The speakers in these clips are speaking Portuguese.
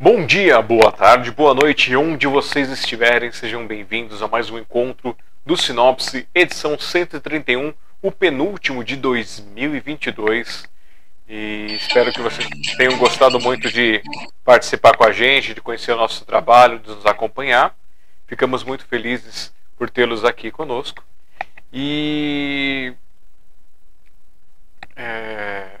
Bom dia, boa tarde, boa noite, onde vocês estiverem, sejam bem-vindos a mais um encontro do Sinopse, edição 131, o penúltimo de 2022. E espero que vocês tenham gostado muito de participar com a gente, de conhecer o nosso trabalho, de nos acompanhar. Ficamos muito felizes por tê-los aqui conosco. E. É...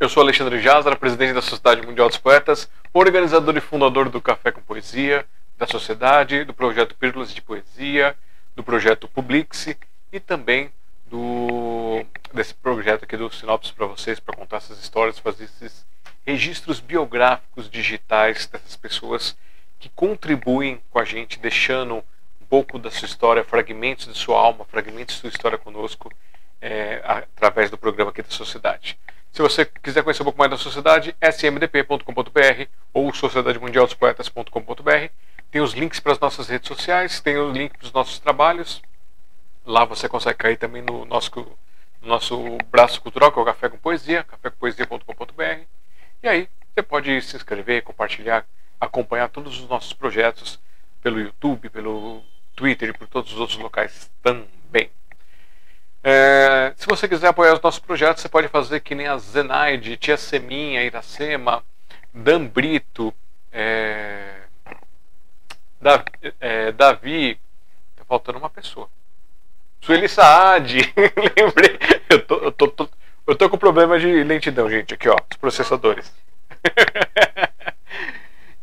Eu sou Alexandre Jazara, presidente da Sociedade Mundial dos Poetas, organizador e fundador do Café com Poesia, da Sociedade, do projeto Pílulas de Poesia, do projeto Publixe e também do desse projeto aqui do Sinopse para vocês, para contar essas histórias, fazer esses registros biográficos digitais dessas pessoas que contribuem com a gente, deixando pouco da sua história, fragmentos de sua alma, fragmentos de sua história conosco, é, através do programa aqui da Sociedade. Se você quiser conhecer um pouco mais da sociedade, smdp.com.br ou sociedademundialdospoetas.com.br. Tem os links para as nossas redes sociais, tem o link para os nossos trabalhos. Lá você consegue cair também no nosso, no nosso braço cultural, que é o Café com Poesia, cafécompoesia.com.br. E aí você pode se inscrever, compartilhar, acompanhar todos os nossos projetos pelo YouTube, pelo Twitter e por todos os outros locais também. É, se você quiser apoiar os nossos projetos, você pode fazer que nem a Zenaide, Tia Seminha, Iracema, Dan Brito, é, Davi, é, tá faltando uma pessoa. Sueli Saad, lembrei. Eu tô, tô, tô, eu tô com problema de lentidão, gente, aqui ó, os processadores.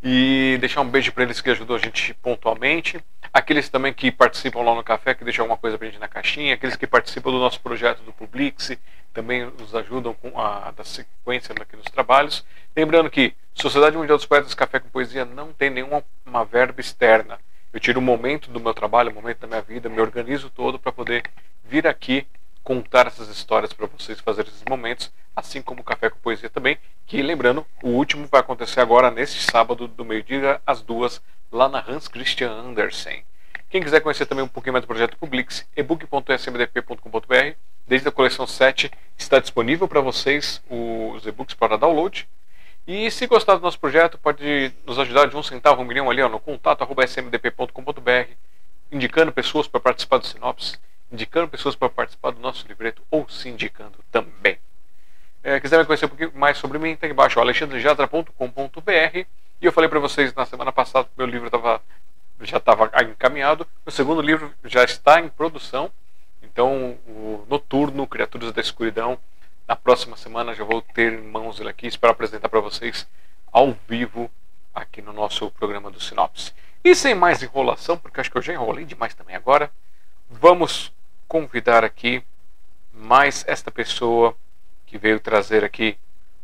e deixar um beijo para eles que ajudou a gente pontualmente. Aqueles também que participam lá no café, que deixam alguma coisa pra gente na caixinha. Aqueles que participam do nosso projeto do Publix, também nos ajudam com a da sequência aqui nos trabalhos. Lembrando que Sociedade Mundial dos Poetas Café com Poesia não tem nenhuma uma verba externa. Eu tiro um momento do meu trabalho, um momento da minha vida, me organizo todo para poder vir aqui contar essas histórias para vocês, fazer esses momentos, assim como o Café com Poesia também, que lembrando, o último vai acontecer agora neste sábado do meio-dia às duas lá na Hans Christian Andersen. Quem quiser conhecer também um pouquinho mais do projeto Publix, ebook.smdp.com.br, desde a coleção 7 está disponível para vocês os e-books para download. E se gostar do nosso projeto, pode nos ajudar de um centavo, um milhão ali ó, no contato smdp.com.br, indicando pessoas para participar do Sinopse, indicando pessoas para participar do nosso livreto ou se indicando também. É, conhecer um pouquinho mais sobre mim, tem embaixo alexandrejadra.com.br e eu falei para vocês na semana passada que meu livro tava, já estava encaminhado. O segundo livro já está em produção. Então, o Noturno, Criaturas da Escuridão, na próxima semana já vou ter em mãos ele aqui. Espero apresentar para vocês ao vivo aqui no nosso programa do Sinopse. E sem mais enrolação, porque acho que eu já enrolei demais também agora, vamos convidar aqui mais esta pessoa que veio trazer aqui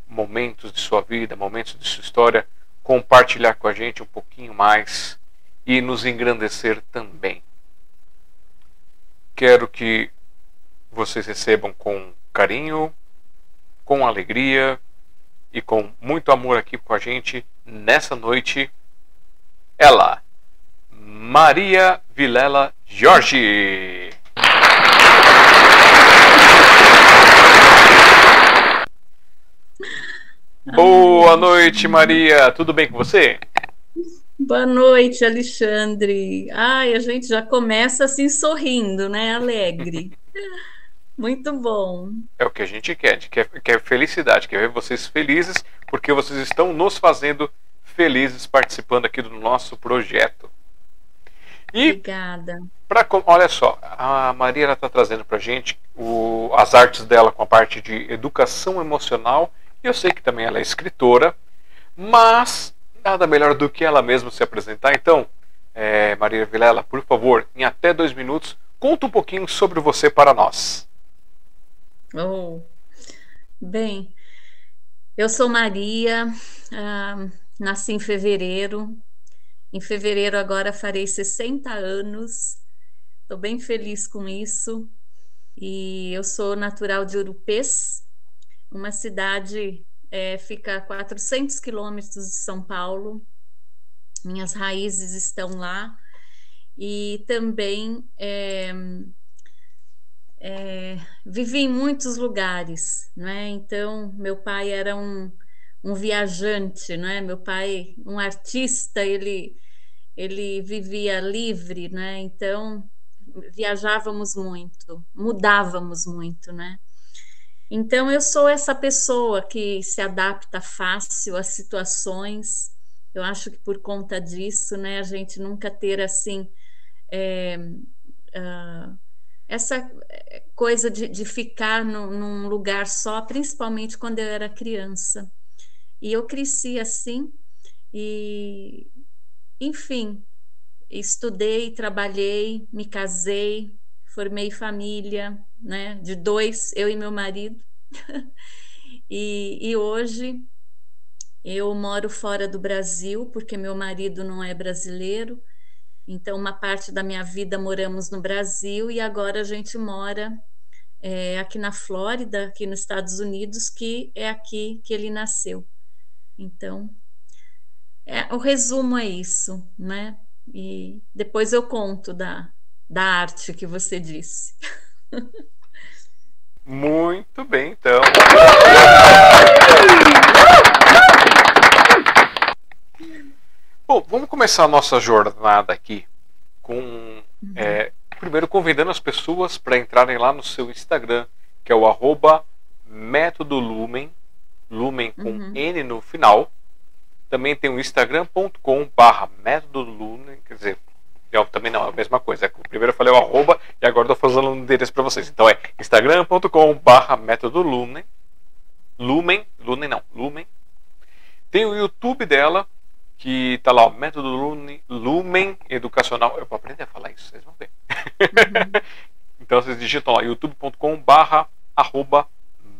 momentos de sua vida, momentos de sua história compartilhar com a gente um pouquinho mais e nos engrandecer também. Quero que vocês recebam com carinho, com alegria e com muito amor aqui com a gente nessa noite. Ela, Maria Vilela Jorge. Boa noite, Maria. Tudo bem com você? Boa noite, Alexandre. Ai, a gente já começa assim sorrindo, né? Alegre. Muito bom. É o que a gente quer, a gente quer, quer felicidade, quer ver vocês felizes, porque vocês estão nos fazendo felizes participando aqui do nosso projeto. E Obrigada. Pra, olha só, a Maria está trazendo para a gente o, as artes dela com a parte de educação emocional eu sei que também ela é escritora, mas nada melhor do que ela mesma se apresentar. Então, é, Maria Vilela, por favor, em até dois minutos, conta um pouquinho sobre você para nós. Oh, bem, eu sou Maria, uh, nasci em fevereiro. Em fevereiro agora farei 60 anos. Estou bem feliz com isso. E eu sou natural de Urupês, uma cidade é, fica a 400 quilômetros de São Paulo. Minhas raízes estão lá e também é, é, vivi em muitos lugares, né? Então, meu pai era um, um viajante, né? Meu pai, um artista, ele ele vivia livre, né? Então, viajávamos muito, mudávamos muito, né? Então, eu sou essa pessoa que se adapta fácil às situações. Eu acho que por conta disso, né, a gente nunca ter assim. É, uh, essa coisa de, de ficar no, num lugar só, principalmente quando eu era criança. E eu cresci assim, e enfim, estudei, trabalhei, me casei, formei família, né, de dois, eu e meu marido. e, e hoje eu moro fora do Brasil, porque meu marido não é brasileiro, então, uma parte da minha vida moramos no Brasil e agora a gente mora é, aqui na Flórida, aqui nos Estados Unidos, que é aqui que ele nasceu. Então, é, o resumo é isso, né? E depois eu conto da, da arte que você disse. Muito bem, então. Bom, vamos começar a nossa jornada aqui com uhum. é, primeiro convidando as pessoas para entrarem lá no seu Instagram, que é o arroba método lumen, lumen com uhum. N no final. Também tem o instagram.com barra método lumen, quer dizer, eu, também não, é a mesma coisa. Primeiro eu falei o arroba e agora estou fazendo o endereço para vocês. Então é instagram.com barra método lumen, lumen, lumen não, lumen. Tem o YouTube dela, que está lá, o método Lumen, Lumen Educacional. Eu vou aprender a falar isso, vocês vão ver. Uhum. então vocês digitam lá, youtube.com barra arroba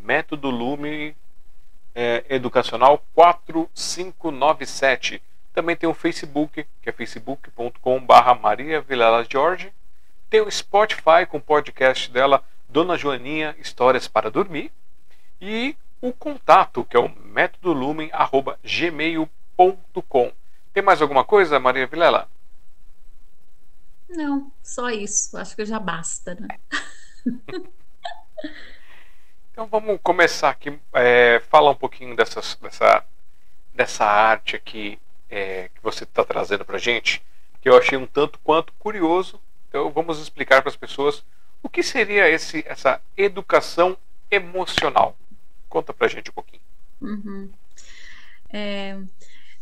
método Lumen é, Educacional 4597. Também tem o Facebook, que é facebook.com barra Maria Vilela Jorge. Tem o Spotify com o podcast dela, Dona Joaninha, Histórias para Dormir. E o contato, que é o método lumen, gmail.com. Tem mais alguma coisa, Maria Vilela? Não, só isso. Acho que já basta, né? então vamos começar aqui, é, falar um pouquinho dessas, dessa, dessa arte aqui é, que você está trazendo para gente, que eu achei um tanto quanto curioso. Então vamos explicar para as pessoas o que seria esse, essa educação emocional. Conta para gente um pouquinho. Uhum. É,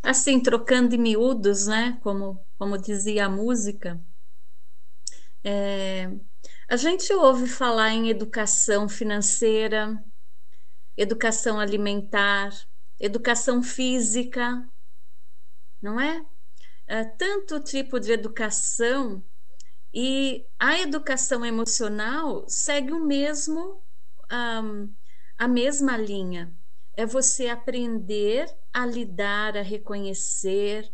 assim, trocando em miúdos, né? Como, como dizia a música, é, a gente ouve falar em educação financeira, educação alimentar, educação física, não é? é? Tanto tipo de educação e a educação emocional segue o mesmo um, a mesma linha é você aprender a lidar, a reconhecer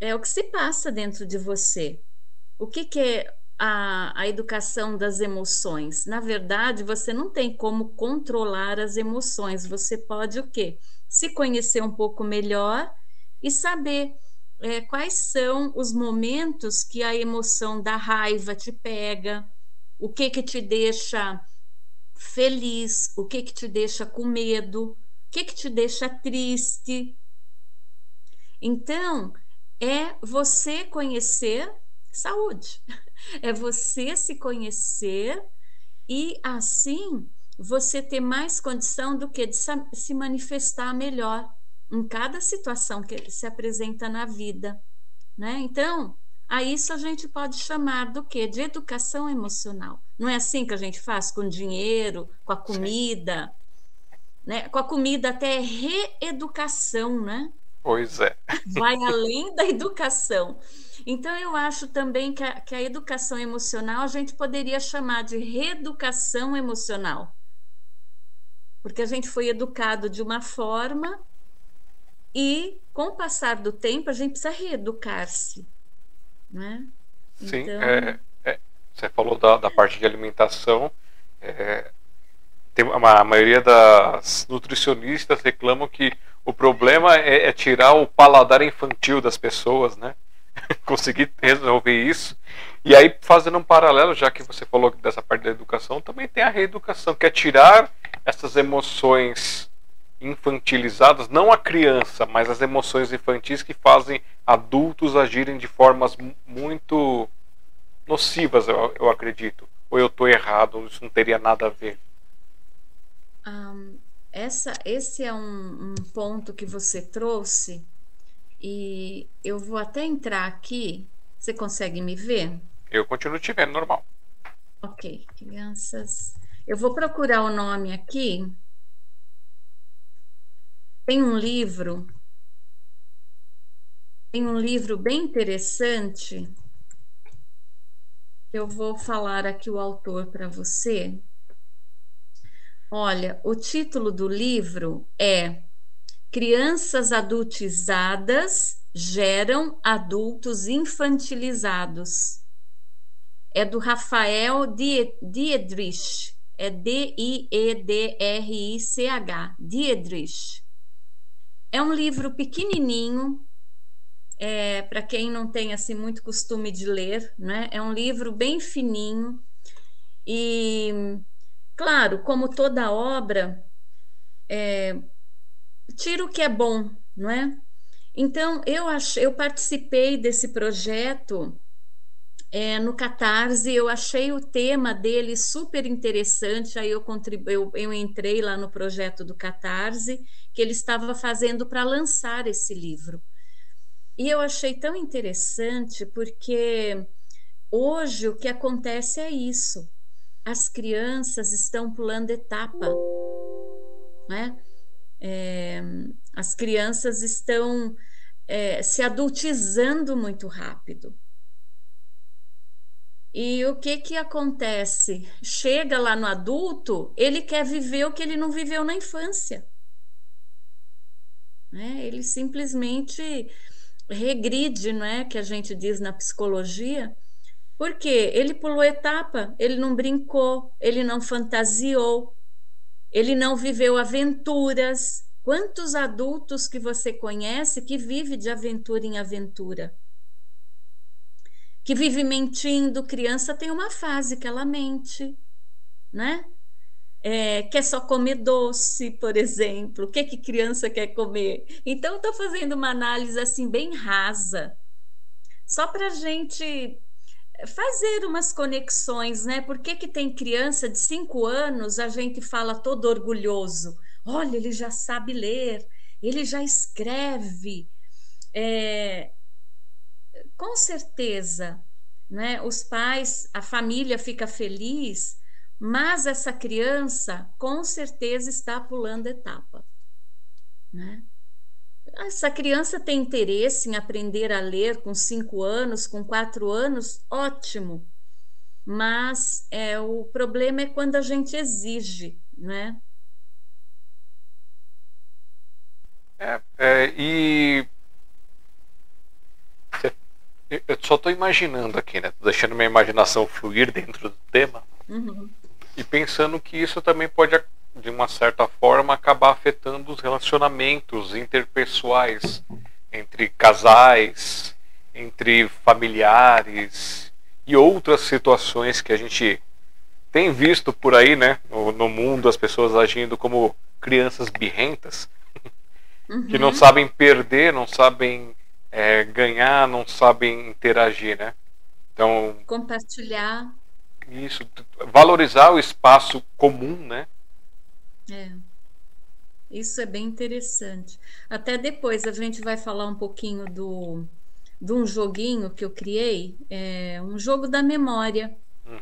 é o que se passa dentro de você. O que, que é a, a educação das emoções? Na verdade, você não tem como controlar as emoções. Você pode o quê? Se conhecer um pouco melhor e saber é, quais são os momentos que a emoção da raiva te pega, o que que te deixa feliz, o que que te deixa com medo, que, que te deixa triste. Então, é você conhecer saúde, é você se conhecer e assim você ter mais condição do que de se manifestar melhor em cada situação que se apresenta na vida, né? Então, a isso a gente pode chamar do que? De educação emocional. Não é assim que a gente faz com dinheiro, com a comida, né? Com a comida até é reeducação, né? Pois é. Vai além da educação. Então, eu acho também que a, que a educação emocional a gente poderia chamar de reeducação emocional. Porque a gente foi educado de uma forma e, com o passar do tempo, a gente precisa reeducar-se. Né? Sim, então... é, é, você falou da, da parte de alimentação. É, tem uma, a maioria das nutricionistas reclamam que o problema é, é tirar o paladar infantil das pessoas, né? Conseguir resolver isso. E aí, fazendo um paralelo, já que você falou dessa parte da educação, também tem a reeducação, que é tirar essas emoções infantilizadas, não a criança, mas as emoções infantis que fazem adultos agirem de formas muito nocivas, eu, eu acredito. Ou eu estou errado, isso não teria nada a ver. Um, essa, esse é um, um ponto que você trouxe, e eu vou até entrar aqui. Você consegue me ver? Eu continuo te vendo normal. Ok, crianças. Eu vou procurar o nome aqui. Tem um livro. Tem um livro bem interessante. Eu vou falar aqui o autor para você. Olha, o título do livro é Crianças adultizadas geram adultos infantilizados é do Rafael Diedrich, é D-I-E-D-R-I-C-H, Diedrich. É um livro pequenininho, é, para quem não tem assim muito costume de ler, né? É um livro bem fininho e, claro, como toda obra, é, tira o que é bom, não é? Então eu achei, eu participei desse projeto é, no Catarse, eu achei o tema dele super interessante, aí eu, eu, eu entrei lá no projeto do Catarse, que ele estava fazendo para lançar esse livro. E eu achei tão interessante porque hoje o que acontece é isso. As crianças estão pulando etapa, né? É, as crianças estão é, se adultizando muito rápido. E o que que acontece? Chega lá no adulto, ele quer viver o que ele não viveu na infância. Né? Ele simplesmente regride, não é? Que a gente diz na psicologia. Porque ele pulou etapa, ele não brincou, ele não fantasiou, ele não viveu aventuras. Quantos adultos que você conhece que vive de aventura em aventura? Que vive mentindo. Criança tem uma fase que ela mente, né? É, quer só comer doce, por exemplo. O que que criança quer comer? Então, estou fazendo uma análise assim bem rasa, só para a gente fazer umas conexões, né? Por que, que tem criança de cinco anos, a gente fala todo orgulhoso? Olha, ele já sabe ler, ele já escreve. É, com certeza, né, os pais, a família fica feliz, mas essa criança com certeza está pulando etapa. Né? Essa criança tem interesse em aprender a ler com cinco anos, com quatro anos, ótimo. Mas é, o problema é quando a gente exige, né? É, é, e eu só estou imaginando aqui, né? Tô deixando minha imaginação fluir dentro do tema. Uhum. E pensando que isso também pode, de uma certa forma, acabar afetando os relacionamentos interpessoais entre casais, entre familiares e outras situações que a gente tem visto por aí, né? No, no mundo, as pessoas agindo como crianças birrentas, uhum. que não uhum. sabem perder, não sabem é, ganhar, não sabem interagir, né? Então compartilhar isso, valorizar o espaço comum, né? É. Isso é bem interessante. Até depois a gente vai falar um pouquinho do de um joguinho que eu criei, é um jogo da memória. Uhum.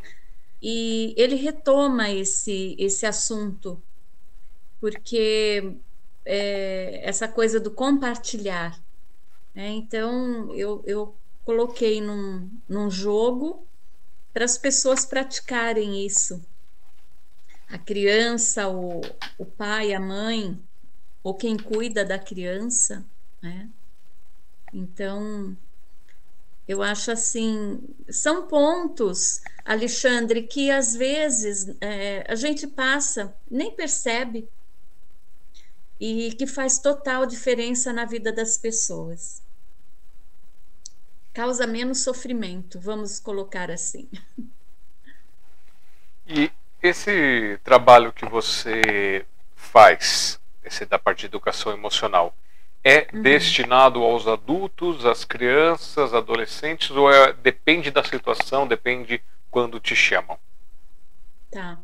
E ele retoma esse esse assunto porque é, essa coisa do compartilhar. É, então, eu, eu coloquei num, num jogo para as pessoas praticarem isso. A criança, o, o pai, a mãe, ou quem cuida da criança, né? Então, eu acho assim, são pontos, Alexandre, que às vezes é, a gente passa, nem percebe, e que faz total diferença na vida das pessoas. Causa menos sofrimento, vamos colocar assim. E esse trabalho que você faz, esse da parte de educação emocional, é uhum. destinado aos adultos, às crianças, adolescentes, ou é, depende da situação, depende quando te chamam? Tá.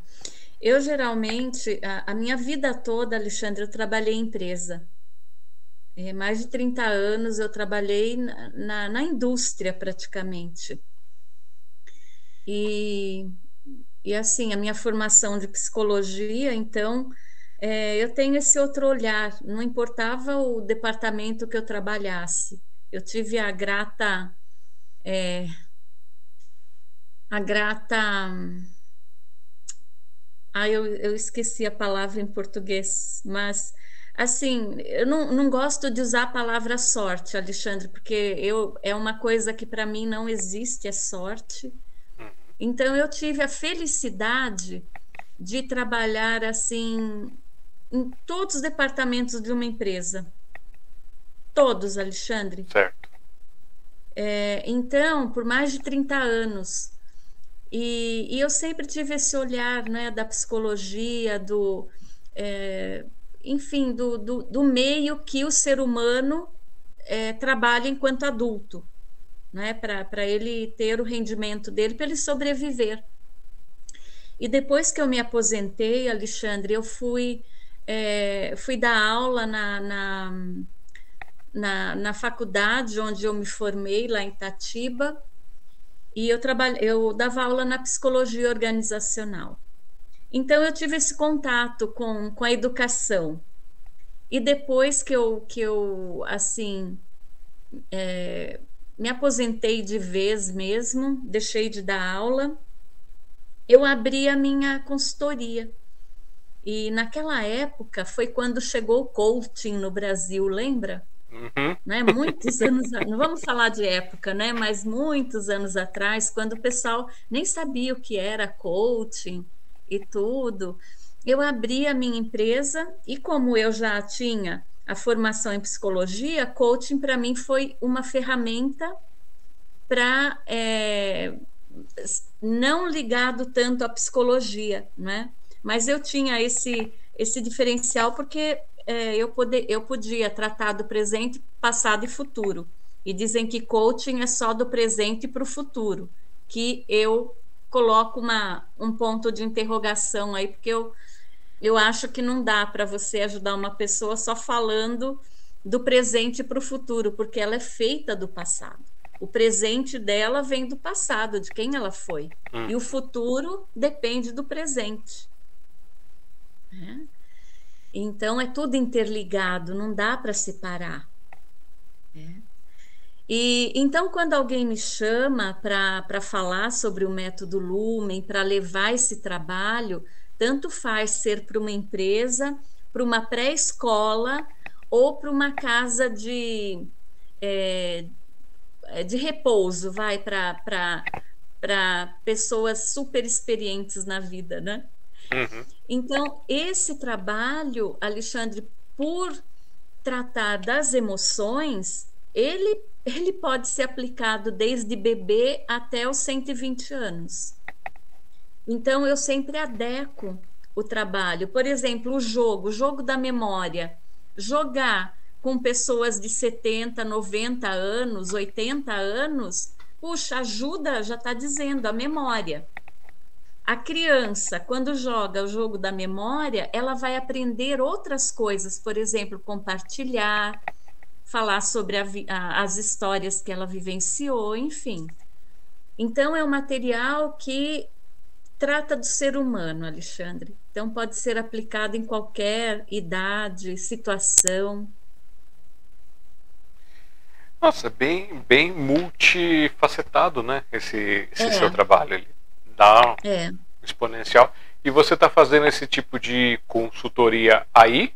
Eu geralmente, a, a minha vida toda, Alexandre, eu trabalhei em empresa. É, mais de 30 anos eu trabalhei na, na, na indústria praticamente. E, e assim, a minha formação de psicologia, então, é, eu tenho esse outro olhar, não importava o departamento que eu trabalhasse. Eu tive a grata. É, a grata. Ah, eu, eu esqueci a palavra em português, mas assim, eu não, não gosto de usar a palavra sorte, Alexandre, porque eu, é uma coisa que para mim não existe, é sorte. Uhum. Então eu tive a felicidade de trabalhar assim em todos os departamentos de uma empresa. Todos, Alexandre. Certo. É, então, por mais de 30 anos. E, e, eu sempre tive esse olhar né, da psicologia, do, é, enfim, do, do, do, meio que o ser humano é, trabalha enquanto adulto, né, para ele ter o rendimento dele, para ele sobreviver. E depois que eu me aposentei, Alexandre, eu fui é, fui dar aula na, na, na, na, faculdade onde eu me formei, lá em Tatiba, e eu, trabalho, eu dava aula na psicologia organizacional. Então, eu tive esse contato com, com a educação. E depois que eu, que eu assim, é, me aposentei de vez mesmo, deixei de dar aula, eu abri a minha consultoria. E naquela época foi quando chegou o coaching no Brasil, lembra? Uhum. Né? Muitos anos, não vamos falar de época, né? Mas muitos anos atrás, quando o pessoal nem sabia o que era coaching e tudo, eu abri a minha empresa e como eu já tinha a formação em psicologia, coaching para mim foi uma ferramenta para é, não ligado tanto à psicologia, né? Mas eu tinha esse, esse diferencial porque é, eu, poder, eu podia tratar do presente, passado e futuro. E dizem que coaching é só do presente para o futuro, que eu coloco uma, um ponto de interrogação aí, porque eu, eu acho que não dá para você ajudar uma pessoa só falando do presente para o futuro, porque ela é feita do passado. O presente dela vem do passado, de quem ela foi. Hum. E o futuro depende do presente. Né? Então é tudo interligado, não dá para separar. E então, quando alguém me chama para falar sobre o método Lumen, para levar esse trabalho, tanto faz ser para uma empresa, para uma pré-escola ou para uma casa de, é, de repouso, vai para pessoas super experientes na vida, né? Uhum. Então, esse trabalho, Alexandre, por tratar das emoções, ele, ele pode ser aplicado desde bebê até os 120 anos. Então, eu sempre adequo o trabalho. Por exemplo, o jogo, o jogo da memória. Jogar com pessoas de 70, 90 anos, 80 anos, puxa, ajuda, já está dizendo, a memória. A criança, quando joga o jogo da memória, ela vai aprender outras coisas, por exemplo, compartilhar, falar sobre a, a, as histórias que ela vivenciou, enfim. Então, é um material que trata do ser humano, Alexandre. Então, pode ser aplicado em qualquer idade, situação. Nossa, bem, bem multifacetado, né? Esse, esse é. seu trabalho ali dá é. exponencial. E você está fazendo esse tipo de consultoria aí,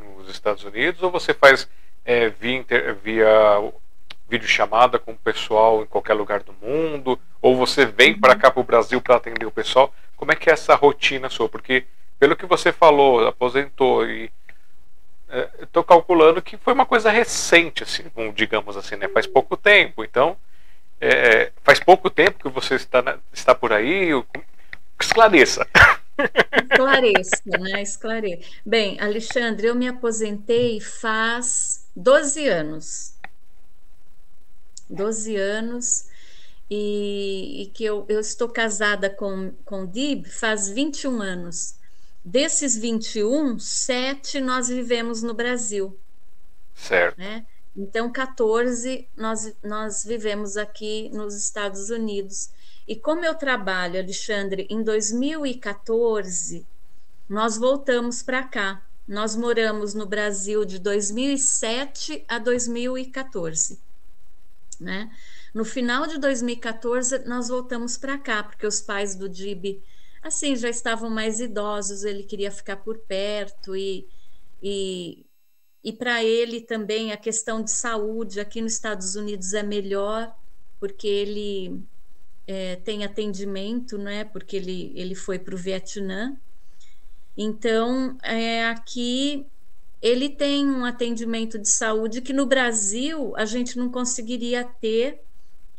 nos Estados Unidos, ou você faz é, via, via videochamada com o pessoal em qualquer lugar do mundo? Ou você vem para cá para o Brasil para atender o pessoal? Como é que é essa rotina sua? Porque, pelo que você falou, aposentou e é, estou calculando que foi uma coisa recente, assim, digamos assim, né? Faz pouco tempo. Então, pouco tempo que você está, está por aí, esclareça. Esclareça, né? Esclareça. Bem, Alexandre, eu me aposentei faz 12 anos. 12 anos e, e que eu, eu, estou casada com, com o Dib faz 21 anos. Desses 21, sete nós vivemos no Brasil. Certo. Né? Então, 14 nós, nós vivemos aqui nos Estados Unidos. E como eu trabalho, Alexandre, em 2014, nós voltamos para cá. Nós moramos no Brasil de 2007 a 2014, né? No final de 2014, nós voltamos para cá, porque os pais do Dib, assim, já estavam mais idosos, ele queria ficar por perto e, e, e para ele também a questão de saúde aqui nos Estados Unidos é melhor, porque ele é, tem atendimento, não é? Porque ele, ele foi para o Vietnã. Então, é, aqui ele tem um atendimento de saúde que no Brasil a gente não conseguiria ter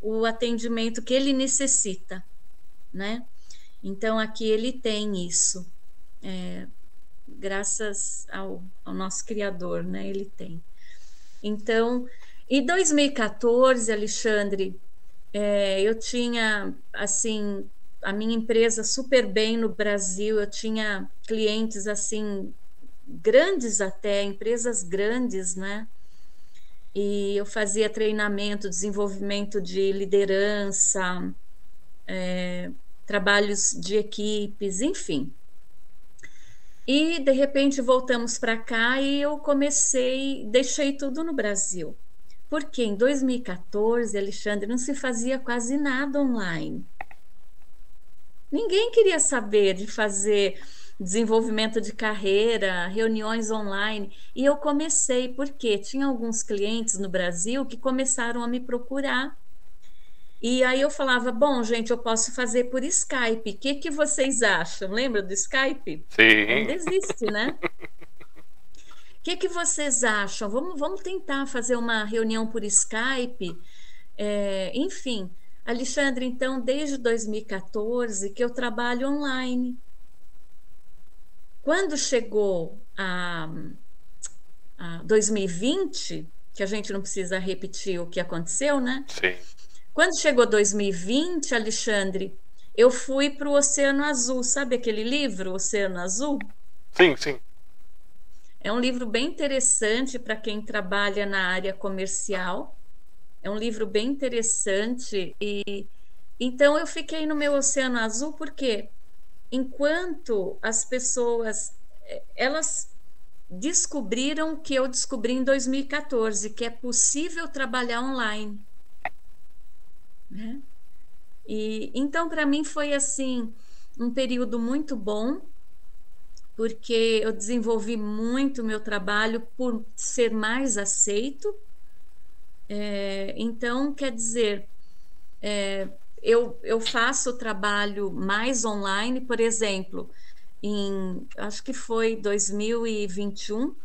o atendimento que ele necessita, né? Então aqui ele tem isso, é, graças ao, ao, nosso Criador, né? Ele tem. Então, em 2014, Alexandre, é, eu tinha assim a minha empresa super bem no Brasil, eu tinha clientes assim grandes até, empresas grandes, né? e eu fazia treinamento, desenvolvimento de liderança, é, trabalhos de equipes, enfim. E de repente voltamos para cá e eu comecei, deixei tudo no Brasil. Porque em 2014, Alexandre, não se fazia quase nada online. Ninguém queria saber de fazer desenvolvimento de carreira, reuniões online. E eu comecei porque tinha alguns clientes no Brasil que começaram a me procurar. E aí eu falava, bom, gente, eu posso fazer por Skype. O que, que vocês acham? Lembra do Skype? Sim. Ainda existe, né? O que, que vocês acham? Vamos, vamos tentar fazer uma reunião por Skype. É, enfim, Alexandre, então, desde 2014 que eu trabalho online. Quando chegou a, a 2020, que a gente não precisa repetir o que aconteceu, né? Sim. Quando chegou 2020, Alexandre, eu fui para o Oceano Azul. Sabe aquele livro, Oceano Azul? Sim, sim. É um livro bem interessante para quem trabalha na área comercial. É um livro bem interessante e então eu fiquei no meu Oceano Azul porque enquanto as pessoas eh, elas descobriram o que eu descobri em 2014, que é possível trabalhar online. Né? E então para mim foi assim um período muito bom, porque eu desenvolvi muito meu trabalho por ser mais aceito. É, então, quer dizer, é, eu, eu faço trabalho mais online, por exemplo, em acho que foi 2021,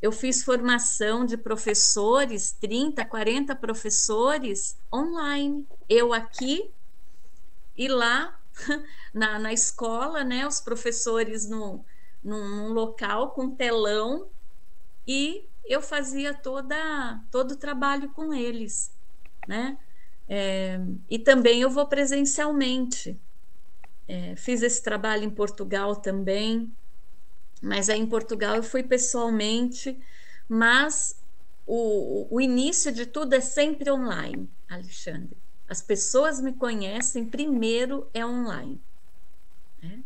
eu fiz formação de professores, 30, 40 professores online. Eu aqui e lá na, na escola, né? Os professores no, num, num local com telão e eu fazia toda, todo o trabalho com eles, né? É, e também eu vou presencialmente. É, fiz esse trabalho em Portugal também, mas aí em Portugal eu fui pessoalmente, mas o, o início de tudo é sempre online, Alexandre. As pessoas me conhecem primeiro é online. Né?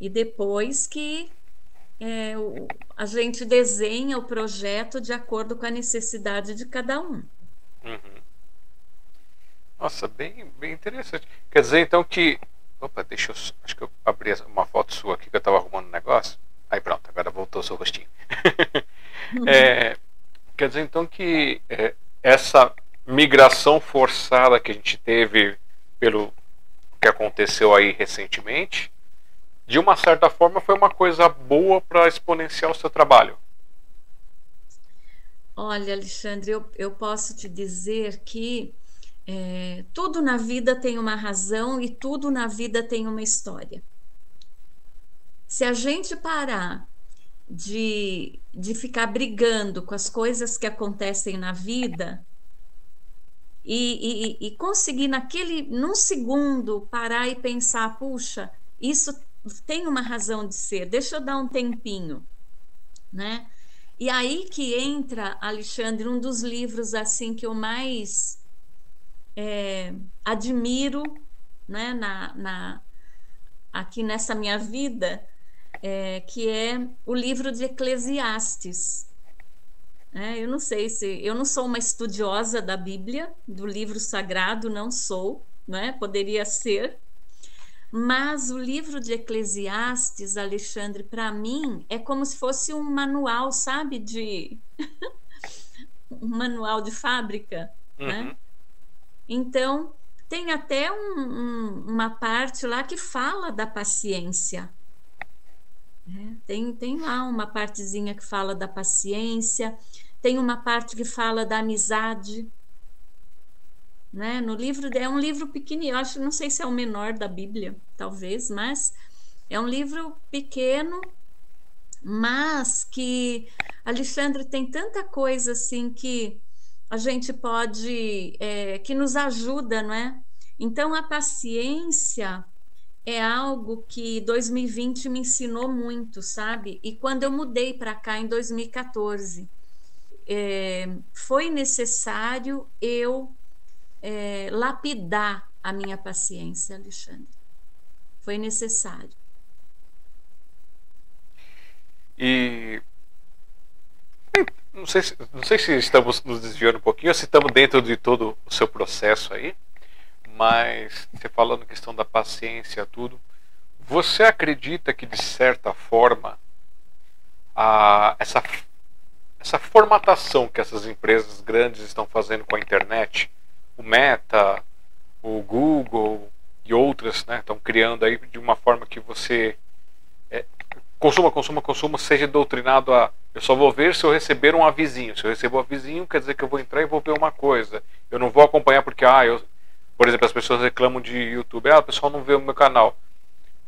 E depois que é, o, a gente desenha o projeto de acordo com a necessidade de cada um. Uhum. Nossa, bem, bem interessante. Quer dizer então que. Opa, deixa eu. Acho que eu abri uma foto sua aqui que eu estava arrumando um negócio. Aí pronto, agora voltou o seu rostinho. é, quer dizer então que é, essa migração forçada que a gente teve pelo que aconteceu aí recentemente, de uma certa forma foi uma coisa boa para exponenciar o seu trabalho. Olha, Alexandre, eu, eu posso te dizer que é, tudo na vida tem uma razão e tudo na vida tem uma história. Se a gente parar de, de ficar brigando com as coisas que acontecem na vida e, e, e conseguir naquele, num segundo, parar e pensar, puxa, isso tem uma razão de ser, deixa eu dar um tempinho, né? E aí que entra, Alexandre, um dos livros assim que eu mais é, admiro, né, na, na, aqui nessa minha vida, é, que é o livro de Eclesiastes. É, eu não sei se eu não sou uma estudiosa da Bíblia, do livro sagrado, não sou, né? Poderia ser, mas o livro de Eclesiastes, Alexandre, para mim é como se fosse um manual, sabe, de um manual de fábrica, né? uhum. né? Então tem até um, um, uma parte lá que fala da paciência. Né? Tem, tem lá uma partezinha que fala da paciência, tem uma parte que fala da amizade. Né? No livro é um livro pequenininho, acho, não sei se é o menor da Bíblia, talvez, mas é um livro pequeno, mas que Alexandre tem tanta coisa assim que a gente pode, é, que nos ajuda, não é? Então a paciência é algo que 2020 me ensinou muito, sabe? E quando eu mudei para cá em 2014 é, foi necessário eu é, lapidar a minha paciência, Alexandre. Foi necessário. E não sei, se, não sei se estamos nos desviando um pouquinho ou se estamos dentro de todo o seu processo aí, mas você falando questão da paciência, tudo, você acredita que de certa forma a, essa essa formatação que essas empresas grandes estão fazendo com a internet, o Meta, o Google e outras, né, estão criando aí de uma forma que você é, consuma, consuma, consuma, seja doutrinado a eu só vou ver se eu receber um avisinho. Se eu recebo um avisinho, quer dizer que eu vou entrar e vou ver uma coisa. Eu não vou acompanhar porque, ah, eu, por exemplo, as pessoas reclamam de YouTube, ah, o pessoal não vê o meu canal.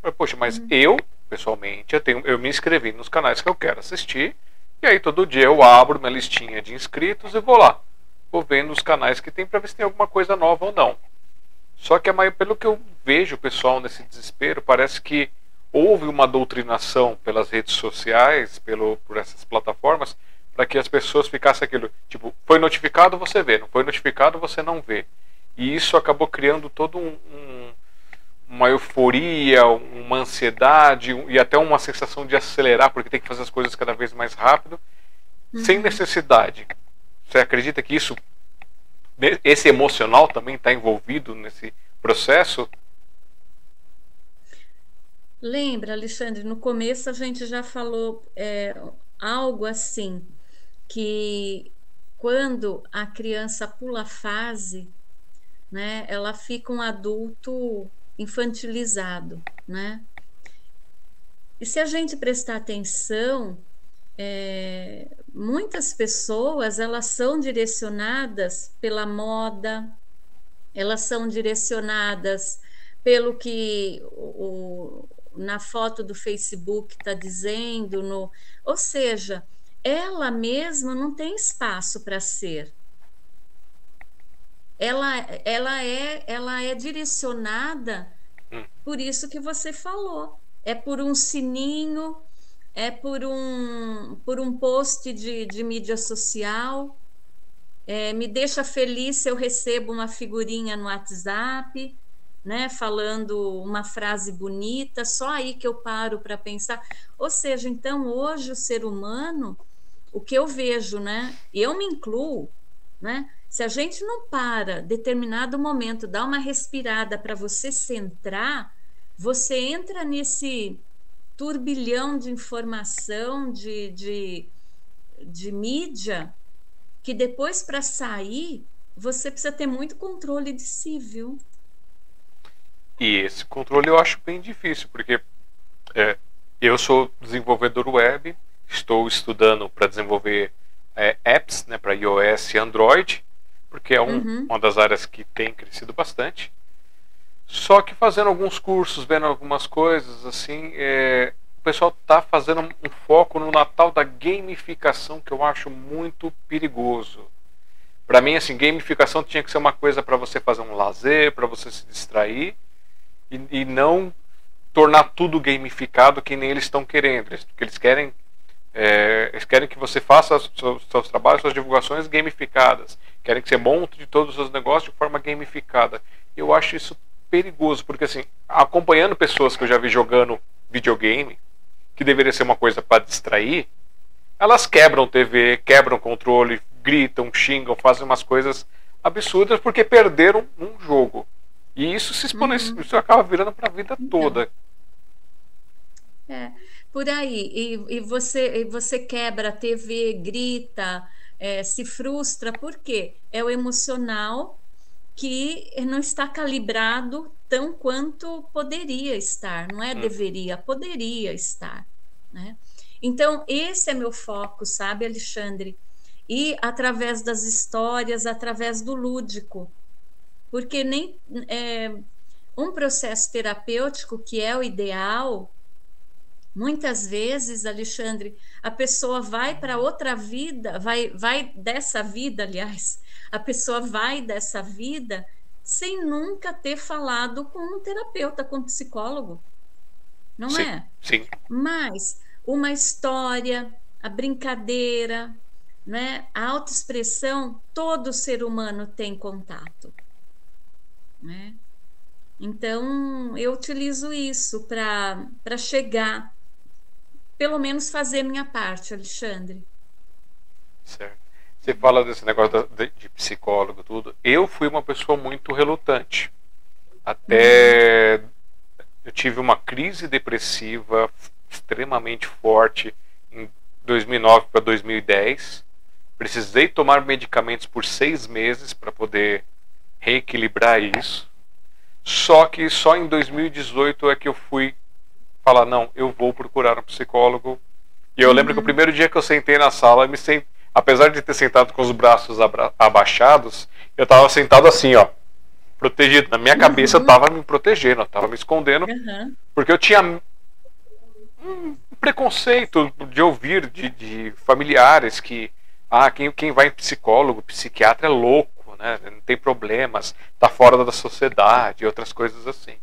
Mas, poxa, mas uhum. eu, pessoalmente, eu, tenho, eu me inscrevi nos canais que eu quero assistir e aí todo dia eu abro minha listinha de inscritos e vou lá. Vou vendo os canais que tem para ver se tem alguma coisa nova ou não. Só que pelo que eu vejo o pessoal nesse desespero, parece que houve uma doutrinação pelas redes sociais, pelo, por essas plataformas, para que as pessoas ficassem aquilo, tipo, foi notificado, você vê, não foi notificado, você não vê. E isso acabou criando todo um, um uma euforia, uma ansiedade e até uma sensação de acelerar, porque tem que fazer as coisas cada vez mais rápido, uhum. sem necessidade. Você acredita que isso, esse emocional também está envolvido nesse processo? Lembra, Alexandre, no começo a gente já falou é, algo assim, que quando a criança pula fase, né, ela fica um adulto infantilizado, né? E se a gente prestar atenção, é, muitas pessoas elas são direcionadas pela moda, elas são direcionadas pelo que o, na foto do Facebook está dizendo, no, ou seja, ela mesma não tem espaço para ser, ela, ela, é, ela é direcionada hum. por isso que você falou. É por um sininho, é por um, por um post de, de mídia social. É, me deixa feliz se eu recebo uma figurinha no WhatsApp, né, falando uma frase bonita, só aí que eu paro para pensar. Ou seja, então hoje o ser humano, o que eu vejo, né, eu me incluo, né, se a gente não para, determinado momento, dá uma respirada para você centrar, você entra nesse turbilhão de informação, de, de, de mídia, que depois para sair, você precisa ter muito controle de si, viu? E esse controle eu acho bem difícil, porque é, eu sou desenvolvedor web, estou estudando para desenvolver é, apps né, para iOS e Android, porque é um, uhum. uma das áreas que tem crescido bastante. Só que fazendo alguns cursos, vendo algumas coisas, assim, é, o pessoal está fazendo um foco no Natal da gamificação que eu acho muito perigoso. Para mim, assim, gamificação tinha que ser uma coisa para você fazer um lazer, para você se distrair e, e, não tornar tudo gamificado que nem eles estão querendo. Eles, eles querem é, eles querem que você faça seus, seus, trabalhos, suas divulgações gamificadas. Querem que você monte todos os seus negócios de forma gamificada. Eu acho isso perigoso, porque assim, acompanhando pessoas que eu já vi jogando videogame, que deveria ser uma coisa para distrair, elas quebram TV, quebram controle, gritam, xingam, fazem umas coisas absurdas porque perderam um jogo. E isso se uhum. isso acaba virando para a vida então. toda. É, por aí. E, e, você, e você quebra a TV, grita, é, se frustra, por quê? É o emocional que não está calibrado tão quanto poderia estar, não é hum. deveria, poderia estar, né? Então, esse é meu foco, sabe, Alexandre? E através das histórias, através do lúdico, porque nem é, um processo terapêutico que é o ideal, muitas vezes, Alexandre, a pessoa vai para outra vida, vai, vai dessa vida, aliás, a pessoa vai dessa vida sem nunca ter falado com um terapeuta, com um psicólogo. Não sim, é? Sim. Mas uma história, a brincadeira, né? a autoexpressão, todo ser humano tem contato. Né? Então, eu utilizo isso para chegar, pelo menos fazer minha parte, Alexandre. Certo. Você fala desse negócio de, psicólogo, tudo. Eu fui uma pessoa muito relutante. Até uhum. eu tive uma crise depressiva extremamente forte em 2009 para 2010. Precisei tomar medicamentos por seis meses para poder reequilibrar isso. Só que só em 2018 é que eu fui falar: não, eu vou procurar um psicólogo. E eu lembro que o uhum. primeiro dia que eu sentei na sala, me sent... apesar de ter sentado com os braços abaixados, eu estava sentado assim, ó, protegido. Na minha cabeça uhum. eu estava me protegendo, eu estava me escondendo, uhum. porque eu tinha um preconceito de ouvir de, de, familiares que ah, quem, quem vai em psicólogo, psiquiatra é louco, né? não tem problemas, está fora da sociedade outras coisas assim.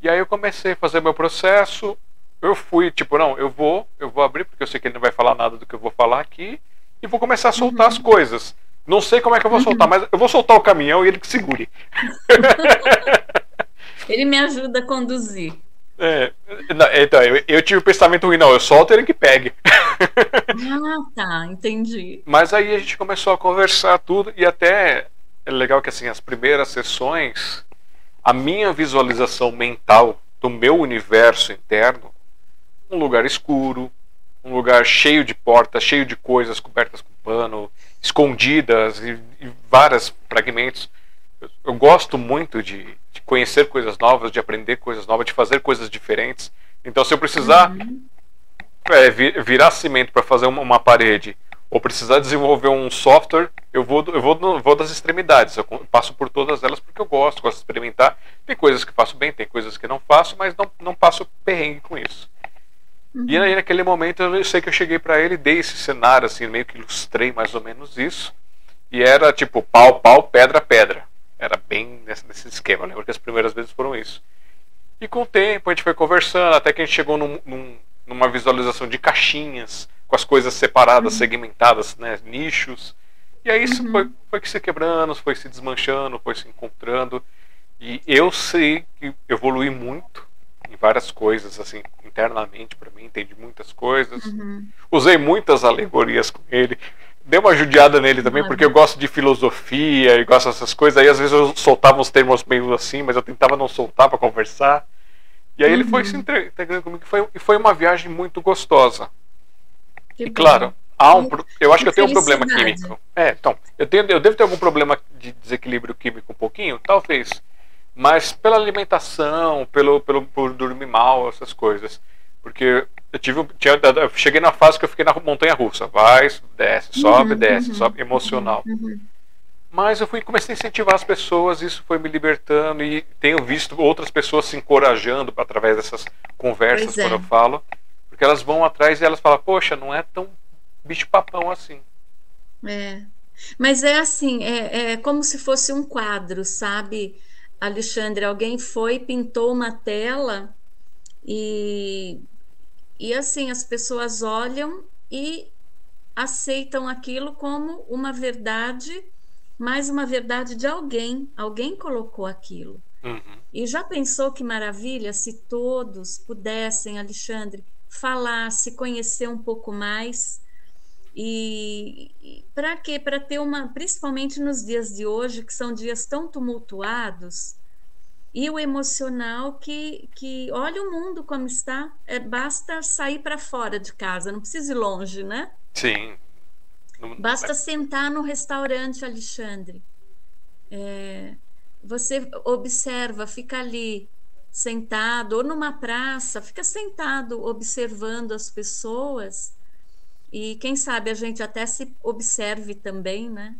E aí eu comecei a fazer meu processo, eu fui tipo, não, eu vou, eu vou abrir, porque eu sei que ele não vai falar nada do que eu vou falar aqui, e vou começar a soltar uhum. as coisas. Não sei como é que eu vou soltar, mas eu vou soltar o caminhão e ele que segure. ele me ajuda a conduzir. É, então, eu, eu, tive o pensamento ruim, não, eu solto ele que pegue. Ah, tá, entendi. Mas aí a gente começou a conversar tudo e até é legal que assim, as primeiras sessões, a minha visualização mental do meu universo interno, um lugar escuro, um lugar cheio de portas, cheio de coisas cobertas com pano, escondidas e, e vários fragmentos. Eu, eu gosto muito de, de conhecer coisas novas, de aprender coisas novas, de fazer coisas diferentes. Então, se eu precisar uhum. é, virar cimento para fazer uma, uma, parede ou precisar desenvolver um software, eu vou, eu vou, vou das extremidades. Eu passo por todas elas porque eu gosto, gosto de experimentar. Tem coisas que faço bem, tem coisas que não faço, mas não, não passo perrengue com isso. Uhum. E aí, naquele momento, eu sei que eu cheguei para ele, dei esse cenário, assim, meio que ilustrei mais ou menos isso. E era tipo pau, pau, pedra, pedra. Era bem nesse, nesse esquema. Eu lembro que as primeiras vezes foram isso. E com o tempo a gente foi conversando, até que a gente chegou num, num, numa visualização de caixinhas, com as coisas separadas, uhum. segmentadas, né, nichos. E aí isso uhum. foi, foi que se quebrando, foi se desmanchando, foi se encontrando. E eu sei que evolui muito em várias coisas, assim, internamente para mim, entendi muitas coisas. Uhum. Usei muitas alegorias com ele dei uma judiada nele também, porque eu gosto de filosofia e gosto dessas coisas. Aí às vezes eu soltava uns termos meio assim, mas eu tentava não soltar para conversar. E aí uhum. ele foi uhum. se integrando comigo e foi, foi uma viagem muito gostosa. Que e bom. claro, há um, eu acho que eu tenho um problema químico. É, então, eu, tenho, eu devo ter algum problema de desequilíbrio químico um pouquinho, talvez. Mas pela alimentação, pelo, pelo por dormir mal, essas coisas. Porque eu tive tinha, eu cheguei na fase que eu fiquei na montanha russa vai desce sobe uhum, desce uhum, sobe emocional uhum. Mas eu fui comecei a incentivar as pessoas, isso foi me libertando e tenho visto outras pessoas se encorajando através dessas conversas Pois é. quando eu falo, porque elas vão atrás e elas falam: "Poxa, não é tão bicho papão assim". É. Mas é assim, é, é como se fosse um quadro, sabe, Alexandre? Alguém foi, pintou uma tela e, e assim as pessoas olham e aceitam aquilo como uma verdade, mais uma verdade de alguém. Alguém colocou aquilo. Uhum. E já pensou que maravilha se todos pudessem, Alexandre, falar, se conhecer um pouco mais? E, e para quê? Para ter uma, principalmente nos dias de hoje, que são dias tão tumultuados, e o emocional que, que olha o mundo como está, é, basta sair para fora de casa, não precisa ir longe, né? Sim. Não- Basta sentar no restaurante, Alexandre. É, você observa, fica ali sentado, ou numa praça, fica sentado observando as pessoas, e quem sabe a gente até se observe também, né?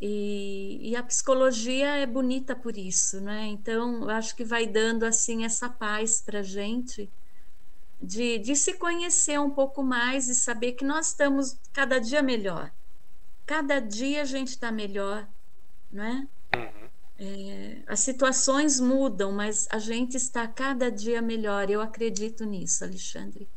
E, e a psicologia é bonita por isso, né? Então, eu acho que vai dando assim essa paz para gente de, de se conhecer um pouco mais e saber que nós estamos cada dia melhor. Cada dia a gente está melhor, não é? Uhum. É, As situações mudam, mas a gente está cada dia melhor. Eu acredito nisso, Alexandre.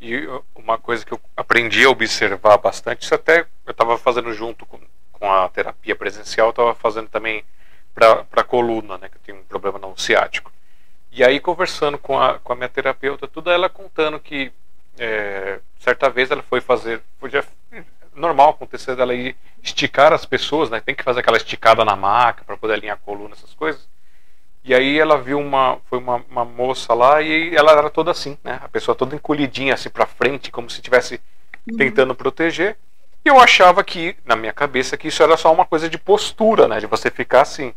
E uma coisa que eu aprendi a observar bastante, isso até eu estava fazendo junto com, com a terapia presencial, estava fazendo também para a coluna, né, que eu tenho um problema não ciático. E aí, conversando com a, com a minha terapeuta, tudo ela contando que é, certa vez ela foi fazer, já normal acontecer dela ir esticar as pessoas, né? Tem que fazer aquela esticada na maca para poder alinhar a coluna, essas coisas. E aí ela viu uma, foi uma, uma moça lá e ela era toda assim, né? A pessoa toda encolhidinha assim para frente, como se estivesse tentando proteger. E eu achava que, na minha cabeça, que isso era só uma coisa de postura, né? De você ficar assim.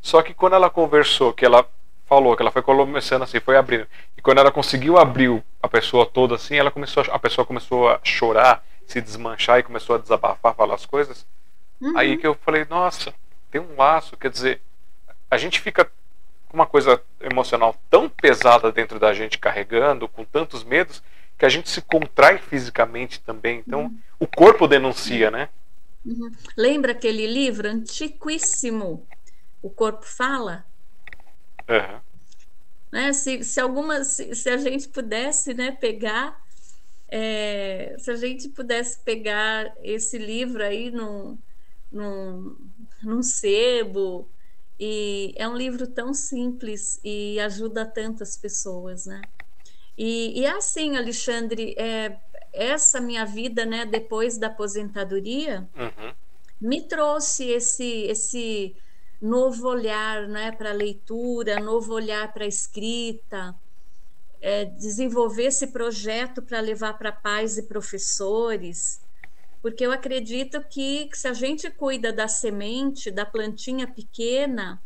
Só que quando ela conversou, que ela falou, que ela foi começando assim, foi abrindo. E quando ela conseguiu abrir a pessoa toda assim, ela começou a, a pessoa começou a chorar, se desmanchar e começou a desabafar, falar as coisas. Uhum. Aí que eu falei, nossa, tem um laço, quer dizer, a gente fica uma coisa emocional tão pesada dentro da gente carregando, com tantos medos, que a gente se contrai fisicamente também. Então, o corpo denuncia, né? Uhum. Lembra aquele livro antiquíssimo, O Corpo Fala? Uhum. Né? Se, se, alguma, se, se a gente pudesse né, pegar, é, se a gente pudesse pegar esse livro aí num, num, num sebo, e é um livro tão simples e ajuda tantas pessoas, né? E, e é assim, Alexandre, é, essa minha vida, né, depois da aposentadoria, Uhum. me trouxe esse esse novo olhar né, para a leitura, novo olhar para a escrita, é, desenvolver esse projeto para levar para pais e professores, porque eu acredito que, que se a gente cuida da semente, da plantinha pequena,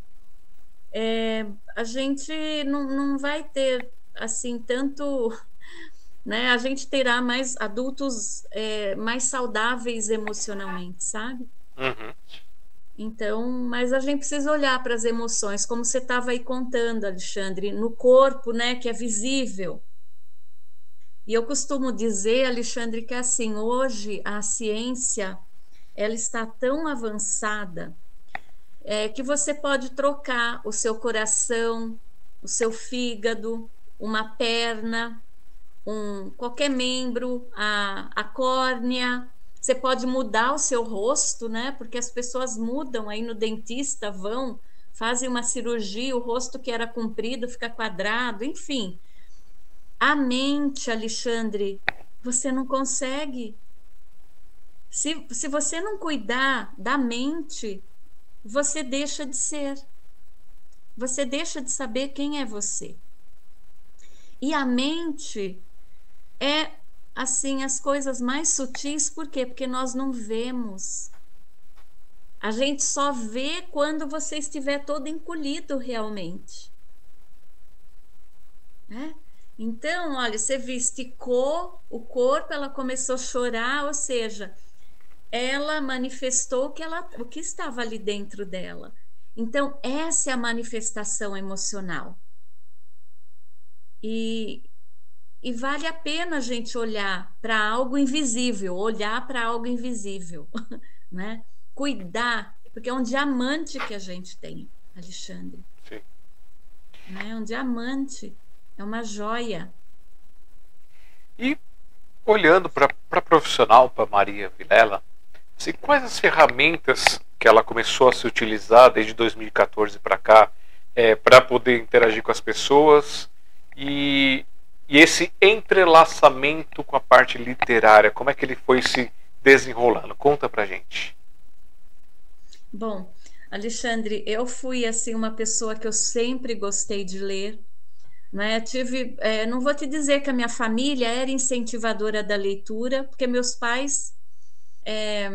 é, a gente não, não vai ter assim tanto né? A gente terá mais adultos é, mais saudáveis emocionalmente, sabe? Uhum. Então, mas a gente precisa olhar para as emoções, como você estava aí contando, Alexandre, no corpo, né, que é visível. E eu costumo dizer, Alexandre, que assim, hoje a ciência ela está tão avançada é, que você pode trocar o seu coração, o seu fígado, uma perna, um, qualquer membro, a, a córnea, você pode mudar o seu rosto, né? Porque as pessoas mudam aí no dentista, vão, fazem uma cirurgia, o rosto que era comprido fica quadrado, enfim. A mente, Alexandre, você não consegue. Se, se você não cuidar da mente, você deixa de ser. Você deixa de saber quem é você. E a mente é assim as coisas mais sutis, por quê? Porque nós não vemos. A gente só vê quando você estiver todo encolhido realmente. Né? Então, olha, você viu, esticou o corpo, ela começou a chorar, ou seja, ela manifestou que ela, o que estava ali dentro dela. Então, essa é a manifestação emocional. E, e vale a pena a gente olhar para algo invisível, olhar para algo invisível, né? Cuidar, porque é um diamante que a gente tem, Alexandre. Sim. É um diamante, é uma joia. E olhando para a profissional, para Maria Vilela, assim, quais as ferramentas que ela começou a se utilizar desde 2014 para cá é, para poder interagir com as pessoas e, e esse entrelaçamento com a parte literária, como é que ele foi se desenrolando? Conta para gente. Bom, Alexandre, eu fui assim uma pessoa que eu sempre gostei de ler. Né? Tive, é, não vou te dizer que a minha família era incentivadora da leitura, porque meus pais é,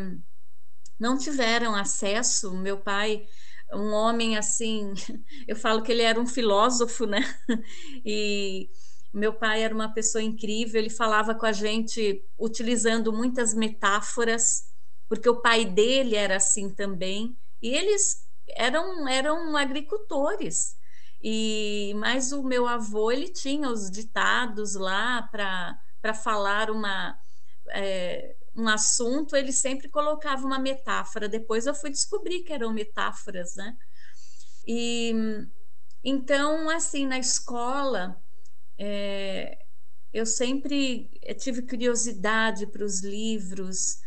não tiveram acesso. Meu pai, um homem assim, eu falo que ele era um filósofo, né? E meu pai era uma pessoa incrível, ele falava com a gente utilizando muitas metáforas, porque o pai dele era assim também. E eles eram, eram agricultores. E mas o meu avô ele tinha os ditados lá para falar uma é, um assunto, ele sempre colocava uma metáfora. Depois eu fui descobrir que eram metáforas, né? E então assim na escola é, eu sempre tive curiosidade para os livros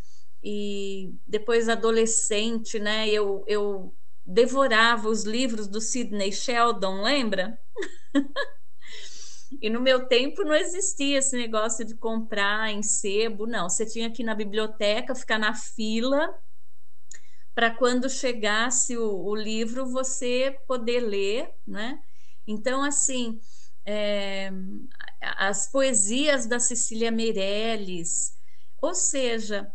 e depois adolescente, né? Eu, eu devorava os livros do Sidney Sheldon, lembra? e no meu tempo não existia esse negócio de comprar em sebo, não. Você tinha que ir na biblioteca, ficar na fila, para quando chegasse o, o, livro você poder ler, né? Então, assim, é, as poesias da Cecília Meirelles, ou seja,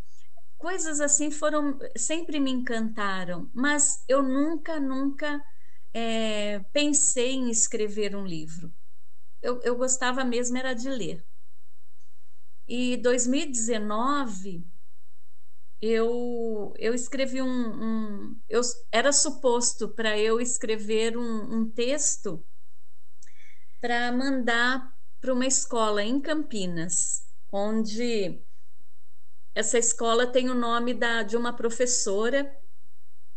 coisas assim foram sempre me encantaram, mas eu nunca, nunca é, pensei em escrever um livro. Eu, eu gostava mesmo era de ler. E 2019 eu, eu escrevi um, um eu era suposto para eu escrever um, um texto para mandar para uma escola em Campinas, onde essa escola tem o nome da, de uma professora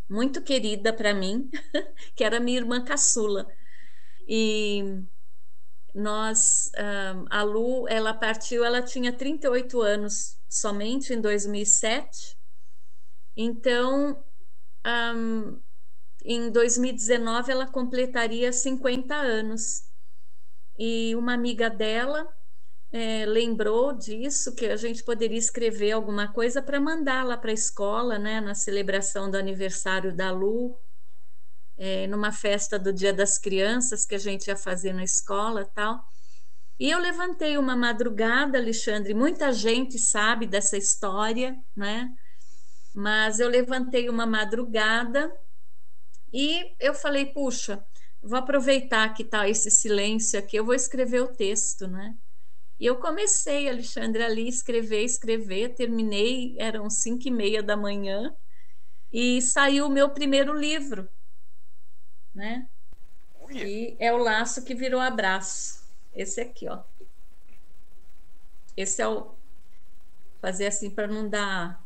muito querida para mim, que era minha irmã caçula. E nós, a Lu, ela partiu, ela tinha 38 anos somente em 2007. Então, um, em 2019 ela completaria 50 anos. E uma amiga dela é, lembrou disso, que a gente poderia escrever alguma coisa para mandar lá para a escola, né, na celebração do aniversário da Lu, é, numa festa do Dia das Crianças que a gente ia fazer na escola tal. E eu levantei uma madrugada, Alexandre, muita gente sabe dessa história, né? Mas eu levantei uma madrugada e eu falei, puxa, vou aproveitar que está esse silêncio aqui, eu vou escrever o texto, né? E eu comecei, Alexandre, ali escrever, escrever, terminei, eram cinco e meia da manhã, e saiu o meu primeiro livro, né? E é o laço que virou abraço. Esse aqui, ó. Esse é o fazer assim para não dar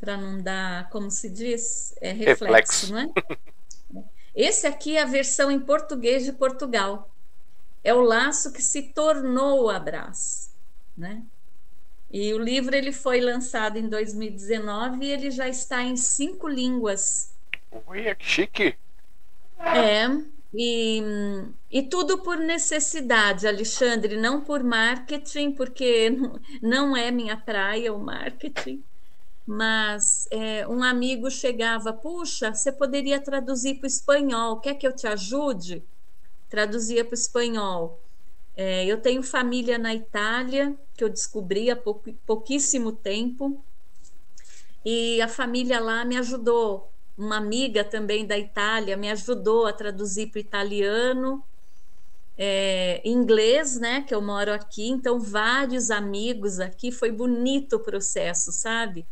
para não dar, como se diz, é reflexo, reflexo. né? Esse aqui é a versão em português de Portugal é o laço que se tornou o abraço, né? E o livro ele foi lançado em 2019 e ele já está em cinco línguas. Ui, que chique! É, e, e tudo por necessidade, Alexandre, não por marketing, porque não é minha praia o marketing. Mas é, um amigo chegava, puxa, você poderia traduzir para o espanhol, quer que eu te ajude? Traduzia para o espanhol. É, eu tenho família na Itália, que eu descobri há pouquíssimo tempo, e a família lá me ajudou. Uma amiga também da Itália me ajudou a traduzir para o italiano. é, inglês, né? Que eu moro aqui, então vários amigos aqui, foi bonito o processo, sabe?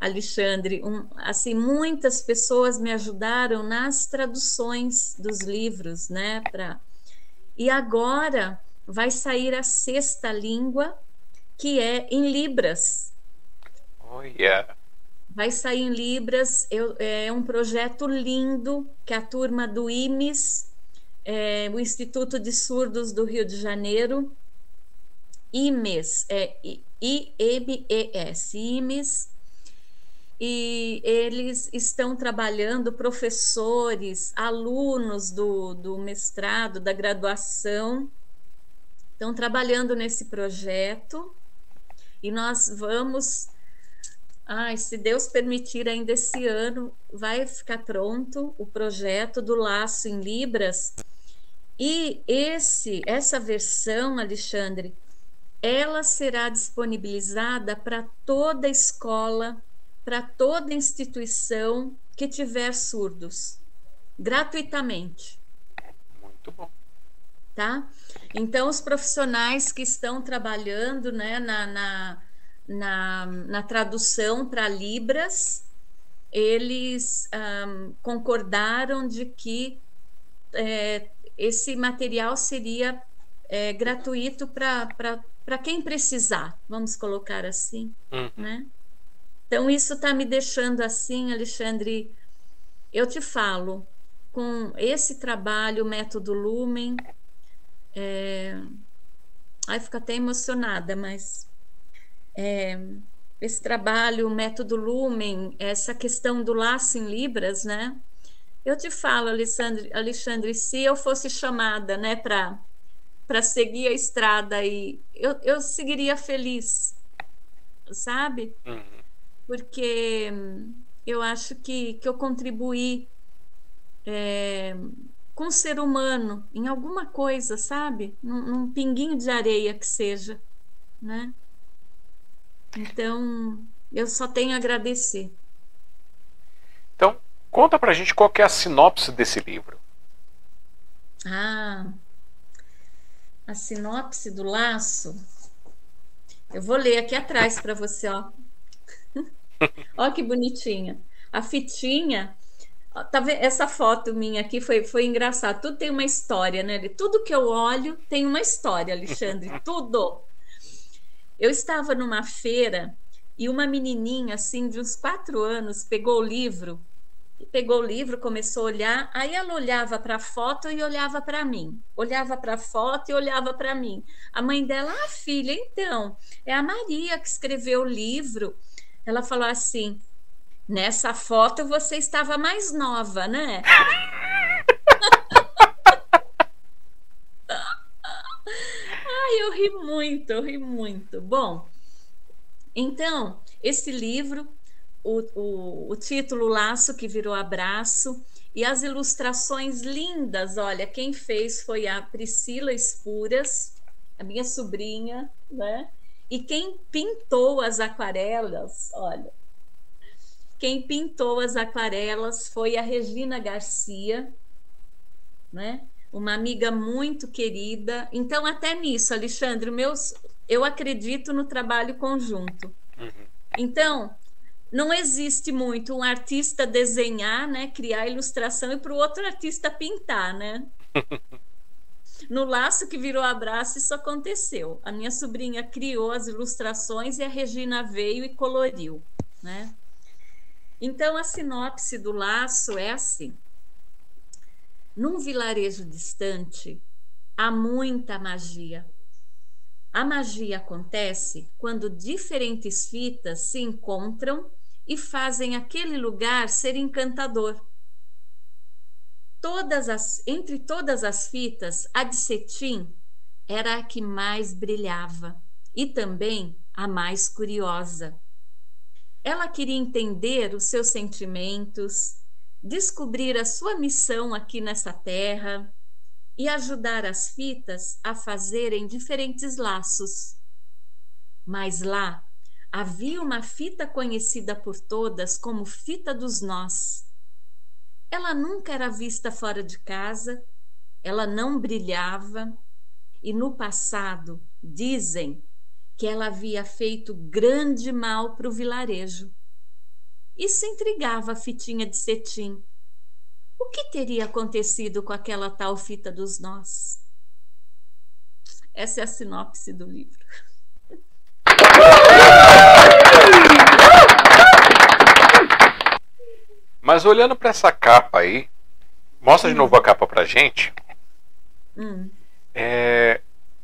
Alexandre, um, assim, muitas pessoas me ajudaram nas traduções dos livros, né? Pra... E agora vai sair a sexta língua, que é em Libras. Oh, yeah. Vai sair em Libras, eu, é um projeto lindo que a turma do IMES, é, o Instituto de Surdos do Rio de Janeiro, IMES, é I-M-E-S, IMES, e eles estão trabalhando, professores, alunos do, do mestrado, da graduação, estão trabalhando nesse projeto e nós vamos Ai, se Deus permitir, ainda esse ano vai ficar pronto o projeto do laço em Libras. E esse, essa versão, Alexandre, ela será disponibilizada para toda escola, para toda instituição que tiver surdos, gratuitamente. Muito bom. Tá? Então, os profissionais que estão trabalhando né, na, na na, na tradução para Libras, eles um, concordaram de que é, esse material seria é, gratuito para quem precisar, vamos colocar assim, uhum. né? Então, isso está me deixando assim, Alexandre, eu te falo, com esse trabalho, o método Lumen, é... Ai, fico até emocionada, mas é, esse trabalho, o método Lumen, essa questão do laço em Libras, né? Eu te falo, Alexandre, Alexandre se eu fosse chamada, né, para para seguir a estrada e eu, eu seguiria feliz, sabe? Uhum. Porque eu acho que, que eu contribuí é, com o ser humano em alguma coisa, sabe? Num, num pinguinho de areia que seja, né? Então, eu só tenho a agradecer. Então, conta pra gente qual é a sinopse desse livro. Ah, a sinopse do laço. Eu vou ler aqui atrás para você, ó. ó que bonitinha. A fitinha, tá vendo? Essa foto minha aqui foi, foi engraçada. Tudo tem uma história, né? Tudo que eu olho tem uma história, Alexandre. Tudo. Eu estava numa feira e uma menininha, assim, de uns quatro anos, pegou o livro, pegou o livro, começou a olhar, aí ela olhava para a foto e olhava para mim, olhava para a foto e olhava para mim. A mãe dela, ah, filha, então, é a Maria que escreveu o livro. Ela falou assim: nessa foto você estava mais nova, né? Ai, eu ri muito, eu ri muito. Bom, então, esse livro, o, o, o título Laço que virou abraço, e as ilustrações lindas, olha, quem fez foi a Priscila Espuras, a minha sobrinha, né? E quem pintou as aquarelas, olha, quem pintou as aquarelas foi a Regina Garcia, né? uma amiga muito querida. Então, até nisso, Alexandre, meus, eu acredito no trabalho conjunto. Uhum. Então, não existe muito um artista desenhar, né, criar ilustração e para o outro artista pintar, né? No laço que virou abraço, isso aconteceu. A minha sobrinha criou as ilustrações e a Regina veio e coloriu, né? Então, a sinopse do laço é assim: num vilarejo distante, há muita magia. A magia acontece quando diferentes fitas se encontram e fazem aquele lugar ser encantador. Todas as, entre todas as fitas, a de cetim era a que mais brilhava e também a mais curiosa. Ela queria entender os seus sentimentos, descobrir a sua missão aqui nessa terra e ajudar as fitas a fazerem diferentes laços. Mas lá havia uma fita conhecida por todas como fita dos nós. Ela nunca era vista fora de casa ela não brilhava e no passado dizem que ela havia feito grande mal para o vilarejo. Isso intrigava a fitinha de cetim. O que teria acontecido com aquela tal fita dos nós? Essa é a sinopse do livro. Mas olhando para essa capa aí, mostra de novo a capa pra gente. Hum. É,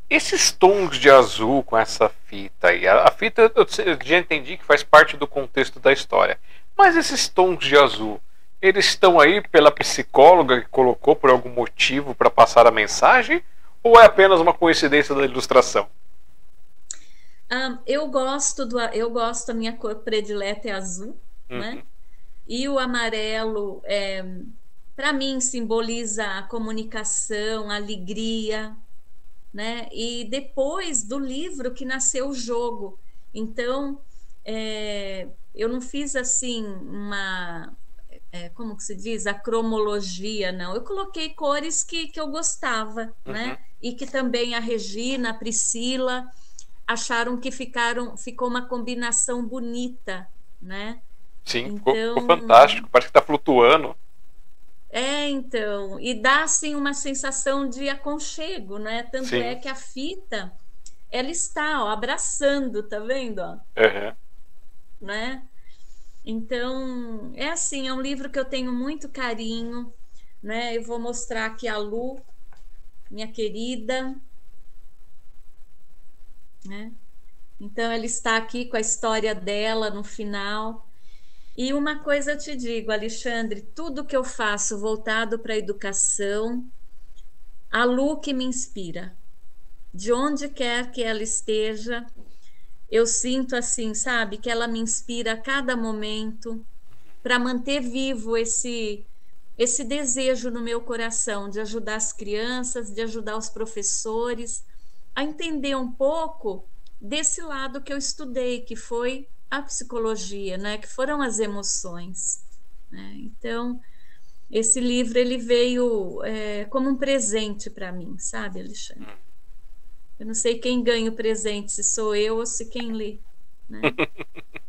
esses tons de azul com essa fita aí, a, a fita eu já entendi que faz parte do contexto da história. Mas esses tons de azul, eles estão aí pela psicóloga que colocou por algum motivo para passar a mensagem? Ou é apenas uma coincidência da ilustração? Um, eu gosto do eu gosto a minha cor predileta é azul, uhum. né? E o amarelo é, para mim simboliza a comunicação, a alegria, né? E depois do livro que nasceu o jogo. Então, é, eu não fiz assim uma é, como que se diz a cromologia não eu coloquei cores que, que eu gostava uhum. né e que também a Regina a Priscila acharam que ficaram ficou uma combinação bonita né sim então, ficou, ficou então fantástico parece que está flutuando é, então, e dá assim uma sensação de aconchego, né? Tanto Sim. é que a fita ela está, ó, abraçando, tá vendo? Ó? Uhum. Né? Então, é assim, é um livro que eu tenho muito carinho, né? Eu vou mostrar aqui a Lu, minha querida, né? Então, ela está aqui com a história dela no final. E uma coisa eu te digo, Alexandre, tudo que eu faço voltado para a educação, a Lu que me inspira. De onde quer que ela esteja, eu sinto assim, sabe, que ela me inspira a cada momento para manter vivo esse esse desejo no meu coração de ajudar as crianças, de ajudar os professores a entender um pouco desse lado que eu estudei, que foi a psicologia, né, que foram as emoções. Né? Então, esse livro ele veio é, como um presente para mim, sabe, Alexandre? Eu não sei quem ganha o presente, se sou eu ou se quem lê. Né?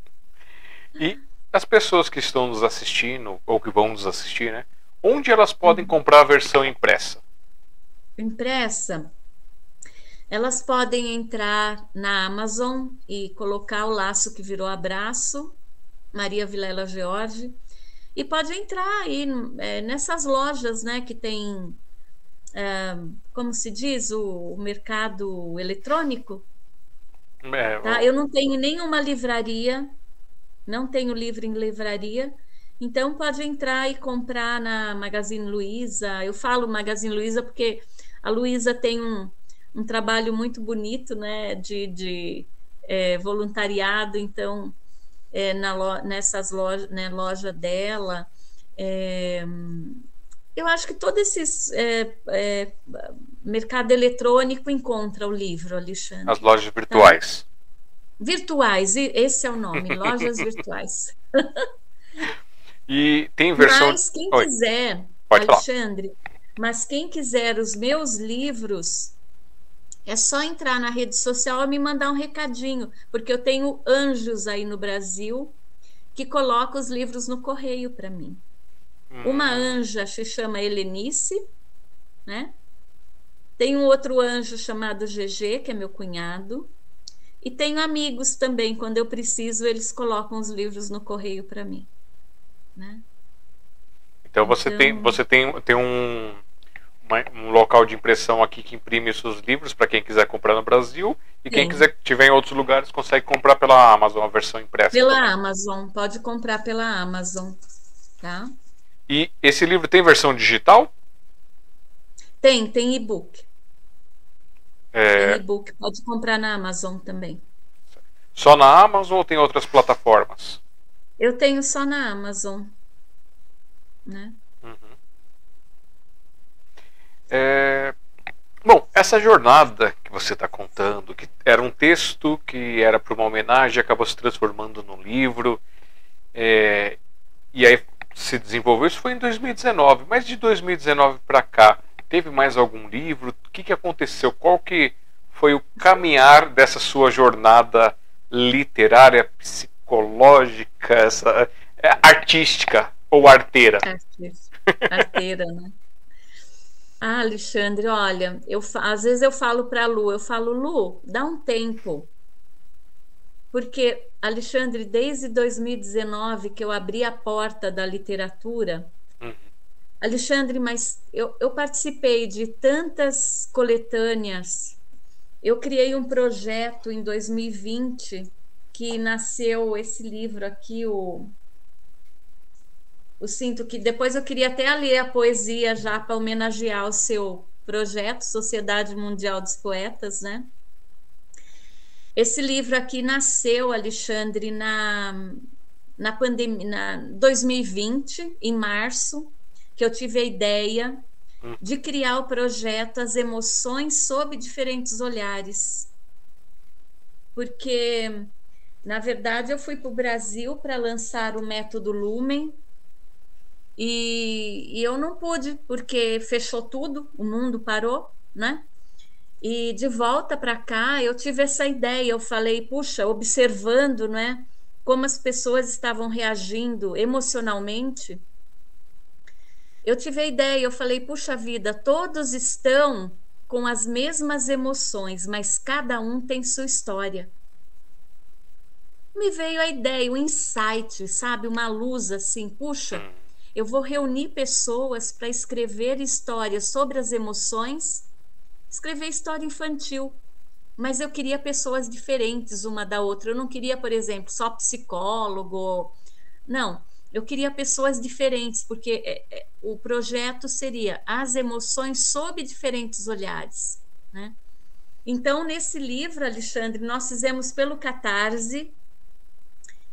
e as pessoas que estão nos assistindo, ou que vão nos assistir, né? Onde elas podem hum. comprar a versão impressa? Impressa? Elas podem entrar na Amazon e colocar o laço que virou abraço, Maria Vilela George, e pode entrar aí é, nessas lojas, né, que tem, é, como se diz, o, o mercado eletrônico. É, tá? Eu não tenho nenhuma livraria, não tenho livro em livraria, então pode entrar e comprar na Magazine Luiza. Eu falo Magazine Luiza porque a Luiza tem um um trabalho muito bonito né, de, de é, voluntariado, então, é, na lo, nessas lojas, né, loja dela. É, eu acho que todo esse é, é, mercado eletrônico encontra o livro, Alexandre. As lojas virtuais. Tá? Virtuais, esse é o nome, lojas virtuais. e tem versão. Mas quem Oi. quiser, Pode Alexandre, falar. mas quem quiser os meus livros, é só entrar na rede social e me mandar um recadinho, porque eu tenho anjos aí no Brasil que colocam os livros no correio para mim. Hum. Uma anja se chama Helenice, né? Tem um outro anjo chamado GG, que é meu cunhado. E tenho amigos também, quando eu preciso, eles colocam os livros no correio para mim. Né? Então você então... tem você tem, tem um uma, um local de impressão aqui que imprime os seus livros para quem quiser comprar no Brasil. E Sim. quem quiser tiver em outros lugares consegue comprar pela Amazon a versão impressa. Pela também. Amazon, pode comprar pela Amazon, tá? E esse livro tem versão digital? Tem, tem e-book. É... e-book, pode comprar na Amazon também. Só na Amazon ou tem outras plataformas? Eu tenho só na Amazon, né? É... Bom, essa jornada que você está contando, que era um texto que era para uma homenagem, acabou se transformando num livro, é... e aí se desenvolveu, isso foi em 2019, mas de 2019 para cá, Teve mais algum livro? O que, que aconteceu? Qual que foi o caminhar dessa sua jornada literária, psicológica, essa, é, artística ou arteira? Artística. Arteira, né? Ah, Alexandre, olha, eu, às vezes eu falo para a Lu, eu falo, Lu, dá um tempo. Porque, Alexandre, desde 2019 que eu abri a porta da literatura, uhum. Alexandre, mas eu, eu participei de tantas coletâneas. Eu criei um projeto em 2020 que nasceu esse livro aqui, o eu sinto que depois eu queria até ler a poesia já para homenagear o seu projeto, Sociedade Mundial dos Poetas, né? Esse livro aqui nasceu, Alexandre, na, na pandemia, na 2020, em março, que eu tive a ideia de criar o projeto As Emoções sob Diferentes Olhares. Porque, na verdade, eu fui para o Brasil para lançar o método Lumen, e, e eu não pude, porque fechou tudo, o mundo parou, né? E de volta para cá, eu tive essa ideia. Eu falei, puxa, observando, né, como as pessoas estavam reagindo emocionalmente, eu tive a ideia. Eu falei, puxa vida, todos estão com as mesmas emoções, mas cada um tem sua história. Me veio a ideia, o um insight, sabe, uma luz assim, puxa. Eu vou reunir pessoas para escrever histórias sobre as emoções, escrever história infantil. Mas eu queria pessoas diferentes uma da outra. Eu não queria, por exemplo, só psicólogo. Não, eu queria pessoas diferentes, porque é, é, o projeto seria as emoções sob diferentes olhares. Né? Então, nesse livro, Alexandre, nós fizemos pelo Catarse.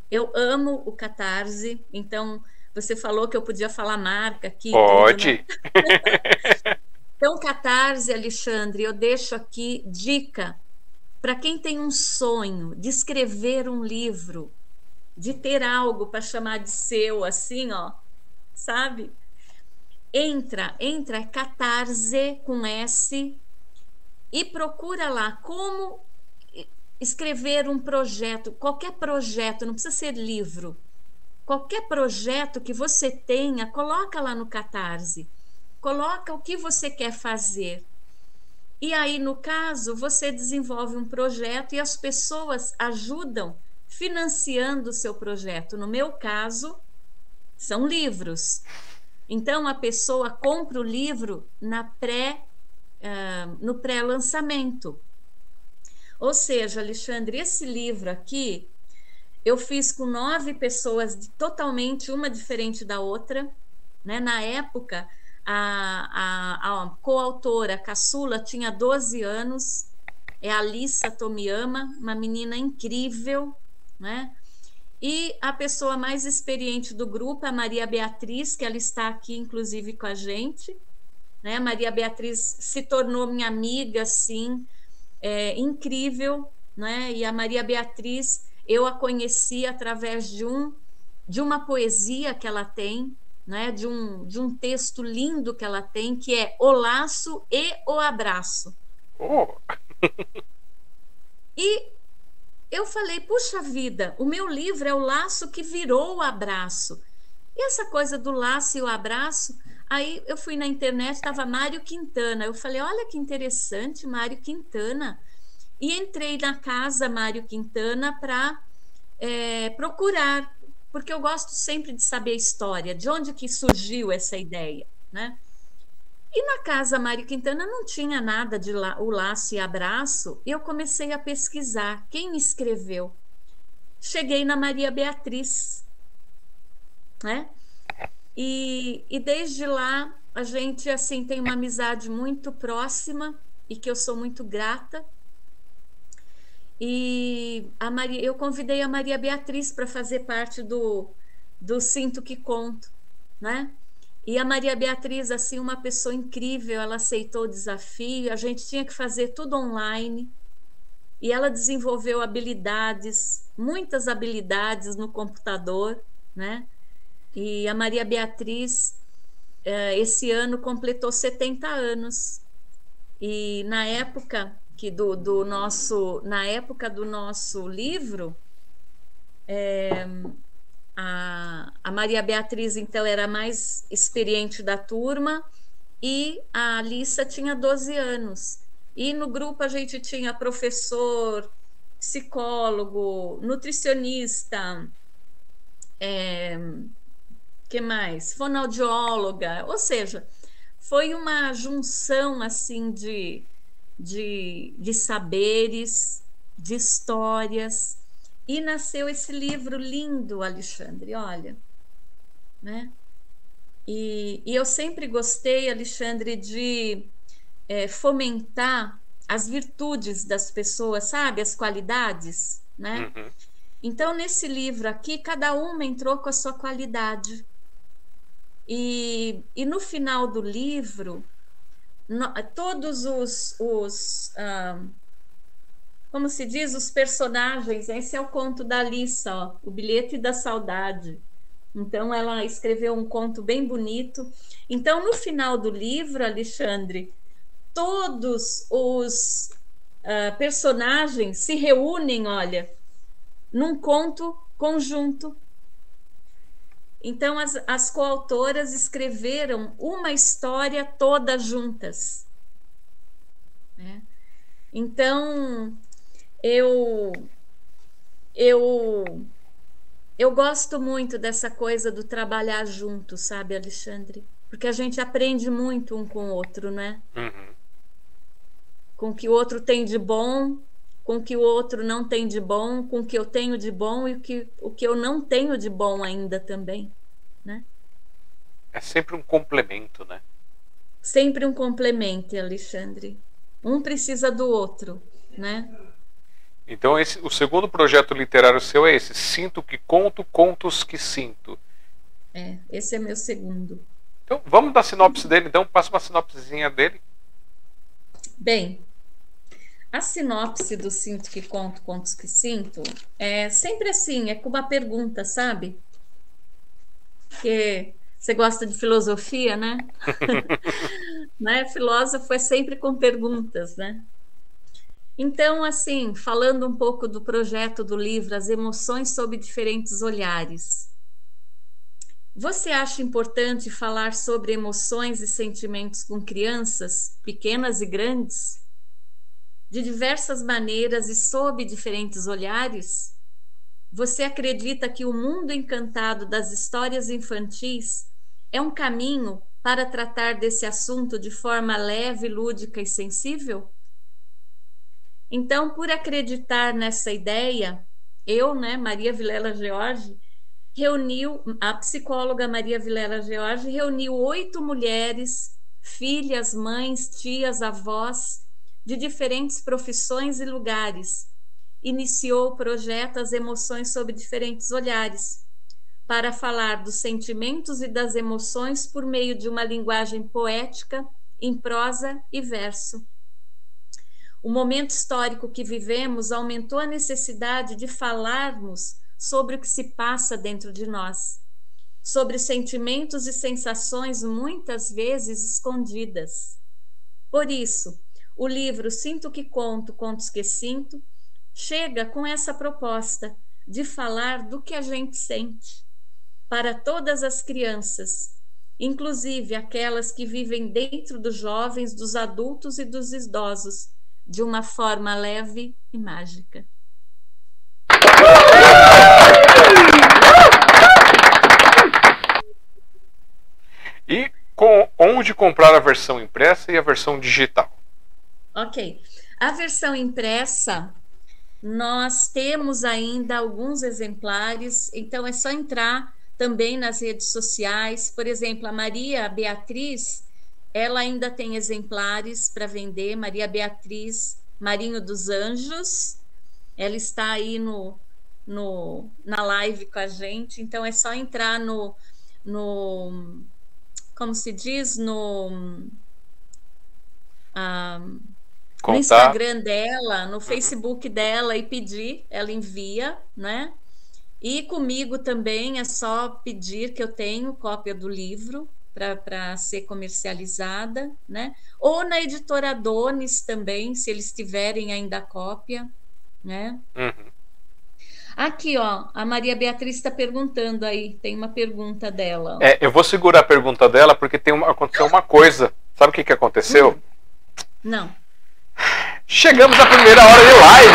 Eu amo o Catarse, então você falou que eu podia falar marca aqui. Pode. Né? então, Catarse, Alexandre, eu deixo aqui dica para quem tem um sonho de escrever um livro, de ter algo para chamar de seu, assim, ó, sabe? Entra, entra, é Catarse com S e procura lá como escrever um projeto, qualquer projeto, não precisa ser livro Qualquer projeto que você tenha, coloca lá no Catarse. Coloca o que você quer fazer. E aí, no caso, você desenvolve um projeto e as pessoas ajudam financiando o seu projeto. No meu caso, são livros. Então, a pessoa compra o livro na pré, uh, no pré-lançamento. Ou seja, Alexandre, esse livro aqui, eu fiz com nove pessoas totalmente uma diferente da outra. Né? Na época, a, a, a coautora caçula tinha 12 anos, é Alissa Tomiyama, uma menina incrível, né? E a pessoa mais experiente do grupo a Maria Beatriz, que ela está aqui, inclusive, com a gente. Né? Maria Beatriz se tornou minha amiga, assim, é, incrível, né? E a Maria Beatriz eu a conheci através de um de uma poesia que ela tem, né, de um de um texto lindo que ela tem, que é O laço e o abraço. Oh. e eu falei, puxa vida, o meu livro é o laço que virou o abraço. E essa coisa do laço e o abraço, aí eu fui na internet, estava Mário Quintana. Eu falei, olha que interessante, Mário Quintana e entrei na casa Mário Quintana para é, procurar, porque eu gosto sempre de saber a história, de onde que surgiu essa ideia, né? E na casa Mário Quintana não tinha nada de la, o laço e abraço, e eu comecei a pesquisar quem escreveu. Cheguei na Maria Beatriz, né? E, e desde lá a gente assim tem uma amizade muito próxima e que eu sou muito grata e a Maria, eu convidei a Maria Beatriz para fazer parte do, do Sinto que Conto, né? E a Maria Beatriz, assim, uma pessoa incrível, ela aceitou o desafio, a gente tinha que fazer tudo online. E ela desenvolveu habilidades, muitas habilidades no computador, né? E a Maria Beatriz uh, esse ano completou 70 anos. E na época que do, do nosso, na época do nosso livro, é, a, a Maria Beatriz, então, era mais experiente da turma e a Alissa tinha 12 anos. E no grupo a gente tinha professor, psicólogo, nutricionista, é, que mais? Fonoaudióloga, ou seja, foi uma junção assim de, de, de saberes, de histórias, e nasceu esse livro lindo, Alexandre, olha, né? E, e eu sempre gostei, Alexandre, de é, fomentar as virtudes das pessoas, sabe? As qualidades, né? Uhum. Então, nesse livro aqui, cada uma entrou com a sua qualidade. E, e no final do livro, todos os, os ah, como se diz, os personagens. Esse é o conto da Alissa, ó, o bilhete da saudade. Então, ela escreveu um conto bem bonito. Então, no final do livro, Alexandre, todos os uh, personagens se reúnem, olha, num conto conjunto. Então, as, as coautoras escreveram uma história toda juntas. Né? Então, eu eu eu gosto muito dessa coisa do trabalhar junto, sabe, Alexandre? Porque a gente aprende muito um com o outro, né? Uhum. Com o que o outro tem de bom, com o que o outro não tem de bom, com o que eu tenho de bom e o que, o que eu não tenho de bom ainda também, né? É sempre um complemento, né? Sempre um complemento, Alexandre. Um precisa do outro, né? Então, esse, o segundo projeto literário seu é esse: Sinto que conto, contos que sinto. É, esse é meu segundo. Então, vamos dar sinopse dele, então, passa uma sinopsezinha dele. Bem, a sinopse do Sinto que conto, contos que sinto é sempre assim, é com uma pergunta, sabe? Porque você gosta de filosofia, né? né? Filósofo é sempre com perguntas, né? Então, assim, falando um pouco do projeto do livro As Emoções sob Diferentes Olhares. Você acha importante falar sobre emoções e sentimentos com crianças, pequenas e grandes? De diversas maneiras e sob diferentes olhares? Você acredita que o mundo encantado das histórias infantis é um caminho para tratar desse assunto de forma leve, lúdica e sensível? Então, por acreditar nessa ideia, eu, né, Maria Vilela George, reuniu, a psicóloga Maria Vilela George reuniu oito mulheres, filhas, mães, tias, avós, de diferentes profissões e lugares. Iniciou o projeto As Emoções sob Diferentes Olhares, para falar dos sentimentos e das emoções por meio de uma linguagem poética, em prosa e verso. O momento histórico que vivemos aumentou a necessidade de falarmos sobre o que se passa dentro de nós, sobre sentimentos e sensações muitas vezes escondidas. Por isso, o livro Sinto que Conto, Contos que Sinto chega com essa proposta de falar do que a gente sente para todas as crianças, inclusive aquelas que vivem dentro dos jovens, dos adultos e dos idosos de uma forma leve e mágica. E com, onde comprar a versão impressa e a versão digital? Ok. A versão impressa, nós temos ainda alguns exemplares, então é só entrar também nas redes sociais. Por exemplo, a Maria Beatriz ela ainda tem exemplares para vender, Maria Beatriz Marinho dos Anjos. Ela está aí no, no, na live com a gente, então é só entrar no, no como se diz, no, ah, no Instagram dela, no uhum. Facebook dela e pedir, ela envia, né? E comigo também é só pedir que eu tenho cópia do livro para ser comercializada, né? Ou na editora Donis também, se eles tiverem ainda a cópia, né? Uhum. Aqui, ó, a Maria Beatriz está perguntando aí, tem uma pergunta dela. É, eu vou segurar a pergunta dela porque tem uma, aconteceu uma coisa. Sabe o que, que aconteceu? Não. Chegamos à primeira hora de live!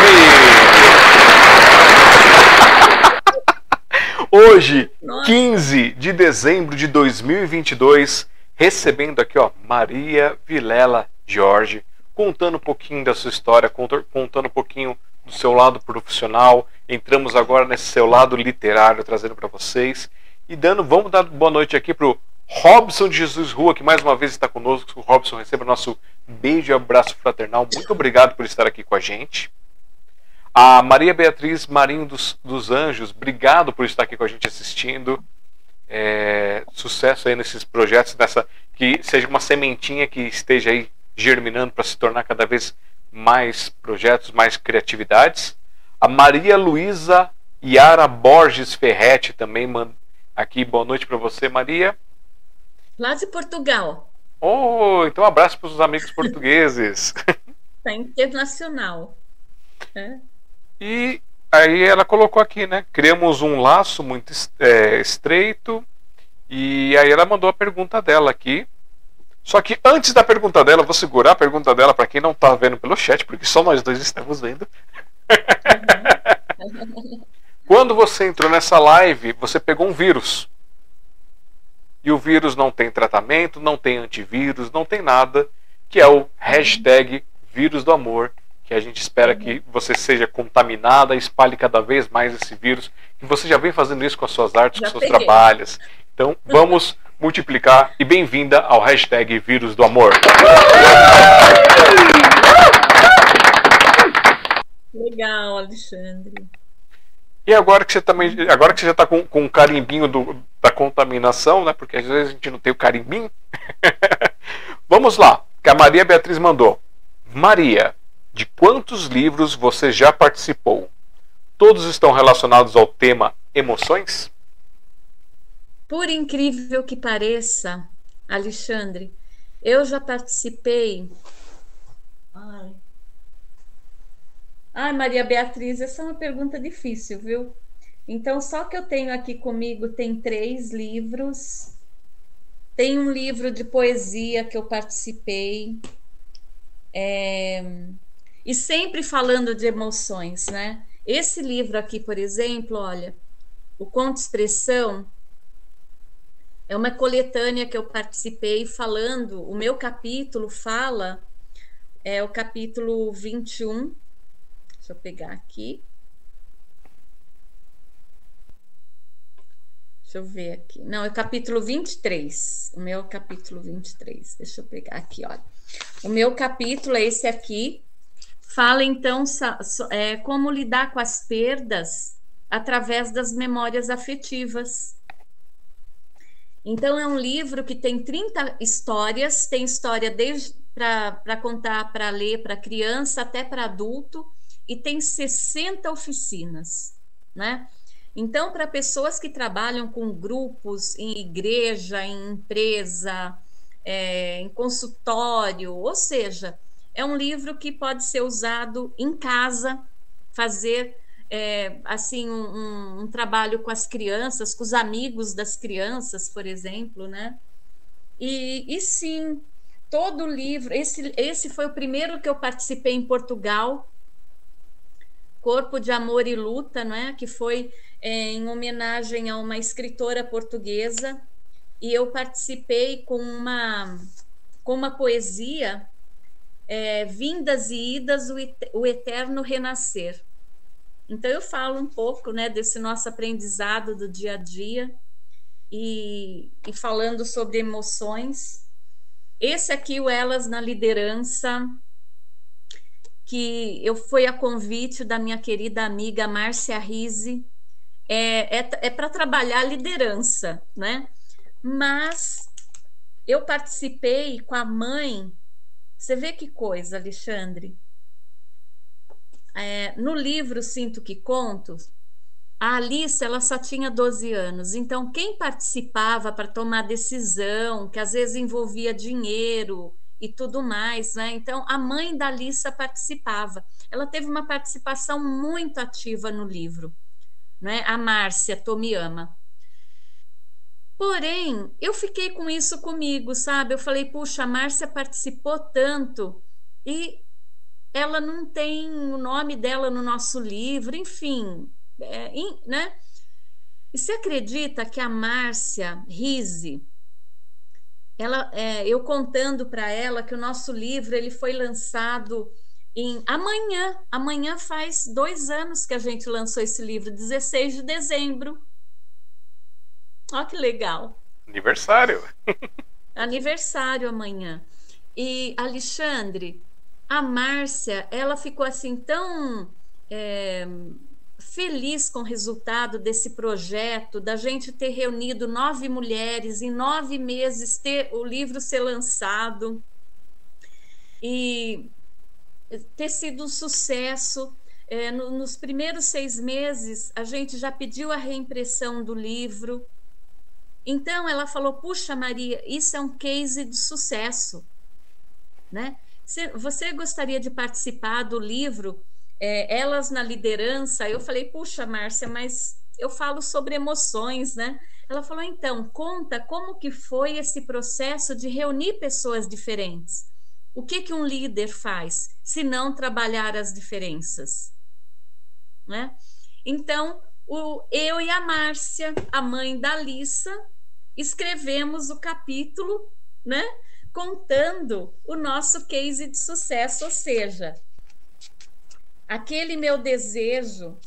Hoje, Nossa. 15 de dezembro de 2022, recebendo aqui, ó, Maria Vilela Jorge, contando um pouquinho da sua história, contando um pouquinho do seu lado profissional. Entramos agora nesse seu lado literário, trazendo para vocês. E dando, vamos dar boa noite aqui pro Robson de Jesus Rua, que mais uma vez está conosco. Robson receba nosso beijo e abraço fraternal. Muito obrigado por estar aqui com a gente. A Maria Beatriz Marinho dos, dos Anjos, obrigado por estar aqui com a gente assistindo. É, sucesso aí nesses projetos, nessa, que seja uma sementinha que esteja aí germinando para se tornar cada vez mais projetos, mais criatividades. A Maria Luísa Yara Borges Ferretti também manda aqui. Boa noite para você, Maria. Lá de Portugal. Oh, então um abraço para os amigos portugueses. Está internacional. É. E aí ela colocou aqui, né? Criamos um laço muito é, estreito. E aí ela mandou a pergunta dela aqui. Só que antes da pergunta dela, vou segurar a pergunta dela para quem não está vendo pelo chat, porque só nós dois estamos vendo. Quando você entrou nessa live, você pegou um vírus. E o vírus não tem tratamento, não tem antivírus, não tem nada, que é o hashtag vírus do amor, que a gente espera que você seja contaminada, espalhe cada vez mais esse vírus, que você já vem fazendo isso com as suas artes, já com seus trabalhos. Então, vamos multiplicar e bem-vinda ao hashtag Vírus do Amor. Legal, Alexandre. E agora que você também, agora que você já está com, com o carimbinho do, da contaminação, né? Porque às vezes a gente não tem o carimbinho. Vamos lá, que a Maria Beatriz mandou. Maria, de quantos livros você já participou? Todos estão relacionados ao tema emoções? Por incrível que pareça, Alexandre, eu já participei. Ai. Ai, Maria Beatriz, essa é uma pergunta difícil, viu? Então, só que eu tenho aqui comigo tem três livros. Tem um livro de poesia que eu participei. É... E sempre falando de emoções, né? Esse livro aqui, por exemplo, olha, o Conto Expressão, é uma coletânea que eu participei falando, o meu capítulo fala, é o capítulo 21. Deixa eu pegar aqui. Deixa eu ver aqui. Não, é capítulo 23. O meu capítulo 23. Deixa eu pegar aqui, olha. O meu capítulo é esse aqui. Fala então é, como lidar com as perdas através das memórias afetivas. Então, é um livro que tem 30 histórias, tem história desde para contar, para ler para criança até para adulto, e tem 60 oficinas, né? Então, para pessoas que trabalham com grupos em igreja, em empresa, é, em consultório, ou seja, é um livro que pode ser usado em casa, fazer é, assim um, um, trabalho com as crianças, com os amigos das crianças, por exemplo, né? E, e sim, todo o livro, esse, esse foi o primeiro que eu participei em Portugal, Corpo de Amor e Luta, não é? Que foi é, em homenagem a uma escritora portuguesa e eu participei com uma com uma poesia é, Vindas e Idas, o Eterno Renascer. Então eu falo um pouco né, desse nosso aprendizado do dia a dia e, e falando sobre emoções. Esse aqui, o Elas na Liderança, que eu fui a convite da minha querida amiga Márcia Rise, é, é, é para trabalhar liderança, né? Mas eu participei com a mãe. Você vê que coisa, Alexandre? é, no livro Sinto que Conto, a Alice ela só tinha 12 anos, então quem participava para tomar decisão, que às vezes envolvia dinheiro e tudo mais, né? Então a mãe da Alissa participava. Ela teve uma participação muito ativa no livro, né? A Márcia Tomiyama. Porém, eu fiquei com isso comigo, sabe? Eu falei, puxa, a Márcia participou tanto e ela não tem o nome dela no nosso livro, enfim, é, né? E você acredita que a Márcia Rise, ela, é, eu contando para ela que o nosso livro ele foi lançado em amanhã, amanhã faz dois anos que a gente lançou esse livro, 16 de dezembro. Olha que legal. Aniversário. Aniversário amanhã. E Alexandre, a Márcia, ela ficou assim tão é, feliz com o resultado desse projeto, da gente ter reunido nove mulheres em nove meses, ter o livro ser lançado e ter sido um sucesso. É, no, nos primeiros seis meses, a gente já pediu a reimpressão do livro. Então, ela falou: Puxa, Maria, isso é um case de sucesso. Né? Você gostaria de participar do livro? É, elas na liderança, eu falei, puxa, Márcia, mas eu falo sobre emoções, né? Ela falou, então, conta como que foi esse processo de reunir pessoas diferentes. O que que um líder faz se não trabalhar as diferenças? Né? Então, o, eu e a Márcia, a mãe da Lissa, escrevemos o capítulo, né? Contando o nosso case de sucesso, ou seja, aquele meu desejo,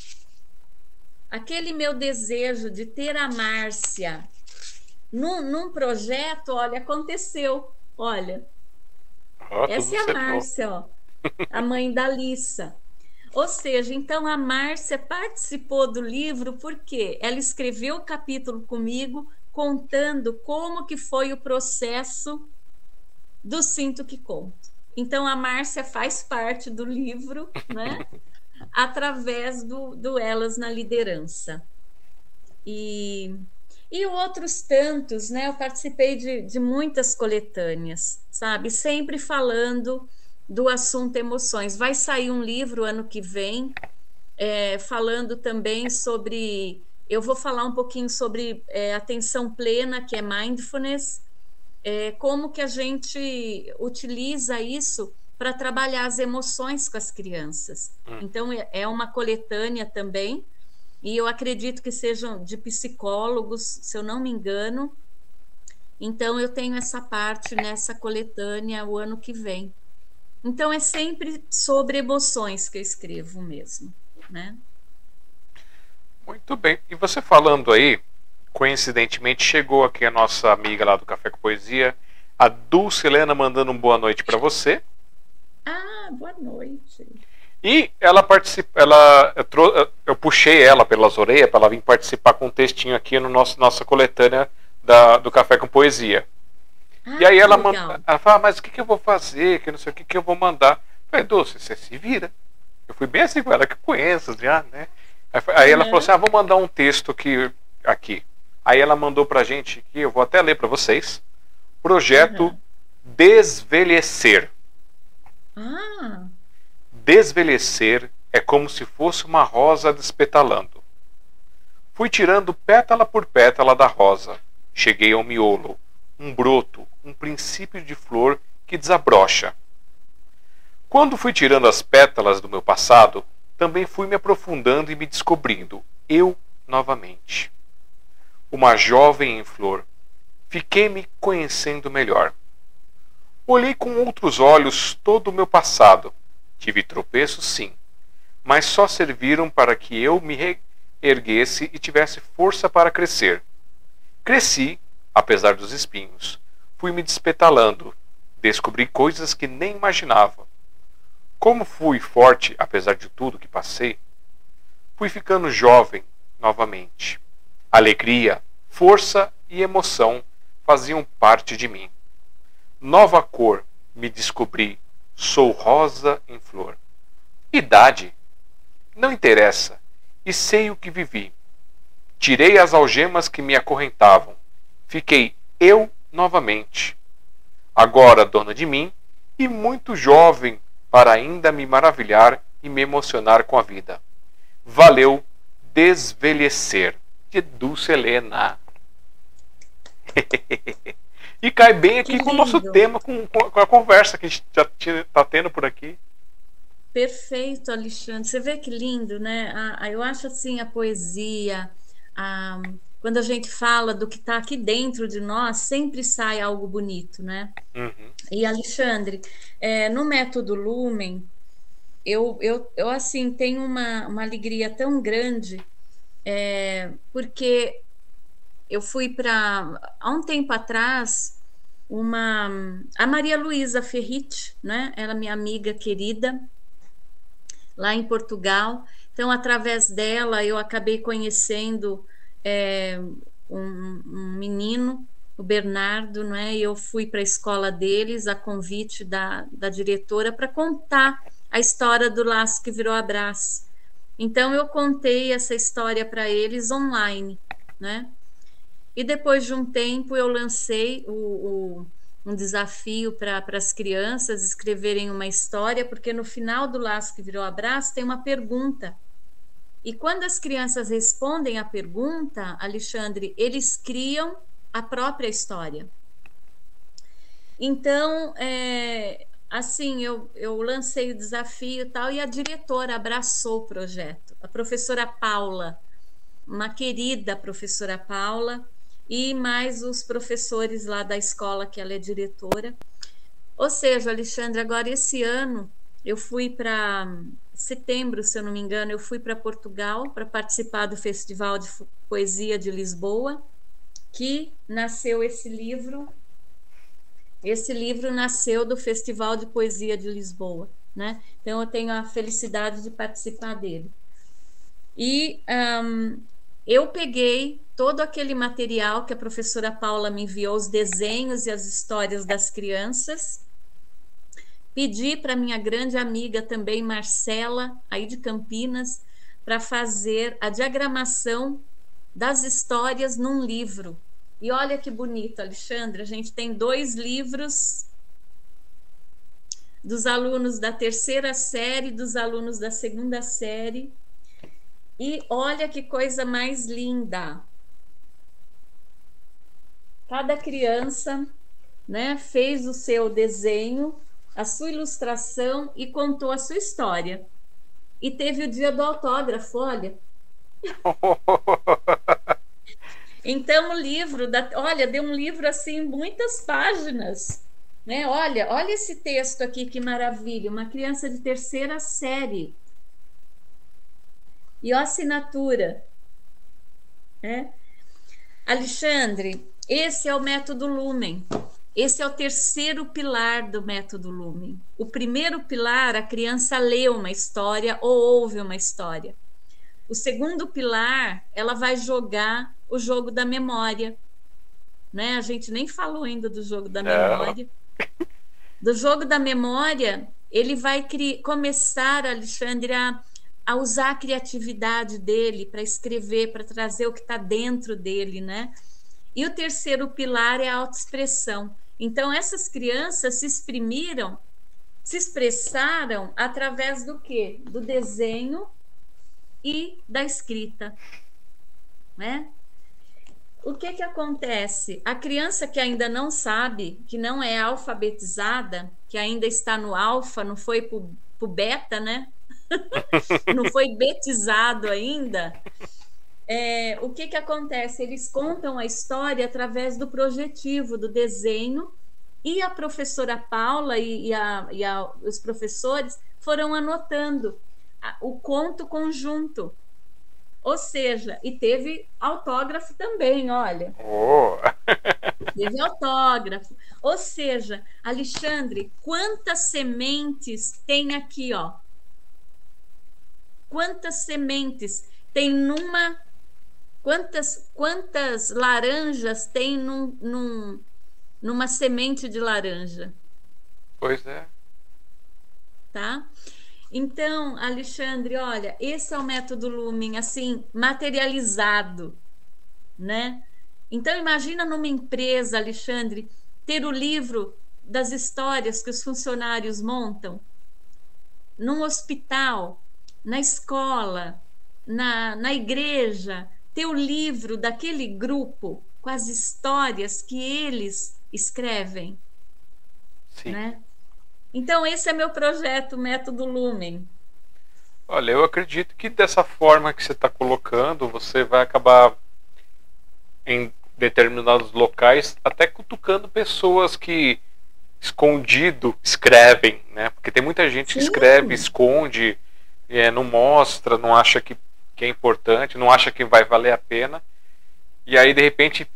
aquele meu desejo de ter a Márcia num, num projeto, olha, aconteceu. Olha, oh, essa é a Márcia, ó, a mãe da Lissa. Ou seja, então a Márcia participou do livro porque ela escreveu o capítulo comigo contando como que foi o processo do Sinto que Conto. Então a Márcia faz parte do livro, né? através do, do Elas na Liderança. E, e outros tantos, né? Eu participei de, de muitas coletâneas, sabe? Sempre falando do assunto emoções. Vai sair um livro ano que vem, é, falando também sobre. Eu vou falar um pouquinho sobre é, atenção plena, que é mindfulness, é, como que a gente utiliza isso para trabalhar as emoções com as crianças. Hum. Então, é, é uma coletânea também, e eu acredito que sejam de psicólogos, se eu não me engano. Então, eu tenho essa parte nessa coletânea o ano que vem. Então, é sempre sobre emoções que eu escrevo mesmo, né? Muito bem. E você falando aí, coincidentemente chegou aqui a nossa amiga lá do Café com Poesia, a Dulce Helena, mandando um boa noite para você. Ah, boa noite. E ela participa, ela eu, trou, eu puxei ela pelas orelhas para ela vir participar com um textinho aqui no nosso nossa coletânea da, do Café com Poesia. Ah, e aí ela manda, ela fala, ah, mas o que, que eu vou fazer? Que não sei o que, que eu vou mandar. Eu falei, Dulce, você se vira. Eu fui bem assim com ela, que conheço já, né? Aí, aí ela falou assim: ah, vou mandar um texto aqui. aqui. Aí ela mandou pra gente aqui, eu vou até ler para vocês. Projeto uhum. Desvelhecer. Ah. Desvelhecer é como se fosse uma rosa despetalando. Fui tirando pétala por pétala da rosa. Cheguei ao miolo, um broto, um princípio de flor que desabrocha. Quando fui tirando as pétalas do meu passado, também fui me aprofundando e me descobrindo, eu novamente uma jovem em flor. Fiquei me conhecendo melhor. Olhei com outros olhos todo o meu passado. Tive tropeços, sim, mas só serviram para que eu me erguesse e tivesse força para crescer. Cresci, apesar dos espinhos. Fui me despetalando. Descobri coisas que nem imaginava. Como fui forte, apesar de tudo que passei, fui ficando jovem novamente. Alegria, força e emoção faziam parte de mim. Nova cor, me descobri, sou rosa em flor. Idade, não interessa, e sei o que vivi. Tirei as algemas que me acorrentavam. Fiquei eu novamente. Agora dona de mim e muito jovem para ainda me maravilhar e me emocionar com a vida. Valeu desvelhecer de Dulce Helena. e cai bem aqui com o nosso tema, com, com, a conversa que a gente já está tendo por aqui. Perfeito, Alexandre. Você vê que lindo, né? eu acho assim a poesia, a, quando a gente fala do que está aqui dentro de nós, sempre sai algo bonito, né? Uhum. E Alexandre, é, no método Lumen, eu, eu, eu assim tenho uma, uma alegria tão grande, é, porque eu fui para há um tempo atrás uma a Maria Luísa Ferrit, né? Ela é minha amiga querida lá em Portugal. Então, através dela, eu acabei conhecendo é, um, um, menino, o Bernardo, né? E eu fui para a escola deles, a convite da, da diretora, para contar a história do laço que virou abraço. Então, eu contei essa história para eles online, né? E depois de um tempo, eu lancei o, o um desafio para as crianças escreverem uma história, porque no final do laço que virou abraço tem uma pergunta. E quando as crianças respondem a pergunta, Alexandre, eles criam a própria história. Então, é, assim, eu, eu lancei o desafio e tal, e a diretora abraçou o projeto. A professora Paula, uma querida professora Paula, e mais os professores lá da escola que ela é diretora. Ou seja, Alexandre, agora esse ano eu fui para setembro, se eu não me engano, eu fui para Portugal para participar do Festival de Poesia de Lisboa, que nasceu esse livro. Esse livro nasceu do Festival de Poesia de Lisboa, né? Então eu tenho a felicidade de participar dele. E um, eu peguei todo aquele material que a professora Paula me enviou, os desenhos e as histórias das crianças. Pedi para minha grande amiga também, Marcela, aí de Campinas, para fazer a diagramação das histórias num livro. E olha que bonito, Alexandre, a gente tem dois livros dos alunos da terceira série, dos alunos da segunda série. E olha que coisa mais linda. Cada criança né, fez o seu desenho, a sua ilustração e contou a sua história. E teve o dia do autógrafo, olha. Então o livro, da, olha, deu um livro assim, muitas páginas, né? Olha, olha esse texto aqui, que maravilha, uma criança de terceira série. E a assinatura, né? Alexandre, esse é o método Lumen. Esse é o terceiro pilar do método Lumen. O primeiro pilar, a criança lê uma história ou ouve uma história. O segundo pilar, ela vai jogar o jogo da memória. Né? A gente nem falou ainda do jogo da memória. Do jogo da memória, ele vai começar, Alexandre, a, a usar a criatividade dele para escrever, para trazer o que está dentro dele, né? E o terceiro pilar é a autoexpressão. Então, essas crianças se exprimiram, se expressaram através do quê? Do desenho e da escrita. Né? O que, que acontece? A criança que ainda não sabe, que não é alfabetizada, que ainda está no alfa, não foi para o beta, né? não foi betizado ainda, é, o que, que acontece? Eles contam a história através do projetivo, do desenho, e a professora Paula e, e, a, e a, os professores foram anotando o conto conjunto. Ou seja, e teve autógrafo também, olha. Oh. teve autógrafo. Ou seja, Alexandre, quantas sementes tem aqui, ó? Quantas sementes tem numa Quantas, quantas laranjas tem num, num, numa semente de laranja? Pois é. Tá? Então, Alexandre, olha, esse é o método Lumen, assim, materializado, né? Então imagina numa empresa, Alexandre, ter o livro das histórias que os funcionários montam, num hospital, na escola, na, na igreja, ter o livro daquele grupo com as histórias que eles escrevem. Sim. Né? Então, esse é meu projeto, Método Lumen. Olha, eu acredito que dessa forma que você está colocando, você vai acabar em determinados locais até cutucando pessoas que escondido escrevem, né? Porque tem muita gente Sim. que escreve, esconde, é, não mostra, não acha que, que é importante, não acha que vai valer a pena. E aí, de repente,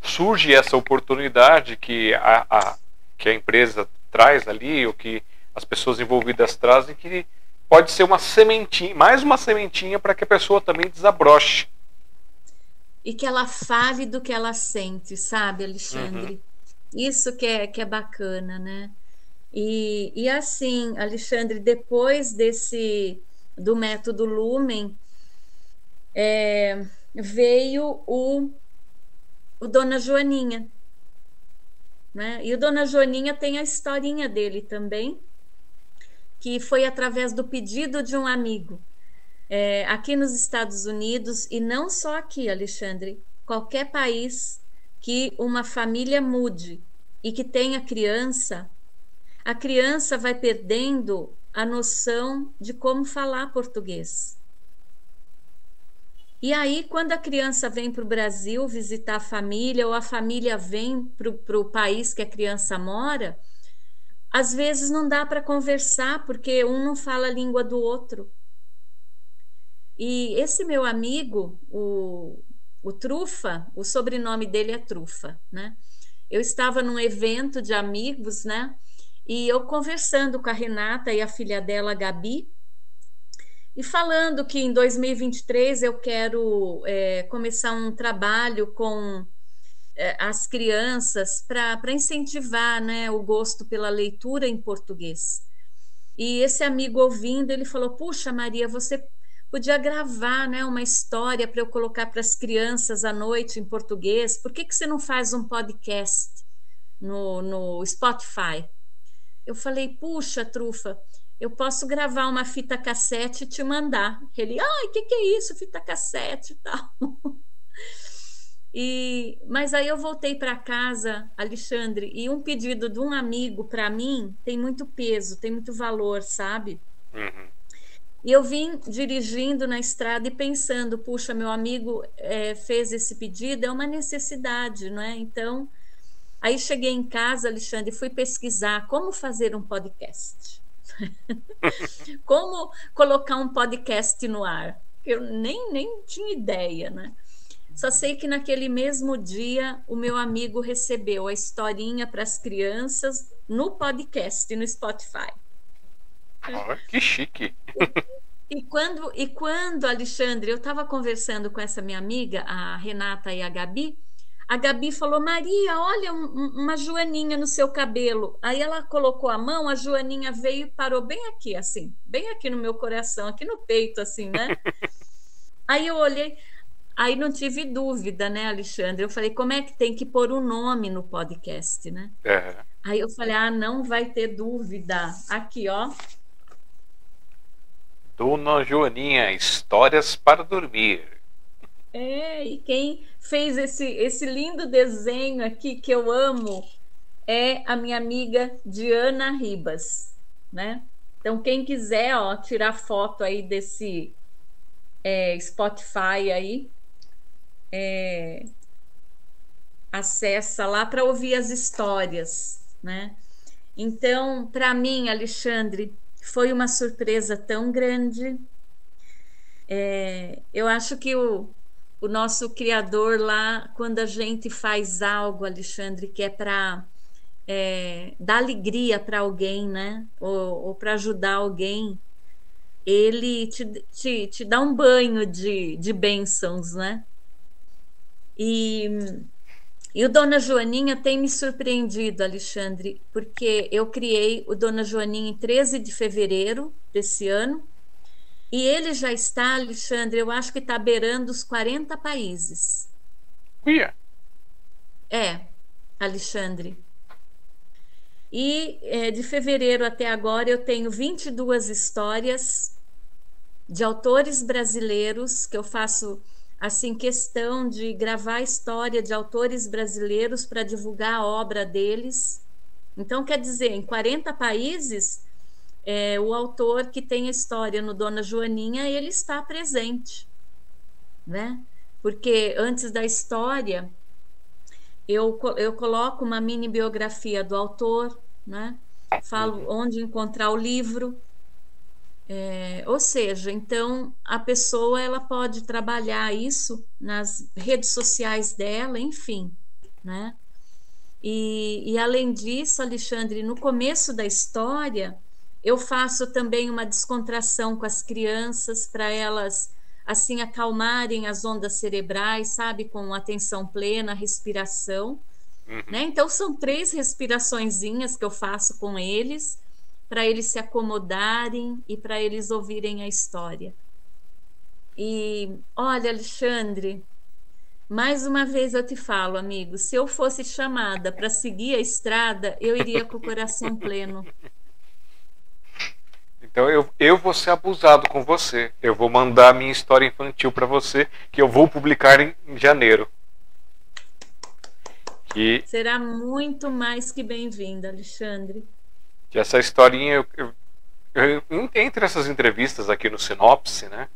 surge essa oportunidade que a, a, que a empresa traz ali, ou que as pessoas envolvidas trazem, que pode ser uma sementinha, mais uma sementinha para que a pessoa também desabroche. E que ela fale do que ela sente, sabe, Alexandre? Uhum. Isso que é, que é bacana, né? E, e assim, Alexandre, depois desse do método Lumen, é, veio o, o Dona Joaninha. Né? E o Dona Joaninha tem a historinha dele também, que foi através do pedido de um amigo. É, aqui nos Estados Unidos, e não só aqui, Alexandre, qualquer país que uma família mude e que tenha criança, a criança vai perdendo a noção de como falar português. E aí, quando a criança vem para o Brasil visitar a família, ou a família vem para o país que a criança mora, às vezes não dá para conversar, porque um não fala a língua do outro. E esse meu amigo, o, o Trufa, o sobrenome dele é Trufa, né? Eu estava num evento de amigos, né? E eu conversando com a Renata e a filha dela, a Gabi, e falando que em 2023 eu quero é, começar um trabalho com é, as crianças para incentivar né, o gosto pela leitura em português. E esse amigo ouvindo, ele falou: Puxa, Maria, você podia gravar né, uma história para eu colocar para as crianças à noite em português. Por que, que você não faz um podcast no, no Spotify? Eu falei: Puxa, trufa eu posso gravar uma fita cassete e te mandar. Ele, ai, o que, que é isso? Fita cassete e tal. E, mas aí eu voltei para casa, Alexandre, e um pedido de um amigo para mim tem muito peso, tem muito valor, sabe? Uhum. E eu vim dirigindo na estrada e pensando, puxa, meu amigo é, fez esse pedido, é uma necessidade, não é? Então, aí cheguei em casa, Alexandre, e fui pesquisar como fazer um podcast. Como colocar um podcast no ar? Eu nem, nem tinha ideia, né? Só sei que naquele mesmo dia o meu amigo recebeu a historinha para as crianças no podcast, no Spotify. Oh, que chique! E, e, quando, e quando, Alexandre, eu estava conversando com essa minha amiga, a Renata e a Gabi, a Gabi falou: Maria, olha um, uma joaninha no seu cabelo. Aí ela colocou a mão, a joaninha veio e parou bem aqui, assim, bem aqui no meu coração, aqui no peito, assim, né? aí eu olhei, aí não tive dúvida, né, Alexandre? Eu falei: como é que tem que pôr o um nome no podcast, né? É. Aí eu falei: ah, não vai ter dúvida. Aqui, ó. Dona Joaninha, histórias para dormir. É, e quem fez esse, esse lindo desenho aqui que eu amo é a minha amiga Diana Ribas, né? Então, quem quiser ó, tirar foto aí desse é, Spotify aí, é, acessa lá para ouvir as histórias, né? Então, para mim, Alexandre, foi uma surpresa tão grande. É, eu acho que o, o nosso criador lá, quando a gente faz algo, Alexandre, que é para é, dar alegria para alguém, né? Ou, ou para ajudar alguém, ele te, te, te dá um banho de, de bênçãos, né? E, e o Dona Joaninha tem me surpreendido, Alexandre, porque eu criei o Dona Joaninha em 13 de fevereiro desse ano e ele já está, Alexandre, eu acho que está beirando os 40 países. Uia. É, Alexandre. E é, de fevereiro até agora eu tenho 22 histórias de autores brasileiros que eu faço assim questão de gravar história de autores brasileiros para divulgar a obra deles. Então, quer dizer, em 40 países, é, o autor que tem a história no Dona Joaninha, ele está presente, né? Porque antes da história, eu, eu coloco uma mini biografia do autor, né? Falo uhum. onde encontrar o livro. É, ou seja, então a pessoa ela pode trabalhar isso nas redes sociais dela, enfim, né? E, e além disso, Alexandre, no começo da história, eu faço também uma descontração com as crianças para elas assim acalmarem as ondas cerebrais, sabe, com atenção plena, respiração. Uhum. Né? Então são três respiraçõezinhas que eu faço com eles para eles se acomodarem e para eles ouvirem a história. E olha, Alexandre, mais uma vez eu te falo, amigo, se eu fosse chamada para seguir a estrada, eu iria com o coração pleno. Então eu, eu vou ser abusado com você. Eu vou mandar minha história infantil para você, que eu vou publicar em, em janeiro. E será muito mais que bem-vinda, Alexandre. Que essa historinha, eu, eu, eu, entre essas entrevistas aqui no Sinopse, né?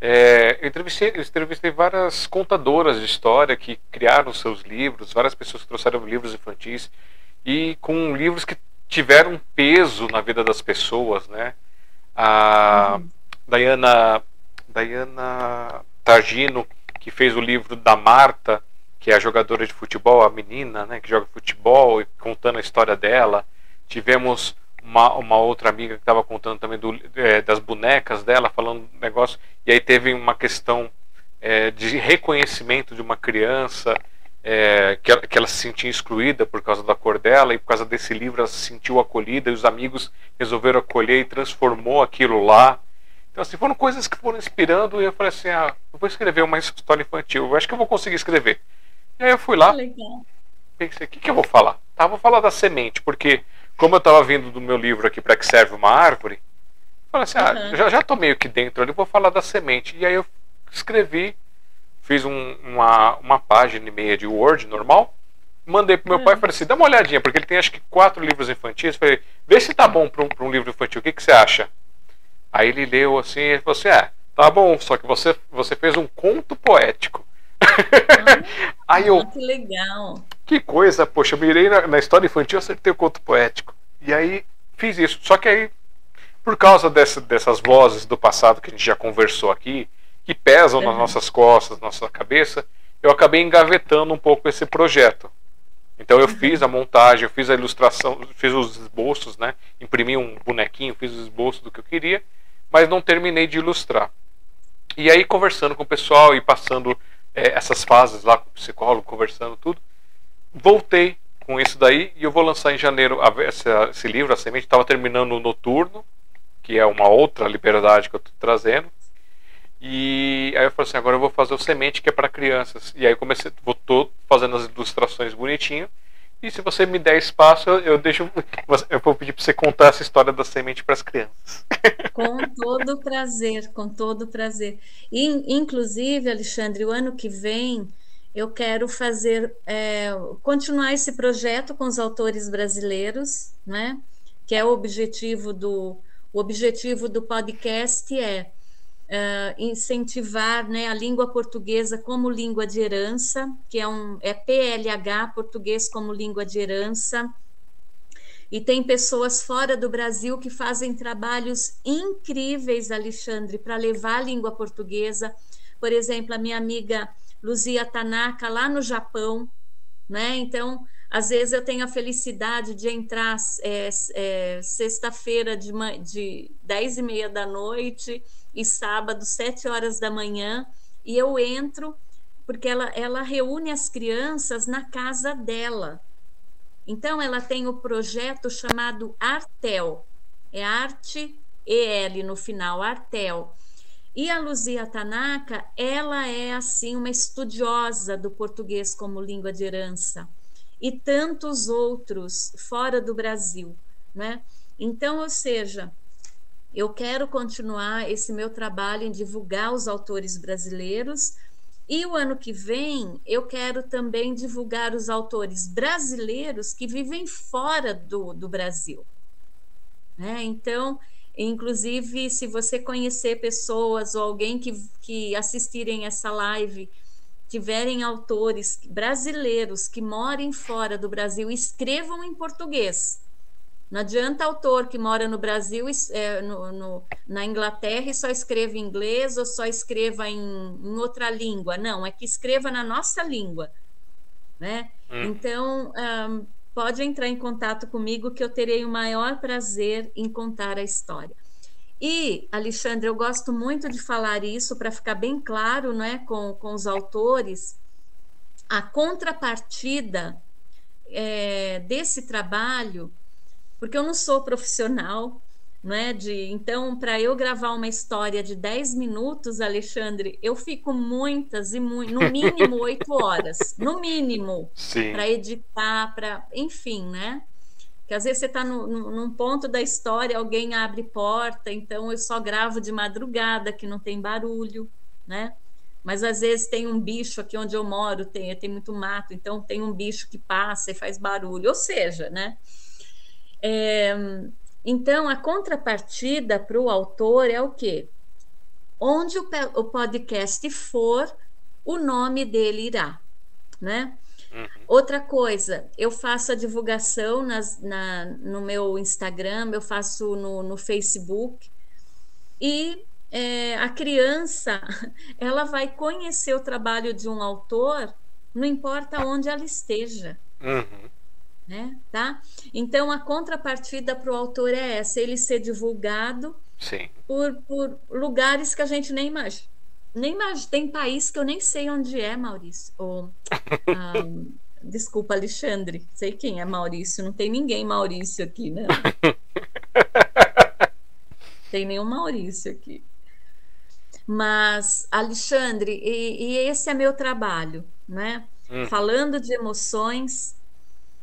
É, eu, entrevistei, eu entrevistei várias contadoras de história que criaram seus livros, várias pessoas que trouxeram livros infantis e com livros que tiveram peso na vida das pessoas, né? A uhum. Diana, Diana Targino, que fez o livro da Marta, que é a jogadora de futebol, a menina né, que joga futebol, e contando a história dela. Tivemos uma, uma outra amiga que estava contando também do, é, das bonecas dela, falando negócio. E aí teve uma questão é, de reconhecimento de uma criança. É, que, ela, que, ela, se sentia excluída por causa da cor dela e por causa desse livro ela se sentiu acolhida e os amigos resolveram acolher e transformou aquilo lá. Então, assim, foram coisas que foram inspirando e eu falei assim, ah, eu vou escrever uma história infantil, eu acho que eu vou conseguir escrever. E aí eu fui lá, pensei, o que, que eu vou falar? Tá, vou falar da semente, porque como eu estava vindo do meu livro aqui para que serve uma árvore, falei assim, ah, uhum. já, já tô meio que dentro ali, vou falar da semente. E aí eu escrevi, fiz um, uma, uma página e meia de Word normal, mandei pro meu pai e falei assim, dá uma olhadinha, porque ele tem acho que quatro livros infantis. Falei, vê se tá bom para um, um livro infantil, o que, que você acha? Aí ele leu assim e falou assim, é, tá bom, só que você, você fez um conto poético. Aí eu. Ah, que legal. Que coisa, poxa, eu mirei na, na história infantil, acertei o conto poético. E aí fiz isso. Só que aí, por causa dessa, dessas vozes do passado que a gente já conversou aqui, que pesam uhum. nas nossas costas, na nossa cabeça, eu acabei engavetando um pouco esse projeto. Então eu uhum. fiz a montagem, eu fiz a ilustração, fiz os esboços, né? Imprimi um bonequinho, fiz os esboços do que eu queria, mas não terminei de ilustrar. E aí conversando com o pessoal e passando é, essas fases lá com o psicólogo, conversando tudo. Voltei com isso daí e eu vou lançar em janeiro a, essa, esse livro, a semente. Estava terminando o Noturno, que é uma outra liberdade que eu estou trazendo. E aí eu falei assim, agora eu vou fazer o semente que é para crianças. E aí eu comecei, vou fazendo as ilustrações bonitinho e se você me der espaço, eu, deixo. Eu vou pedir para você contar essa história da semente para as crianças. Com todo prazer, com todo prazer. E, inclusive, Alexandre, o ano que vem eu quero fazer é, continuar esse projeto com os autores brasileiros, né? Que é o objetivo do o objetivo do podcast é uh, incentivar né, a língua portuguesa como língua de herança, que é um é PLH, português como língua de herança. E tem pessoas fora do Brasil que fazem trabalhos incríveis, Alexandre, para levar a língua portuguesa. Por exemplo, a minha amiga Luzia Tanaka, lá no Japão, né? Então, às vezes eu tenho a felicidade de entrar é, é, sexta-feira de, de 10 e meia da noite e sábado, sete horas da manhã, e eu entro porque ela, ela reúne as crianças na casa dela. Então, ela tem o projeto chamado Artel, é Arte EL no final, Artel. E a Luzia Tanaka, ela é assim uma estudiosa do português como língua de herança e tantos outros fora do Brasil, né? Então, ou seja, eu quero continuar esse meu trabalho em divulgar os autores brasileiros e o ano que vem eu quero também divulgar os autores brasileiros que vivem fora do, do Brasil. Né? Então, Inclusive, se você conhecer pessoas ou alguém que, que assistirem essa live, tiverem autores brasileiros que morem fora do Brasil, escrevam em português. Não adianta autor que mora no Brasil, é, no, no, na Inglaterra e só escreva em inglês ou só escreva em, em, outra língua. Não, é que escreva na nossa língua. Né? Hum. Então, um, pode entrar em contato comigo que eu terei o maior prazer em contar a história. E, Alexandre, eu gosto muito de falar isso para ficar bem claro né, com, com os autores, a contrapartida é, desse trabalho, porque eu não sou profissional, né? De, então, para eu gravar uma história de 10 minutos, Alexandre, eu fico muitas e mu no mínimo oito horas, no mínimo, para editar, para, enfim, né? Que às vezes você está num ponto da história, alguém abre porta, então eu só gravo de madrugada, que não tem barulho, né? Mas às vezes tem um bicho aqui onde eu moro, tem, tem muito mato, então tem um bicho que passa e faz barulho, ou seja, né? É, então, a contrapartida para o autor é o quê? Onde o, podcast for, o nome dele irá, né? Uhum. Outra coisa, eu faço a divulgação nas, na, no meu Instagram, eu faço no, no Facebook, e é, a criança ela vai conhecer o trabalho de um autor, não importa onde ela esteja. Uhum né? Tá? Então a contrapartida para o autor é essa, ele ser divulgado Sim. Por, por lugares que a gente nem imagina. Nem imagina. Tem país que eu nem sei onde é, Maurício. Ou, ah, desculpa, Alexandre. Sei quem é Maurício. Não tem ninguém Maurício aqui, né? tem nenhum Maurício aqui. Mas, Alexandre, e, e esse é meu trabalho, né? Hum. Falando de emoções,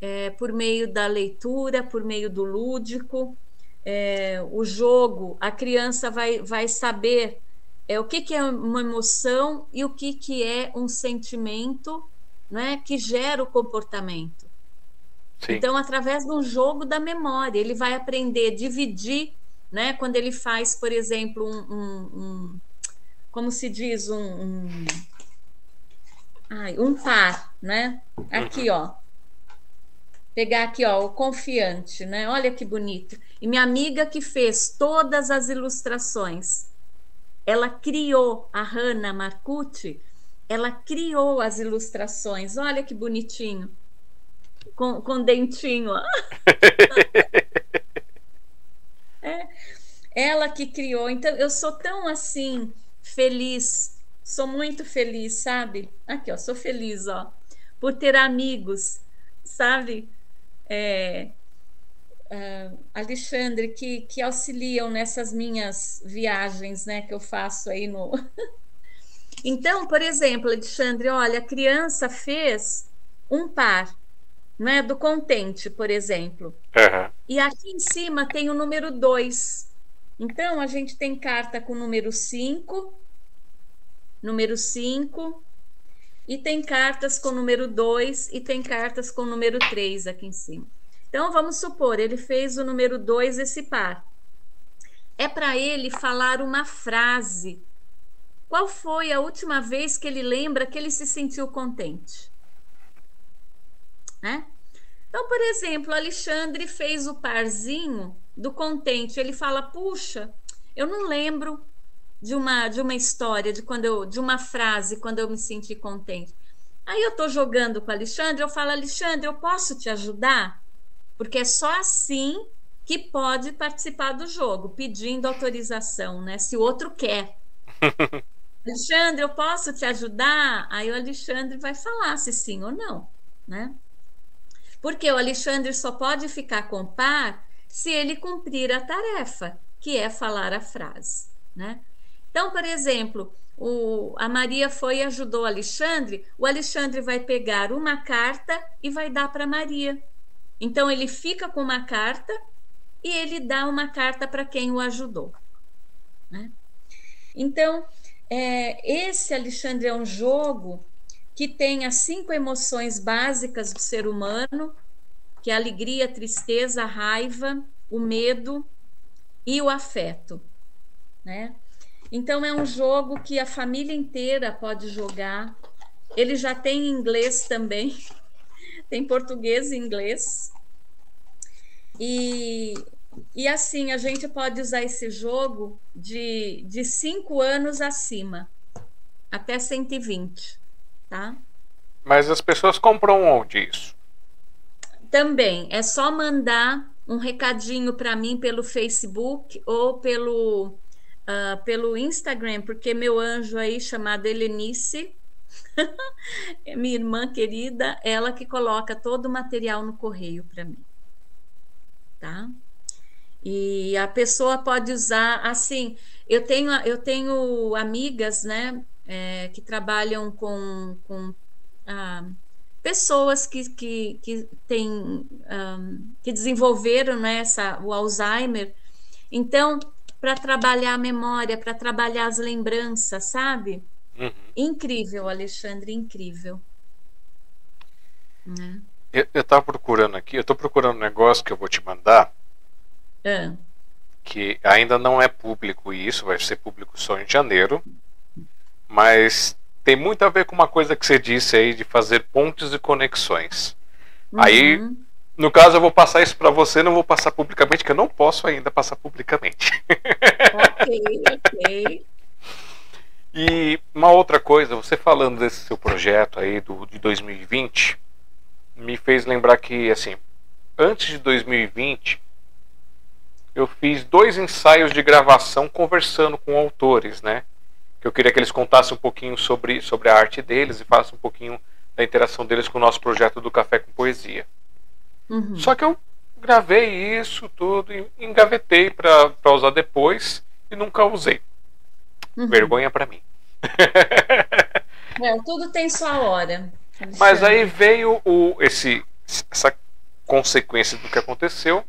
é, por meio da leitura, por meio do lúdico. É, o jogo, a criança vai, vai saber é, o que, que é uma emoção e o que, que é um sentimento né, que gera o comportamento. Sim. Então, através de um jogo da memória, ele vai aprender a dividir, né, quando ele faz, por exemplo, um, um, um como se diz, um, um, ai, um par, né? Aqui, uhum. ó pegar aqui, ó, o confiante, né? Olha que bonito. E minha amiga que fez todas as ilustrações, ela criou, a Hanna Marcucci, ela criou as ilustrações. Olha que bonitinho. Com, com dentinho. é, ela que criou. Então, eu sou tão assim, feliz. Sou muito feliz, sabe? Aqui, ó, sou feliz, ó, por ter amigos, sabe? É, uh, Alexandre, que, que auxiliam nessas minhas viagens né, que eu faço aí no. então, por exemplo, Alexandre, olha, a criança fez um par né, do contente, por exemplo. Uhum. E aqui em cima tem o número 2. Então, a gente tem carta com número 5, número 5, e tem cartas com número 2 e tem cartas com número 3 aqui em cima. Então, vamos supor, ele fez o número 2, esse par. É para ele falar uma frase. Qual foi a última vez que ele lembra que ele se sentiu contente? Né? Então, por exemplo, Alexandre fez o parzinho do contente. Ele fala: Puxa, eu não lembro de uma de uma história, de quando eu de uma frase quando eu me senti contente. Aí eu estou jogando com o Alexandre, eu falo, Alexandre, eu posso te ajudar? Porque é só assim que pode participar do jogo, pedindo autorização, né? Se o outro quer. Alexandre, eu posso te ajudar? Aí o Alexandre vai falar se sim ou não, né? Porque o Alexandre só pode ficar com par se ele cumprir a tarefa, que é falar a frase, né? Então, por exemplo, o, a Maria foi e ajudou Alexandre, o Alexandre vai pegar uma carta e vai dar para Maria. Então, ele fica com uma carta e ele dá uma carta para quem o ajudou. Né? Então, é, esse Alexandre é um jogo que tem as cinco emoções básicas do ser humano, que é a alegria, a tristeza, a raiva, o medo e o afeto, né? Então é um jogo que a família inteira pode jogar. Ele já tem inglês também, tem português e inglês. E, e assim, a gente pode usar esse jogo de, de cinco anos acima, até 120, tá? Mas as pessoas compram onde isso? Também, é só mandar um recadinho para mim pelo Facebook ou pelo, uh, pelo Instagram, porque meu anjo aí, chamado Helenice, minha irmã querida, ela que coloca todo o material no correio para mim. Tá? E a pessoa pode usar assim. Eu tenho, eu tenho amigas, né, é, que trabalham com, com ah, pessoas que, que, que, têm, um, que desenvolveram né, essa, o Alzheimer. Então, para trabalhar a memória, para trabalhar as lembranças, sabe? Uhum. Incrível, Alexandre, incrível. Né? Eu estava procurando aqui, eu estou procurando um negócio que eu vou te mandar é. Que ainda não é público isso, vai ser público só em janeiro. Mas tem muito a ver com uma coisa que você disse aí de fazer pontes e conexões. Uhum. Aí, no caso, eu vou passar isso para você, não vou passar publicamente, que eu não posso ainda passar publicamente. Ok, ok. E uma outra coisa, você falando desse seu projeto aí do, de 2020, me fez lembrar que, assim, antes de 2020, eu fiz dois ensaios de gravação conversando com autores, né? Que eu queria que eles contassem um pouquinho sobre, sobre a arte deles e falassem um pouquinho da interação deles com o nosso projeto do Café com Poesia. Uhum. Só que eu gravei isso tudo e engavetei para usar depois e nunca usei. Uhum. Vergonha para mim. É, tudo tem sua hora. Mas aí veio o, esse, essa consequência do que aconteceu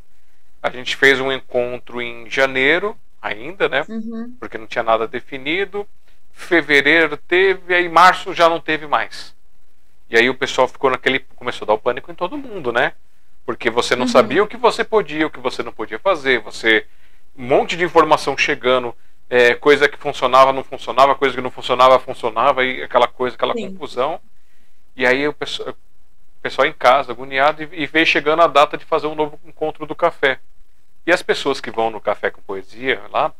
a gente fez um encontro em janeiro, ainda, né? Uhum. Porque não tinha nada definido. Fevereiro teve, aí março já não teve mais. E aí o pessoal ficou naquele. Começou a dar o pânico em todo mundo, né? Porque você não uhum. sabia o que você podia, o que você não podia fazer. Você. Um monte de informação chegando. É, coisa que funcionava, não funcionava, coisa que não funcionava, funcionava, e aquela coisa, aquela Sim. confusão. E aí o pessoal, o pessoal em casa, agoniado, e, e veio chegando a data de fazer um novo encontro do café. E as pessoas que vão no Café com Poesia lá,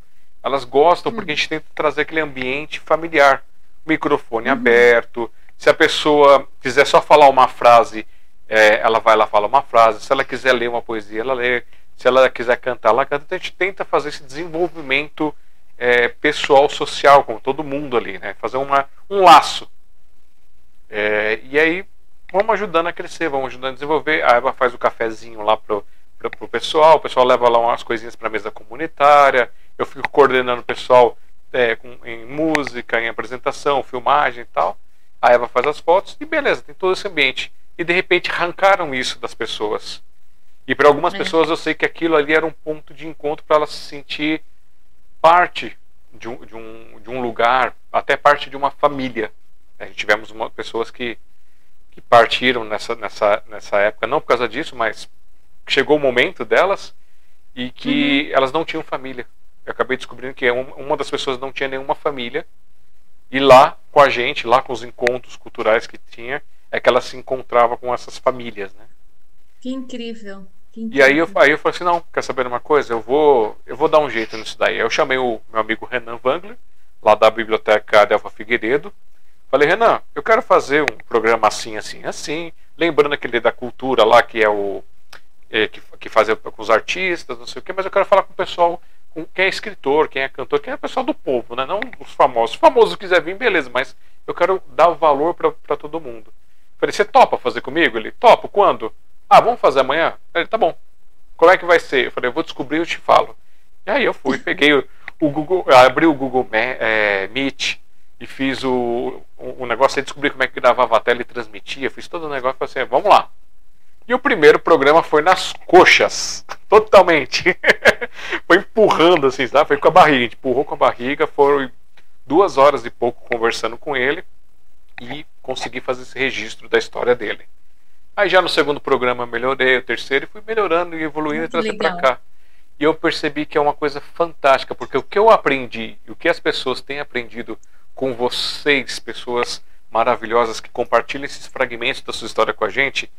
elas gostam porque a gente tenta trazer aquele ambiente familiar. Microfone uhum. aberto. Se a pessoa quiser só falar uma frase, é, ela vai lá falar uma frase. Se ela quiser ler uma poesia, ela lê. Se ela quiser cantar, ela canta. Então a gente tenta fazer esse desenvolvimento é, pessoal, social, com todo mundo ali, né? Fazer uma, um laço. É, e aí vamos ajudando a crescer, vamos ajudando a desenvolver. A Eva faz o cafezinho lá pro para o pessoal, o pessoal leva lá umas coisinhas para mesa comunitária, eu fico coordenando o pessoal é, com, em música, em apresentação, filmagem e tal. A Eva faz as fotos e beleza, tem todo esse ambiente. E de repente arrancaram isso das pessoas. E para algumas é. pessoas eu sei que aquilo ali era um ponto de encontro para elas se sentir parte de um, de, um, de um lugar, até parte de uma família. É, tivemos uma, pessoas que, que partiram nessa, nessa, nessa época, não por causa disso, mas chegou o momento delas e que uhum. elas não tinham família. Eu acabei descobrindo que uma das pessoas não tinha nenhuma família e lá com a gente, lá com os encontros culturais que tinha, é que ela se encontrava com essas famílias, né? Que incrível. Que incrível. E aí eu, aí eu falei assim, não, quer saber uma coisa? Eu vou, eu vou dar um jeito nisso daí. Eu chamei o meu amigo Renan Wangler, lá da Biblioteca Adelfa Figueiredo. Falei, Renan, eu quero fazer um programa assim, assim, assim. Lembrando aquele da cultura lá, que é o é, que, que fazem com os artistas, não sei o quê, mas eu quero falar com o pessoal, com quem é escritor, quem é cantor, quem é o pessoal do povo, né? não os famosos. Se o famoso quiser vir, beleza, mas eu quero dar o valor para todo mundo. Falei, você topa fazer comigo? Ele, topo, quando? Ah, vamos fazer amanhã? Ele, tá bom. Como é que vai ser? Eu falei, eu vou descobrir e eu te falo. E aí eu fui, peguei o, o Google, abri o Google é, Meet e fiz o, o, o negócio aí, descobri como é que gravava a tela e transmitia, fiz todo o negócio e falei assim, vamos lá. E o primeiro programa foi nas coxas, totalmente. foi empurrando assim, sabe? Foi com a barriga, a gente empurrou com a barriga, foram duas horas e pouco conversando com ele e consegui fazer esse registro da história dele. Aí já no segundo programa melhorei, o terceiro e fui melhorando e evoluindo Muito e trazendo para cá. E eu percebi que é uma coisa fantástica, porque o que eu aprendi e o que as pessoas têm aprendido com vocês, pessoas maravilhosas que compartilham esses fragmentos da sua história com a gente,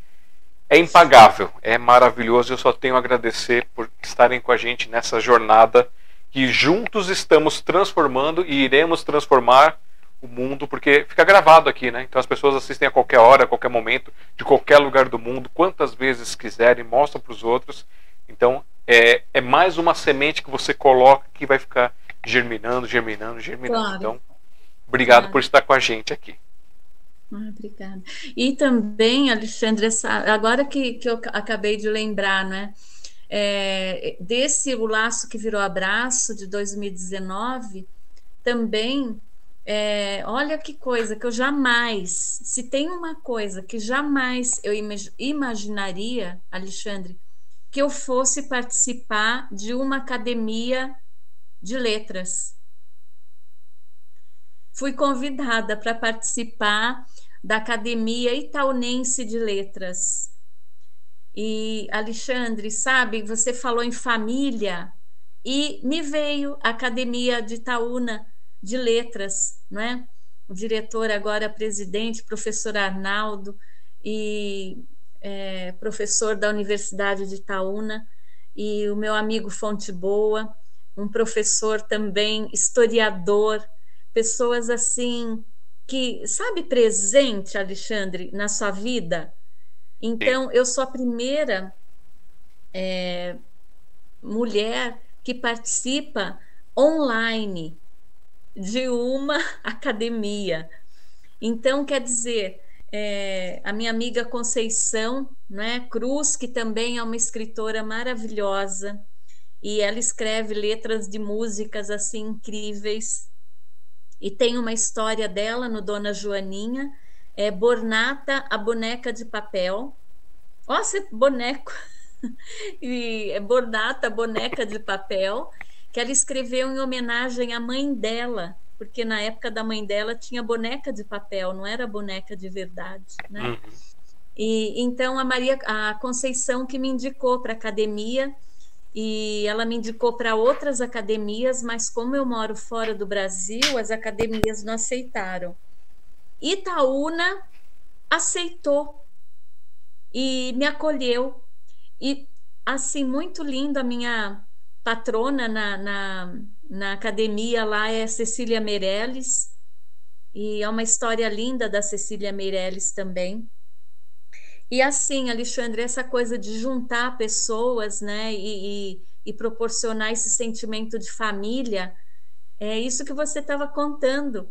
é impagável, é maravilhoso. Eu só tenho a agradecer por estarem com a gente nessa jornada que juntos estamos transformando e iremos transformar o mundo, porque fica gravado aqui, né? Então as pessoas assistem a qualquer hora, a qualquer momento, de qualquer lugar do mundo, quantas vezes quiserem, mostram para os outros. Então é, é mais uma semente que você coloca que vai ficar germinando, germinando, germinando. Claro. Então, obrigado claro. por estar com a gente aqui. Ah, obrigada. E também, Alexandre, agora que, que eu acabei de lembrar, né? É, desse O Laço que Virou Abraço, de 2019, também, é, olha que coisa que eu jamais, se tem uma coisa que jamais eu imaginaria, Alexandre, que eu fosse participar de uma academia de letras fui convidada para participar da Academia Itaunense de Letras. E, Alexandre, sabe, você falou em família e me veio a Academia de Itaúna de Letras, não é? O diretor, agora presidente, professor Arnaldo, e é, professor da Universidade de Itaúna, e o meu amigo Fonte Boa, um professor também historiador, pessoas assim que, sabe, presente, Alexandre, na sua vida. Então, eu sou a primeira é, mulher que participa online de uma academia. Então, quer dizer, é, a minha amiga Conceição né, Cruz, que também é uma escritora maravilhosa, e ela escreve letras de músicas assim incríveis. E tem uma história dela no Dona Joaninha, é Bornata, a boneca de papel. Nossa, boneco! e é Bornata, boneca de papel, que ela escreveu em homenagem à mãe dela, porque na época da mãe dela tinha boneca de papel, não era boneca de verdade, né? Uhum. E então a Maria, a Conceição que me indicou para a academia e ela me indicou para outras academias, mas como eu moro fora do Brasil, as academias não aceitaram. Itaúna aceitou e me acolheu. E assim, muito lindo a minha patrona na, na, na academia lá é Cecília Meirelles, e é uma história linda da Cecília Meirelles também. E assim, Alexandre, essa coisa de juntar pessoas, né, e, e, e proporcionar esse sentimento de família, é isso que você estava contando.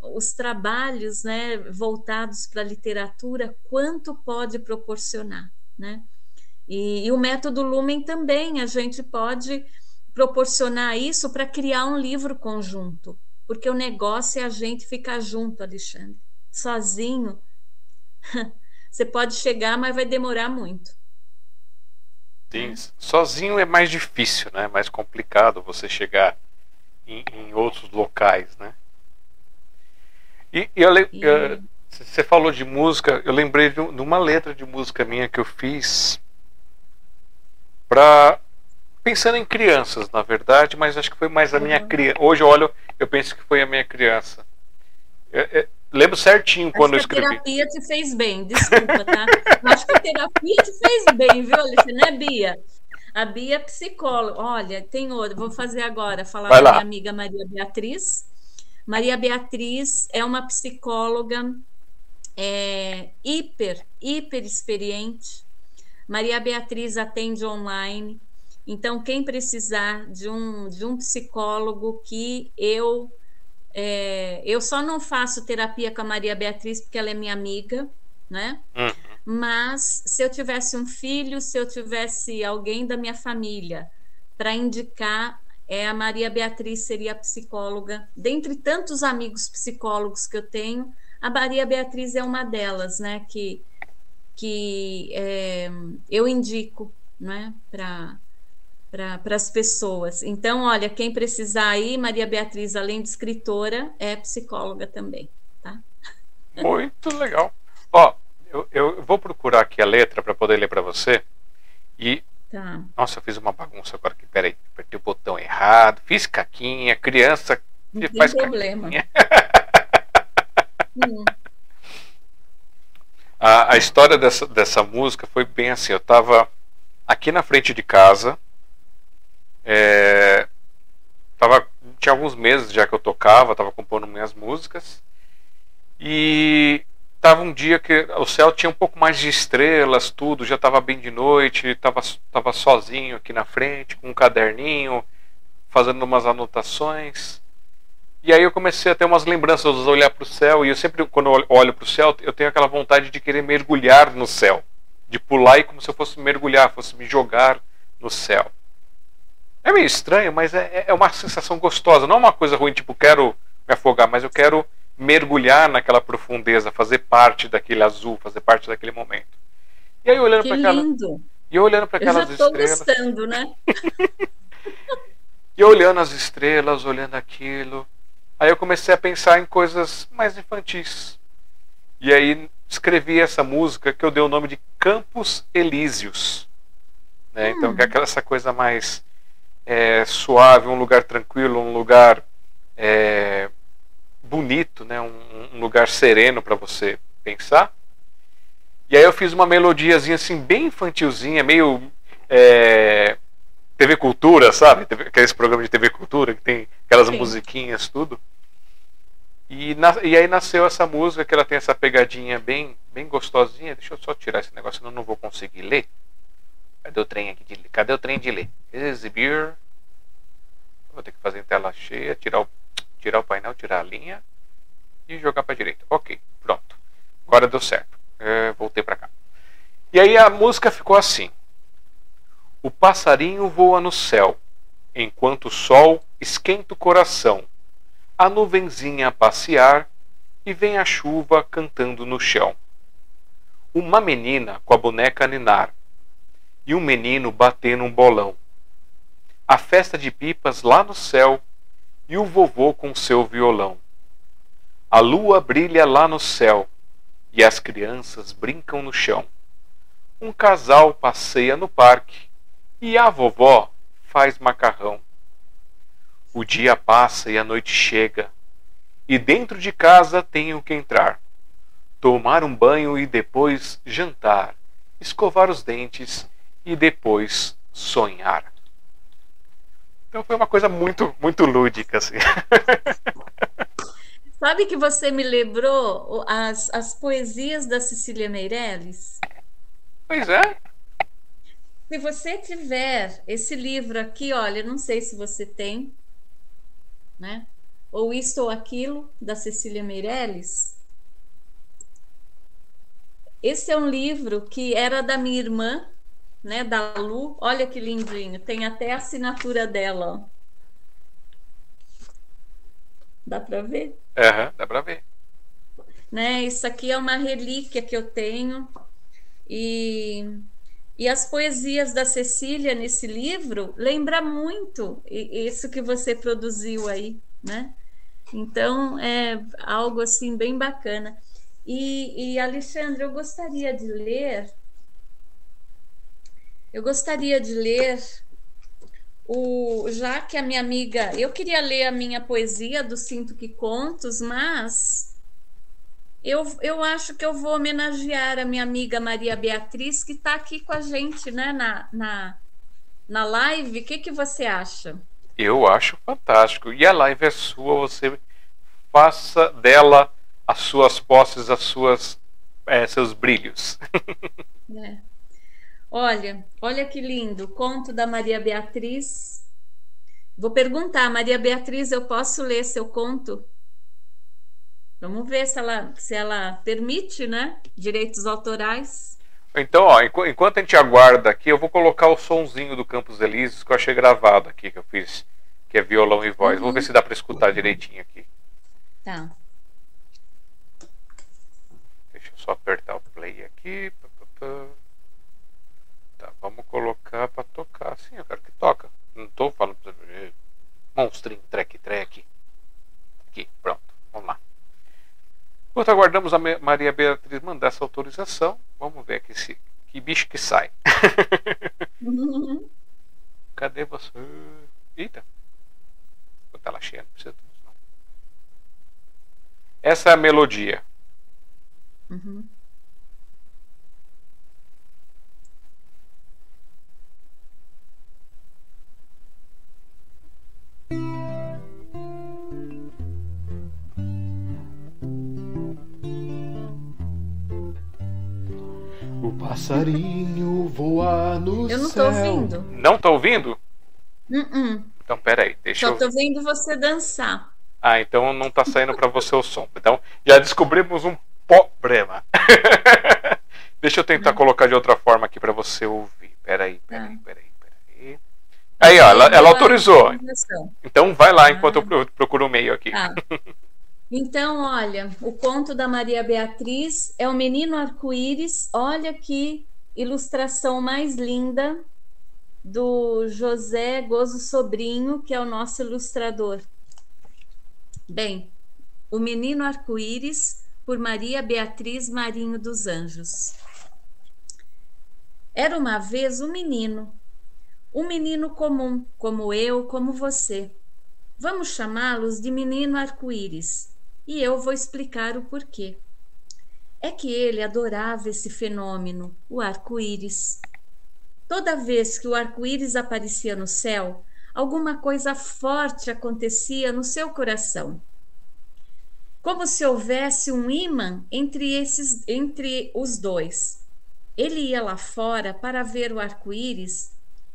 Os trabalhos, né, voltados para a literatura, quanto pode proporcionar, né? E, e o método Lumen também, a gente pode proporcionar isso para criar um livro conjunto, porque o negócio é a gente ficar junto, Alexandre. Sozinho, Você pode chegar, mas vai demorar muito. Sim, sozinho é mais difícil, né? É mais complicado você chegar em, em outros locais, né? E, e, eu, e... Eh, você falou de música, eu lembrei de, uma letra de música minha que eu fiz para pensando em crianças, na verdade, mas acho que foi mais a minha uhum. criança. Hoje eu olho, eu penso que foi a minha criança. Eu, eu, Lembro certinho acho quando eu escrevi. A terapia te fez bem, desculpa, tá? acho que a terapia te fez bem, viu, Alice? Né, Bia? A Bia é psicóloga. Olha, tem outra, vou fazer agora, falar Vai com a minha amiga Maria Beatriz. Maria Beatriz é uma psicóloga é, hiper, hiper experiente. Maria Beatriz atende online. Então, quem precisar de um, de um psicólogo que eu é, eu só não faço terapia com a Maria Beatriz porque ela é minha amiga, né? Uhum. Mas se eu tivesse um filho, se eu tivesse alguém da minha família para indicar, é a Maria Beatriz seria a psicóloga. Dentre tantos amigos psicólogos que eu tenho, a Maria Beatriz é uma delas, né? Que, que é, eu indico, né? Para para as pessoas. Então, olha, quem precisar aí, Maria Beatriz, além de escritora, é psicóloga também, tá? Muito legal. Ó, eu, eu vou procurar aqui a letra para poder ler para você. E Tá. Nossa, eu fiz uma bagunça agora aqui. Peraí, apertei o botão errado, fiz caquinha, criança Não faz problema. hum. A, a história dessa, dessa música foi bem assim. Eu estava aqui na frente de casa. É, tava, tinha alguns meses já que eu tocava, estava compondo minhas músicas. E Tava um dia que o céu tinha um pouco mais de estrelas, tudo, já estava bem de noite, estava tava sozinho aqui na frente, com um caderninho, fazendo umas anotações. E aí eu comecei a ter umas lembranças, de olhar para o céu, e eu sempre, quando eu olho para o céu, eu tenho aquela vontade de querer mergulhar no céu. De pular e como se eu fosse mergulhar, fosse me jogar no céu. É meio estranho, mas é, é uma sensação gostosa. Não é uma coisa ruim, tipo, quero me afogar, mas eu quero mergulhar naquela profundeza, fazer parte daquele azul, fazer parte daquele momento. E aí olhando para aquela e eu olhando para aquelas eu já tô estrelas, gostando, né? e olhando as estrelas, olhando aquilo, aí eu comecei a pensar em coisas mais infantis. E aí escrevi essa música que eu dei o nome de Campos Elíseos. Né? Hum. Então, que é aquela essa coisa mais é, suave, um lugar tranquilo, um lugar é, bonito, né? um, um lugar sereno para você pensar. E aí eu fiz uma melodiazinha assim, bem infantilzinha, meio é, TV Cultura, sabe? Aqueles programas de TV Cultura que tem aquelas Sim. musiquinhas, tudo. E, na, e aí nasceu essa música que ela tem essa pegadinha bem, bem gostosinha. Deixa eu só tirar esse negócio, senão eu não vou conseguir ler. Cadê o trem aqui? De, cadê o trem de ler? Exibir. Vou ter que fazer em tela cheia, tirar o tirar o painel, tirar a linha e jogar para direita. Ok, pronto. Agora deu certo. É, voltei para cá. E aí a música ficou assim: O passarinho voa no céu, enquanto o sol esquenta o coração. A nuvenzinha a passear e vem a chuva cantando no chão. Uma menina com a boneca a ninar e um menino batendo um bolão. A festa de pipas lá no céu e o vovô com seu violão. A lua brilha lá no céu e as crianças brincam no chão. Um casal passeia no parque e a vovó faz macarrão. O dia passa e a noite chega, e dentro de casa tenho que entrar, tomar um banho e depois jantar, escovar os dentes e depois sonhar. Então foi uma coisa muito, muito lúdica, assim. Sabe que você me lembrou as, as poesias da Cecília Meirelles? Pois é. Se você tiver esse livro aqui, olha, não sei se você tem, né? Ou Isto ou Aquilo, da Cecília Meirelles. Esse é um livro que era da minha irmã, né, da Lu. Olha que lindinho, tem até a assinatura dela. Ó. Dá para ver? Uhum, dá para ver. Né, isso aqui é uma relíquia que eu tenho e e as poesias da Cecília nesse livro lembra muito isso que você produziu aí, né? Então é algo assim bem bacana. E, e Alexandre, eu gostaria de ler eu gostaria de ler o já que a minha amiga, eu queria ler a minha poesia do Sinto que Contos, mas eu, eu acho que eu vou homenagear a minha amiga Maria Beatriz, que está aqui com a gente né, na, na, na live. O que, que você acha? Eu acho fantástico. E a live é sua, você faça dela as suas posses, as suas, é, seus brilhos. É. Olha, olha que lindo, conto da Maria Beatriz. Vou perguntar, Maria Beatriz, eu posso ler seu conto? Vamos ver se ela, se ela permite, né? Direitos autorais. Então, ó, enquanto a gente aguarda aqui, eu vou colocar o sonzinho do Campos Elíseos que eu achei gravado aqui, que eu fiz que é violão e voz. Uhum. Vamos ver se dá para escutar direitinho aqui. Tá. Deixa eu só apertar o play aqui. Tá, vamos colocar para tocar. Sim, eu quero que toca. Não estou falando monstrinho, trek, trek. Aqui, pronto. Enquanto aguardamos a Maria Beatriz mandar essa autorização, vamos ver aqui se, que bicho que sai. Cadê você? Eita. Vou tela cheia, não precisa tudo não. Essa é a melodia. Uhum. O passarinho voa no Eu não céu. tô ouvindo. Não tô ouvindo? Uh -uh. Então, peraí, deixa Só eu... tô vendo você dançar. Ah, então não tá saindo para você o som. Então, já descobrimos um problema. deixa eu tentar colocar de outra forma aqui para você ouvir. Peraí, peraí, tá. peraí, peraí. Aí, ó, ela, ela autorizou. Então vai lá enquanto eu procuro o meio aqui. Tá. Então, olha, o conto da Maria Beatriz é o Menino Arco-Íris. Olha que ilustração mais linda do José Gozo Sobrinho, que é o nosso ilustrador. Bem, O Menino Arco-Íris, por Maria Beatriz Marinho dos Anjos. Era uma vez um menino, um menino comum, como eu, como você. Vamos chamá-los de Menino Arco-Íris e eu vou explicar o porquê. É que ele adorava esse fenômeno, o arco-íris. Toda vez que o arco-íris aparecia no céu, alguma coisa forte acontecia no seu coração. Como se houvesse um imã entre esses entre os dois. Ele ia lá fora para ver o arco-íris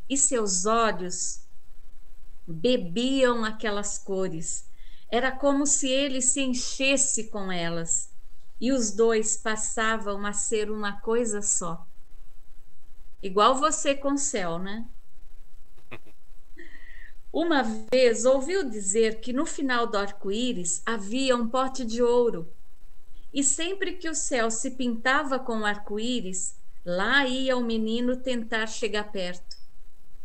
e seus olhos bebiam aquelas cores era como se ele se enchesse com elas e os dois passavam a ser uma coisa só. Igual você com o céu, né? Uma vez ouviu dizer que no final do arco-íris havia um pote de ouro. E sempre que o céu se pintava com o arco-íris, lá ia o menino tentar chegar perto.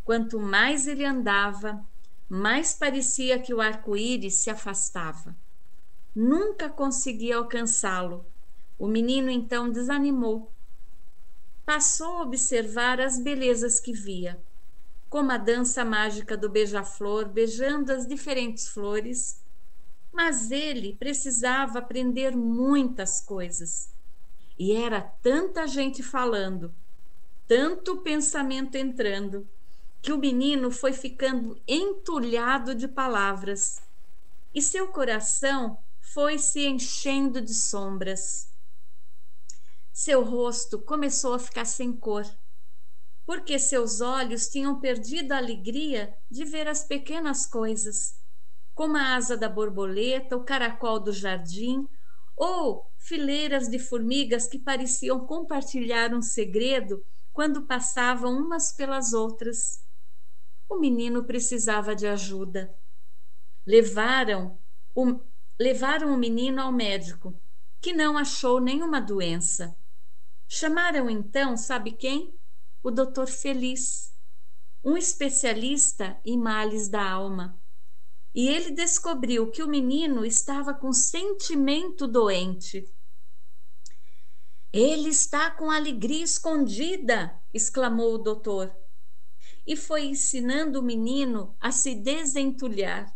Quanto mais ele andava, mais parecia que o arco-íris se afastava. Nunca conseguia alcançá-lo. O menino então desanimou. Passou a observar as belezas que via, como a dança mágica do beija-flor beijando as diferentes flores. Mas ele precisava aprender muitas coisas. E era tanta gente falando, tanto pensamento entrando, que o menino foi ficando entulhado de palavras e seu coração foi se enchendo de sombras. Seu rosto começou a ficar sem cor, porque seus olhos tinham perdido a alegria de ver as pequenas coisas, como a asa da borboleta, o caracol do jardim, ou fileiras de formigas que pareciam compartilhar um segredo quando passavam umas pelas outras o menino precisava de ajuda. Levaram o, levaram o menino ao médico, que não achou nenhuma doença. Chamaram então, sabe quem? O doutor Feliz, um especialista em males da alma. E ele descobriu que o menino estava com sentimento doente. Ele está com alegria escondida, exclamou o doutor e foi ensinando o menino a se desentulhar.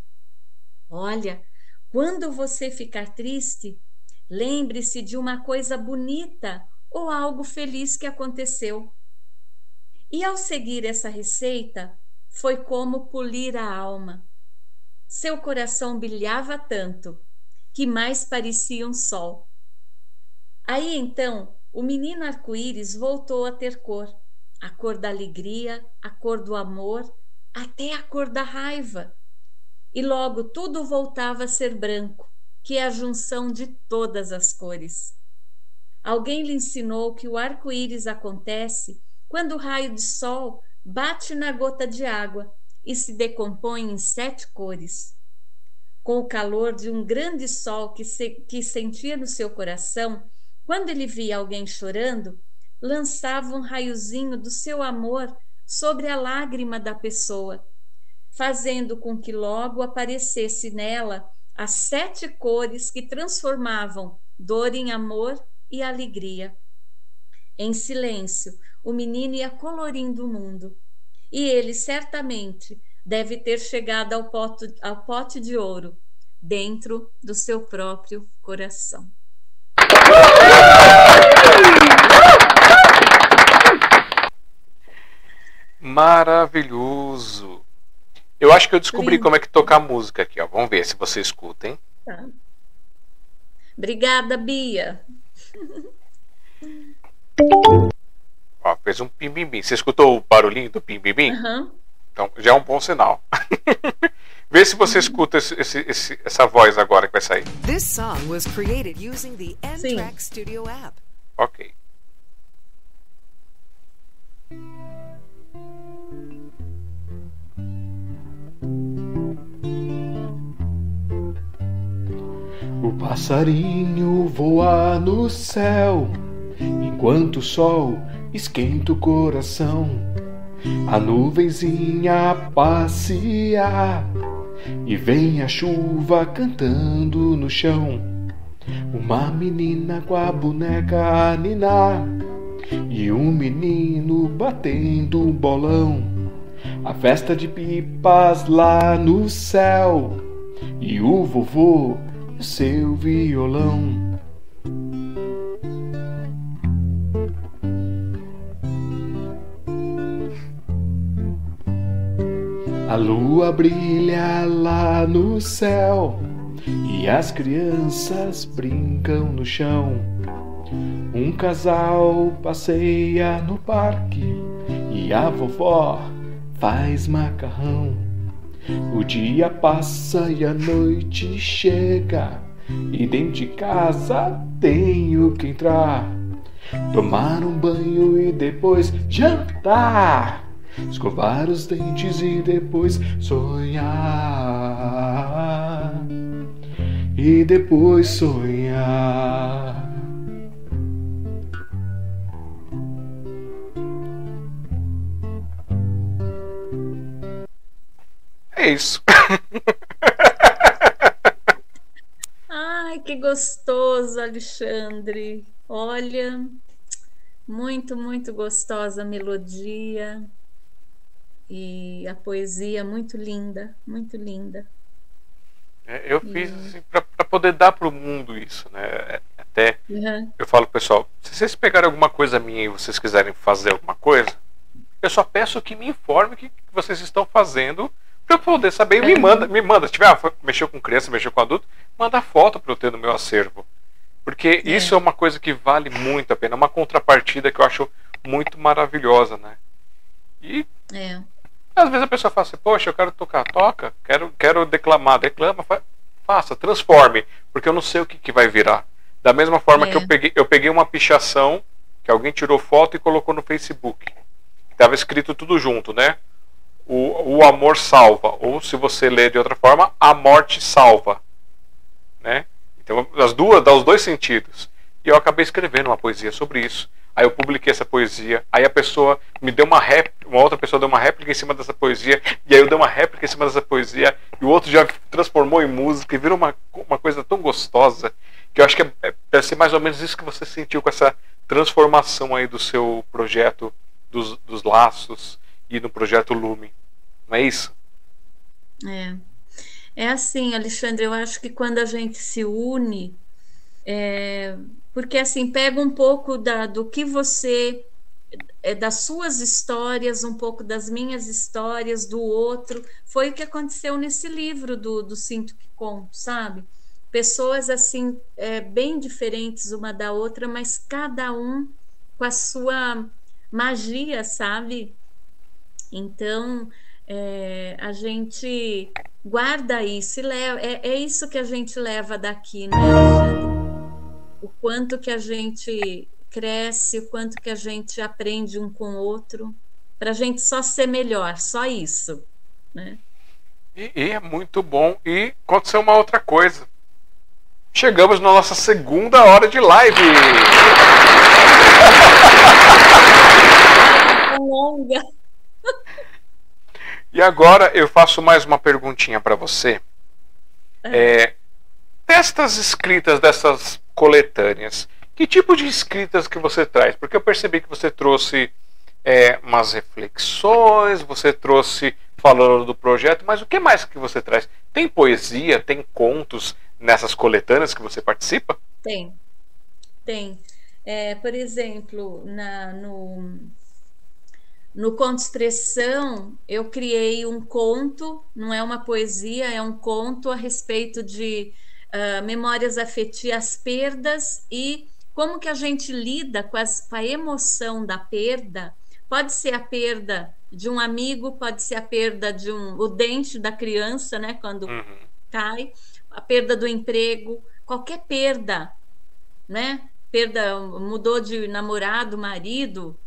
Olha, quando você ficar triste, lembre-se de uma coisa bonita ou algo feliz que aconteceu. E ao seguir essa receita, foi como polir a alma. Seu coração brilhava tanto que mais parecia um sol. Aí então, o menino arco-íris voltou a ter cor a cor da alegria, a cor do amor, até a cor da raiva. E logo tudo voltava a ser branco, que é a junção de todas as cores. Alguém lhe ensinou que o arco-íris acontece quando o raio de sol bate na gota de água e se decompõe em sete cores. Com o calor de um grande sol que, se, que sentia no seu coração, quando ele via alguém chorando, lançava um raiozinho do seu amor sobre a lágrima da pessoa, fazendo com que logo aparecesse nela as sete cores que transformavam dor em amor e alegria. Em silêncio, o menino ia colorindo o mundo. E ele certamente deve ter chegado ao pote, ao pote de ouro dentro do seu próprio coração. Maravilhoso. Eu acho que eu descobri Lindo. como é que tocar música aqui, ó. Vamos ver se você escuta, hein? Tá. Obrigada, Bia. Ó, fez um pim-bim-bim. Você escutou o barulhinho do pim-bim-bim? Uhum. Então já é um bom sinal. Vê se você escuta esse, esse, esse, essa voz agora que vai sair. This song was created using the N-Track Studio app. Ok. O passarinho voa no céu, enquanto o sol esquenta o coração. A nuvenzinha passear e vem a chuva cantando no chão. Uma menina com a boneca Nina e um menino batendo um bolão. A festa de pipas lá no céu e o vovô seu violão. A lua brilha lá no céu e as crianças brincam no chão. Um casal passeia no parque e a vovó faz macarrão. O dia passa e a noite chega, e dentro de casa tenho que entrar, tomar um banho e depois jantar escovar os dentes e depois sonhar. E depois sonhar. É isso. Ai, que gostoso, Alexandre. Olha, muito, muito gostosa a melodia. E a poesia muito linda, muito linda. É, eu fiz assim, para poder dar para o mundo isso, né? É, até uhum. eu falo pessoal, se vocês pegarem alguma coisa minha e vocês quiserem fazer alguma coisa, eu só peço que me informe o que vocês estão fazendo para eu poder saber. Uhum. Me manda, me manda. Se tiver ah, mexeu com criança, mexeu com adulto, manda foto para eu ter no meu acervo, porque é. isso é uma coisa que vale muito a pena, uma contrapartida que eu acho muito maravilhosa, né? E é. Às vezes a pessoa fala assim, poxa, eu quero tocar, toca, quero, quero declamar, declama, fa faça, transforme, porque eu não sei o que, que vai virar. Da mesma forma é. que eu peguei, eu peguei uma pichação que alguém tirou foto e colocou no Facebook. Estava escrito tudo junto, né? O, o amor salva, ou se você ler de outra forma, a morte salva, né? Então, as duas, dá os dois sentidos. E eu acabei escrevendo uma poesia sobre isso. Aí eu publiquei essa poesia. Aí a pessoa me deu uma réplica, uma outra pessoa deu uma réplica em cima dessa poesia. E aí eu dei uma réplica em cima dessa poesia. E o outro já transformou em música e virou uma, uma coisa tão gostosa. Que eu acho que é, é, deve ser mais ou menos isso que você sentiu com essa transformação aí do seu projeto dos, dos laços e no projeto Lume. Não é isso? É. É assim, Alexandre, eu acho que quando a gente se une, é, porque assim pega um pouco da, do que você é, das suas histórias, um pouco das minhas histórias, do outro. Foi o que aconteceu nesse livro do, do Sinto que Conto, sabe? Pessoas assim, é, bem diferentes uma da outra, mas cada um com a sua magia, sabe? Então, é, a gente guarda isso e leva, é, é isso que a gente leva daqui, né, Alexandre? o quanto que a gente cresce, o quanto que a gente aprende um com o outro, para a gente só ser melhor, só isso. né? E, e é muito bom. E aconteceu uma outra coisa. Chegamos na nossa segunda hora de live. Longa. E agora eu faço mais uma perguntinha para você. É, destas escritas dessas coletâneas, que tipo de escritas que você traz? Porque eu percebi que você trouxe é, umas reflexões, você trouxe falando do projeto, mas o que mais que você traz? Tem poesia, tem contos nessas coletâneas que você participa? Tem, tem. É, por exemplo, na, no, no Conto Expressão, eu criei um conto, não é uma poesia, é um conto a respeito de uh, memórias afetivas, perdas e como que a gente lida com, as, com a emoção da perda. Pode ser a perda de um amigo, pode ser a perda de um o dente da criança, né, quando uhum. cai, a perda do emprego, qualquer perda, né? Perda, mudou de namorado, marido,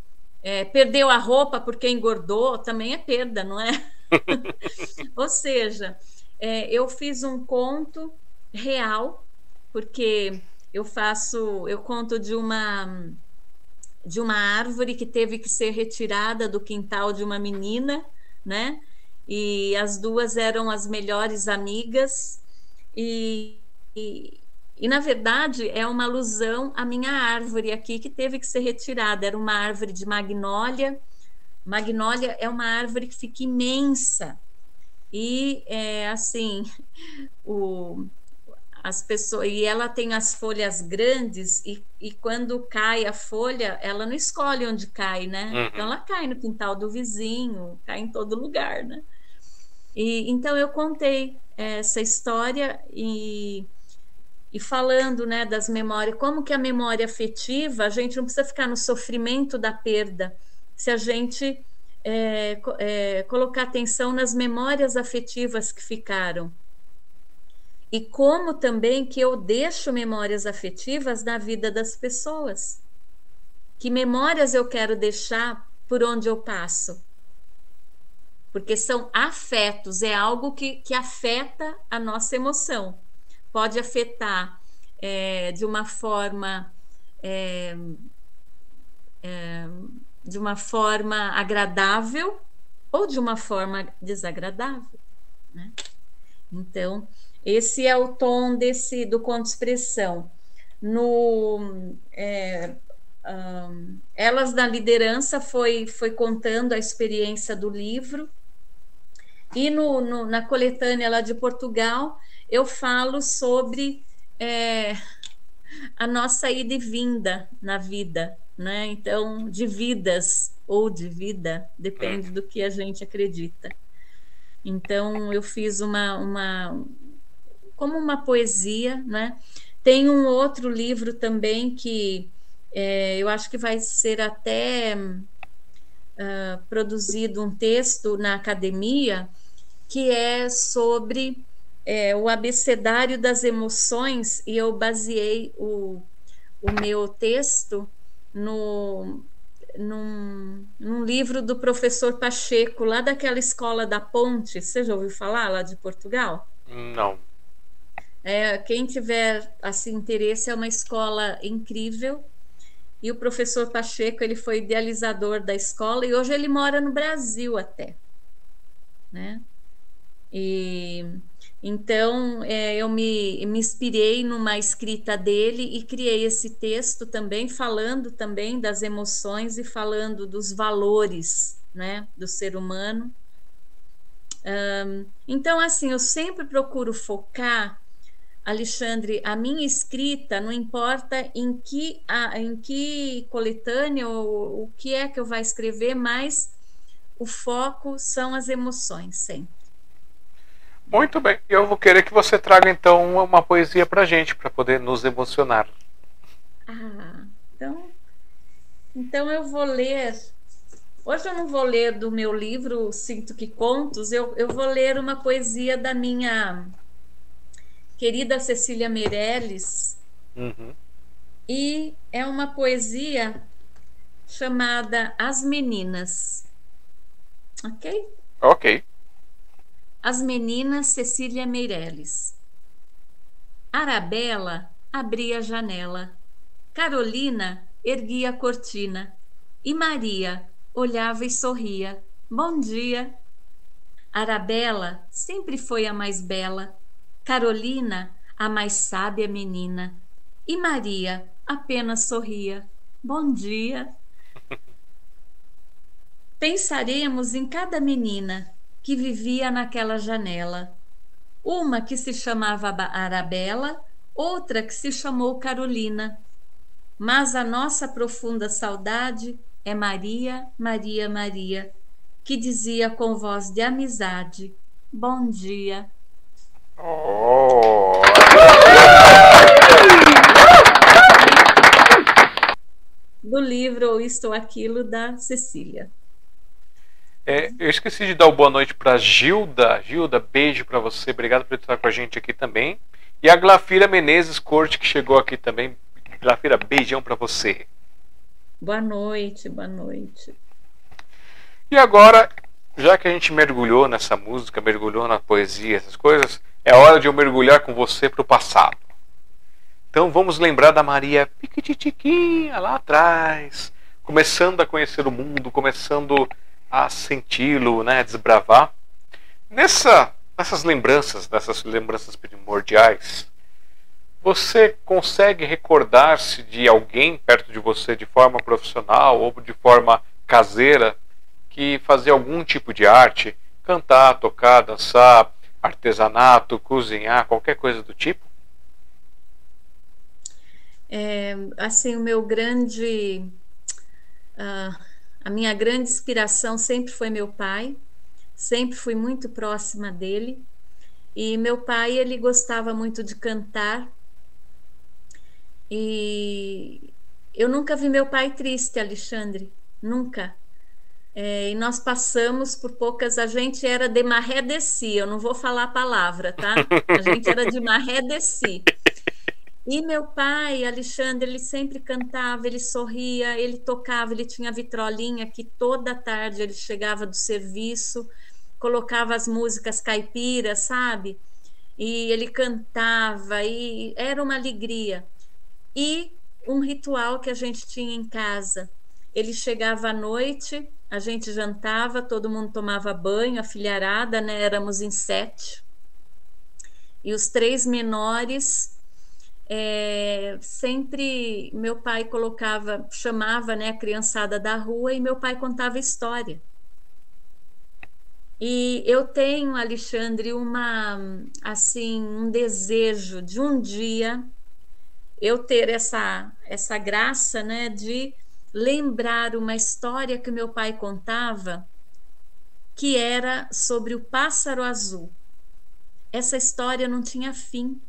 é, perdeu a roupa porque engordou, também é perda, não é? Ou seja, é, eu fiz um conto real, porque eu faço, eu conto de uma de uma árvore que teve que ser retirada do quintal de uma menina, né? E as duas eram as melhores amigas, e, e, e, na verdade é uma alusão à minha árvore aqui que teve que ser retirada. Era uma árvore de magnólia. Magnólia é uma árvore que fica imensa. E é assim, o, as pessoas e ela tem as folhas grandes e, e quando cai a folha ela não escolhe onde cai né uhum. então ela cai no quintal do vizinho cai em todo lugar né e então eu contei essa história e e falando né das memórias como que a memória afetiva a gente não precisa ficar no sofrimento da perda se a gente é, é, colocar atenção nas memórias afetivas que ficaram e como também que eu deixo memórias afetivas na vida das pessoas. Que memórias eu quero deixar por onde eu passo? Porque são afetos, é algo que, que afeta a nossa emoção. Pode afetar é, de uma forma. É, é, de uma forma agradável ou de uma forma desagradável. Né? Então, esse é o tom desse do conto expressão. No é, um, Elas da Liderança foi, foi contando a experiência do livro. E no, no, na coletânea lá de Portugal, eu falo sobre é, a nossa ida e vinda na vida, né? Então, de vidas ou de vida, depende do que a gente acredita. Então, eu fiz uma, uma, como uma poesia, né? Tem um outro livro também que é, eu acho que vai ser até uh, produzido um texto na academia que é sobre é, o abecedário das emoções e eu baseei o, o meu texto no, num, num, livro do professor Pacheco, lá daquela escola da Ponte. Você já ouviu falar lá de Portugal? Não. É, quem tiver assim interesse é uma escola incrível e o professor Pacheco ele foi idealizador da escola e hoje ele mora no Brasil até, né? E então é, eu me, me inspirei numa escrita dele e criei esse texto também falando também das emoções e falando dos valores, né, do ser humano. Um, então assim eu sempre procuro focar Alexandre, a minha escrita, não importa em que, em que coletânea ou o que é que eu vá escrever, mas o foco são as emoções, sempre. Muito bem. Eu vou querer que você traga então uma poesia para gente, para poder nos emocionar. Ah, então, então eu vou ler. Hoje eu não vou ler do meu livro Sinto que Contos, eu, eu vou ler uma poesia da minha querida Cecília Meirelles. Uhum. E é uma poesia chamada As Meninas. Ok? Ok. As meninas Cecília Meireles. Arabella abria a janela. Carolina erguia a cortina. E Maria olhava e sorria. Bom dia. Arabella sempre foi a mais bela. Carolina, a mais sábia menina. E Maria apenas sorria. Bom dia. Pensaremos em cada menina que vivia naquela janela. Uma que se chamava Arabella, outra que se chamou Carolina. Mas a nossa profunda saudade é Maria, Maria, Maria, que dizia com voz de amizade: Bom dia. Oh. Do livro Ou Estou Aquilo, da Cecília. É, eu esqueci de dar boa noite para Gilda. Gilda, beijo para você. Obrigado por estar com a gente aqui também. E a Glafira Menezes Corte, que chegou aqui também. Glafira, beijão para você. Boa noite, boa noite. E agora, já que a gente mergulhou nessa música, mergulhou na poesia, essas coisas, é hora de eu mergulhar com você para o passado. Então vamos lembrar da Maria Piquititiquinha lá atrás, começando a conhecer o mundo, começando a senti-lo, né, desbravar. Nessa, nessas lembranças, nessas lembranças primordiais, você consegue recordar-se de alguém perto de você de forma profissional ou de forma caseira que fazia algum tipo de arte, cantar, tocar, dançar, artesanato, cozinhar, qualquer coisa do tipo? É, assim, o meu grande uh, a minha grande inspiração sempre foi meu pai, sempre fui muito próxima dele. E meu pai, ele gostava muito de cantar. E eu nunca vi meu pai triste, Alexandre, nunca. É, e nós passamos por poucas. A gente era de maré de si, eu não vou falar a palavra, tá? A gente era de maré de si. E meu pai, Alexandre, ele sempre cantava, ele sorria, ele tocava, ele tinha vitrolinha que toda tarde ele chegava do serviço, colocava as músicas caipiras, sabe? E ele cantava e era uma alegria. E um ritual que a gente tinha em casa. Ele chegava à noite, a gente jantava, todo mundo tomava banho, a filharada, né? Éramos em sete. E os três menores é, sempre meu pai colocava, chamava né, a criançada da rua e meu pai contava história. E eu tenho, Alexandre, uma assim um desejo de um dia eu ter essa essa graça, né, de lembrar uma história que meu pai contava, que era sobre o pássaro azul. Essa história não tinha fim.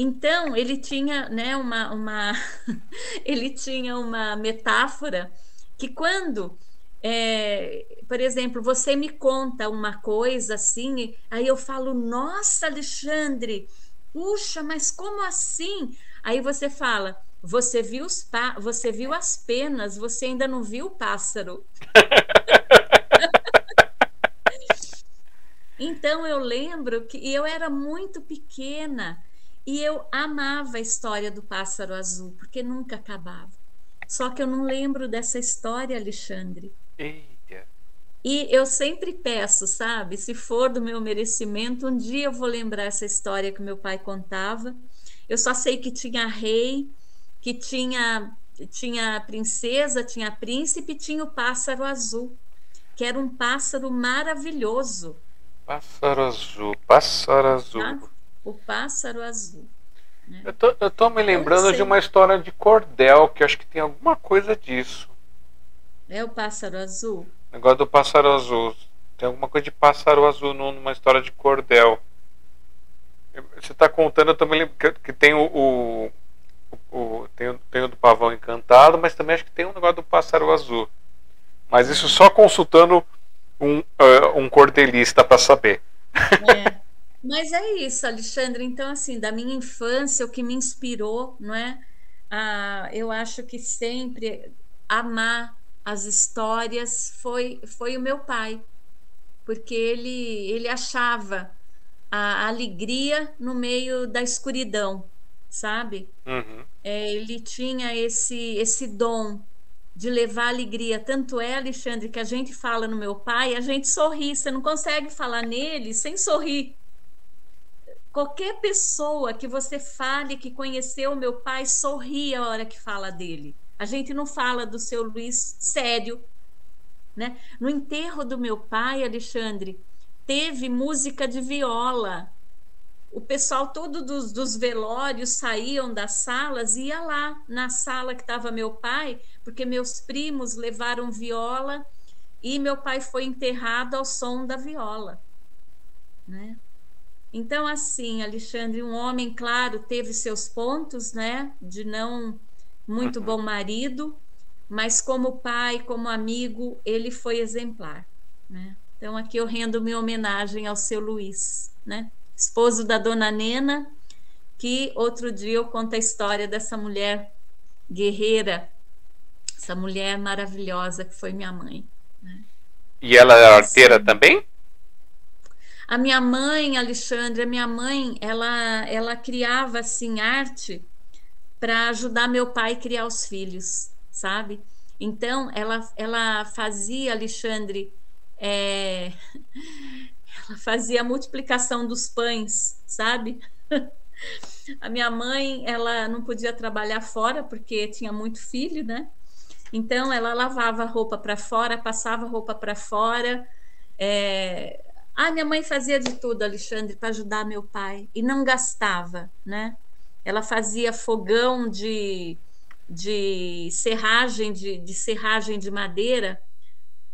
Então, ele tinha né, uma, uma ele tinha uma metáfora que quando, é, por exemplo, você me conta uma coisa assim, aí eu falo, nossa, Alexandre, puxa, mas como assim? Aí você fala, você viu, os pa você viu as penas, você ainda não viu o pássaro. então eu lembro que eu era muito pequena e eu amava a história do pássaro azul, porque nunca acabava. Só que eu não lembro dessa história, Alexandre. Eita. E eu sempre peço, sabe? Se for do meu merecimento, um dia eu vou lembrar essa história que meu pai contava. Eu só sei que tinha rei, que tinha tinha princesa, tinha príncipe, tinha o pássaro azul, que era um pássaro maravilhoso. Pássaro azul, pássaro azul. Ah, o Pássaro Azul. Né? Eu, tô, eu tô me lembrando de uma história de cordel, que acho que tem alguma coisa disso. É o Pássaro Azul? O negócio do Pássaro Azul. Tem alguma coisa de Pássaro Azul numa história de cordel. Você está contando, eu também lembro que, que tem o, o, o, tem, tem o do Pavão Encantado, mas também acho que tem um negócio do Pássaro Azul. Mas isso só consultando um, uh, um cordelista para saber. É. Mas é isso, Alexandre. Então, assim, da minha infância, o que me inspirou, não é? Ah, eu acho que sempre amar as histórias foi, foi o meu pai. porque ele, ele achava a alegria no meio da escuridão, sabe? Uhum. É, ele tinha esse, esse dom de levar alegria. Tanto é, Alexandre, que a gente fala no meu pai, a gente sorri. Você não consegue falar nele sem sorrir. Qualquer pessoa que você fale que conheceu meu pai sorri a hora que fala dele. A gente não fala do seu Luiz sério. Né? No enterro do meu pai, Alexandre, teve música de viola. O pessoal todo dos, dos velórios saíam das salas e ia lá na sala que estava meu pai, porque meus primos levaram viola e meu pai foi enterrado ao som da viola. Né? Então, assim, Alexandre, um homem, claro, teve seus pontos, né, de não muito bom marido, mas como pai, como amigo, ele foi exemplar, né? Então, aqui eu rendo minha homenagem ao seu Luiz, né? Esposo da dona Nena, que outro dia eu conto a história dessa mulher guerreira, essa mulher maravilhosa que foi minha mãe. Né? E ela era arteira também? A minha mãe, Alexandre, a minha mãe, ela, ela criava assim arte para ajudar meu pai a criar os filhos, sabe? Então, ela, ela fazia, Alexandre, é, ela fazia a multiplicação dos pães, sabe? A minha mãe, ela não podia trabalhar fora porque tinha muito filho, né? Então ela lavava roupa para fora, passava roupa para fora. É... Ah, minha mãe fazia de tudo, Alexandre, para ajudar meu pai e não gastava, né? Ela fazia fogão de, de serragem de, de serragem de madeira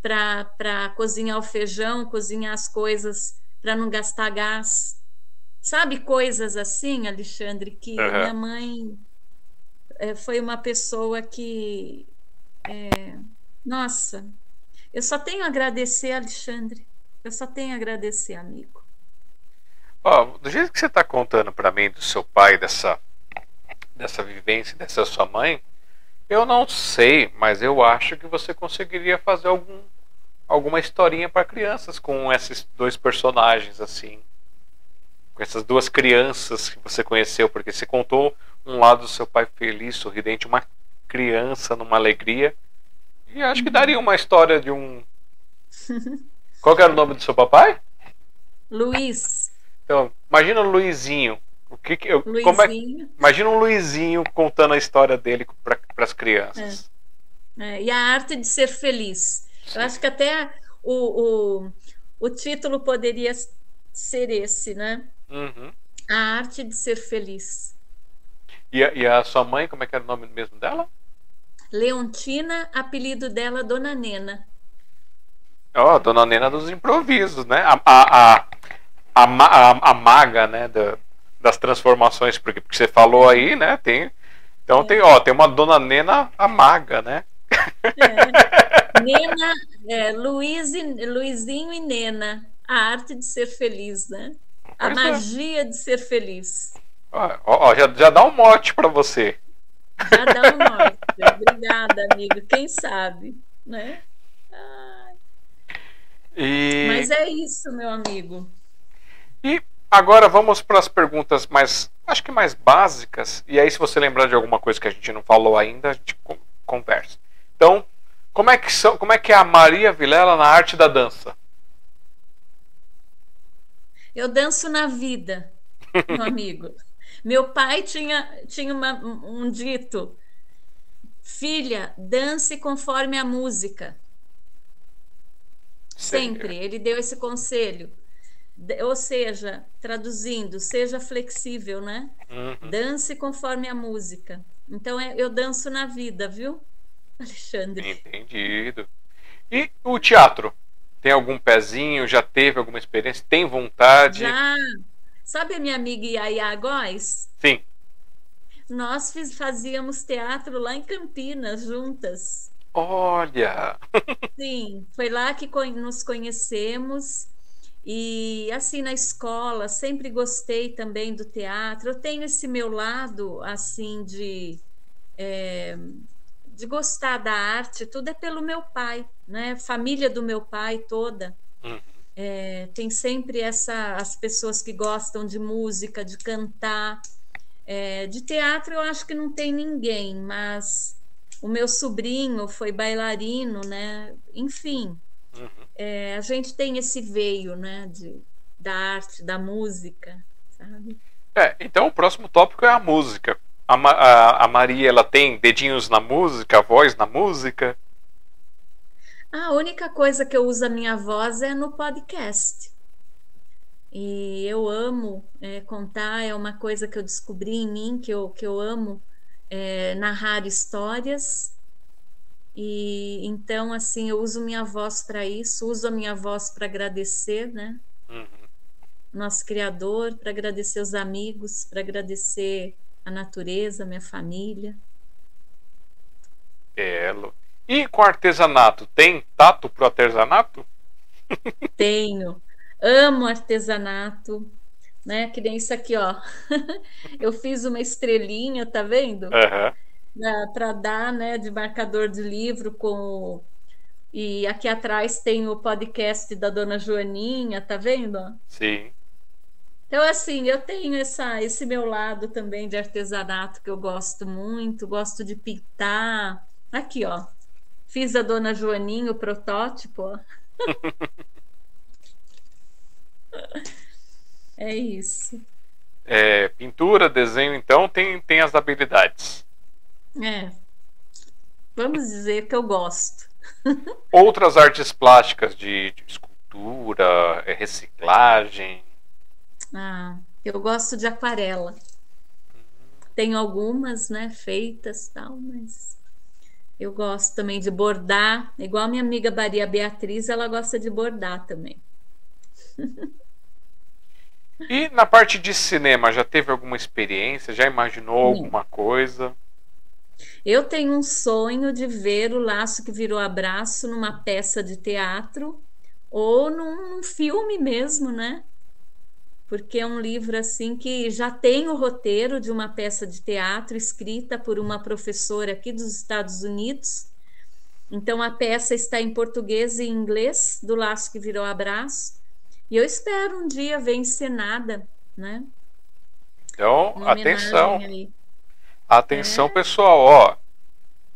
para cozinhar o feijão, cozinhar as coisas para não gastar gás. Sabe coisas assim, Alexandre, que uhum. minha mãe é, foi uma pessoa que. É, nossa, eu só tenho a agradecer, Alexandre. Eu só tenho a agradecer, amigo. Oh, do jeito que você está contando para mim do seu pai, dessa, dessa vivência, dessa sua mãe, eu não sei, mas eu acho que você conseguiria fazer algum alguma historinha para crianças com esses dois personagens assim. Com essas duas crianças que você conheceu, porque você contou um lado do seu pai feliz, sorridente, uma criança numa alegria. E acho que daria uma história de um. Qual era o nome do seu papai? Luiz. Então, imagina o Luizinho. O que, que eu, como é, imagina um Luizinho contando a história dele para as crianças. É. É, e a arte de ser feliz. Eu acho que até o, o, o título poderia ser esse, né? Uhum. A arte de ser feliz. E a, e a, sua mãe, como é que era o nome mesmo dela? Leontina, apelido dela Dona Nena. Ó, oh, Dona Nena dos improvisos, né? A, a, a, a, a maga, né? Da, das transformações, porque, porque você falou aí, né? Tem, então é. tem, ó, tem uma Dona Nena a maga, né? É. Nena, é, Luiz e, Luizinho e Nena. A arte de ser feliz, né? A pois é. magia é. de ser feliz. Ó, ó, já, já dá um mote para você. Já dá um mote. Obrigada, amigo. Quem sabe, né? E... Mas é isso, meu amigo. E agora vamos para as perguntas mais, acho que mais básicas. E aí, se você lembrar de alguma coisa que a gente não falou ainda, a gente conversa. Então, como é que, são, como é, que é a Maria Vilela na arte da dança? Eu danço na vida, meu amigo. Meu pai tinha, tinha uma, um dito: filha, dance conforme a música. Sempre. Ele deu esse conselho. Ou seja, traduzindo, seja flexível, né? Uhum. Dance conforme a música. Então, é, eu danço na vida, viu? Alexandre. Entendido. E o teatro? Tem algum pezinho? Já teve alguma experiência? Tem vontade? Já. Sabe a minha amiga Yaya Góes? Sim. Nós fiz, fazíamos teatro lá em Campinas juntas. Olha! Sim, foi lá que nos conhecemos. E assim na escola, sempre gostei também do teatro. Eu tenho esse meu lado assim de é, de gostar da arte, tudo é pelo meu pai, né? Família do meu pai toda. Uhum. É, tem sempre essa as pessoas que gostam de música, de cantar, é, de teatro eu acho que não tem ninguém, mas o meu sobrinho foi bailarino, né? Enfim, uhum. é, a gente tem esse veio, né? De, da arte, da música, sabe? É, então o próximo tópico é a música. A, a, a Maria, ela tem dedinhos na música, voz na música? A única coisa que eu uso a minha voz é no podcast. E eu amo é, contar, é uma coisa que eu descobri em mim, que eu, que eu amo é, narrar histórias. E então, assim, eu uso minha voz para isso, uso a minha voz para agradecer, né? Uhum. Nosso Criador, para agradecer os amigos, para agradecer a natureza, minha família. É, e com artesanato, tem tato pro artesanato? Tenho. Amo artesanato, né? Que nem isso aqui, ó. Eu fiz uma estrelinha, tá vendo? Uhum. Para dar, né, de marcador de livro com e aqui atrás tem o podcast da Dona Joaninha, tá vendo? Sim. Então, assim, eu tenho essa, esse meu lado também de artesanato que eu gosto muito, gosto de pintar. Aqui, ó. Fiz a Dona Joaninha, o protótipo. é isso. É, pintura, desenho, então, tem, tem as habilidades. É. Vamos dizer que eu gosto. Outras artes plásticas de, de escultura, é, reciclagem. Ah, eu gosto de aquarela. Tenho algumas, né, feitas tal, mas eu gosto também de bordar, igual a minha amiga Maria Beatriz, ela gosta de bordar também. E na parte de cinema, já teve alguma experiência? Já imaginou Sim. alguma coisa? Eu tenho um sonho de ver o Laço que Virou Abraço numa peça de teatro ou num filme mesmo, né? porque é um livro assim que já tem o roteiro de uma peça de teatro escrita por uma professora aqui dos Estados Unidos. Então a peça está em português e inglês, do laço que virou abraço. E eu espero um dia ver encenada, né? Então, atenção. Aí. Atenção, é. pessoal, ó.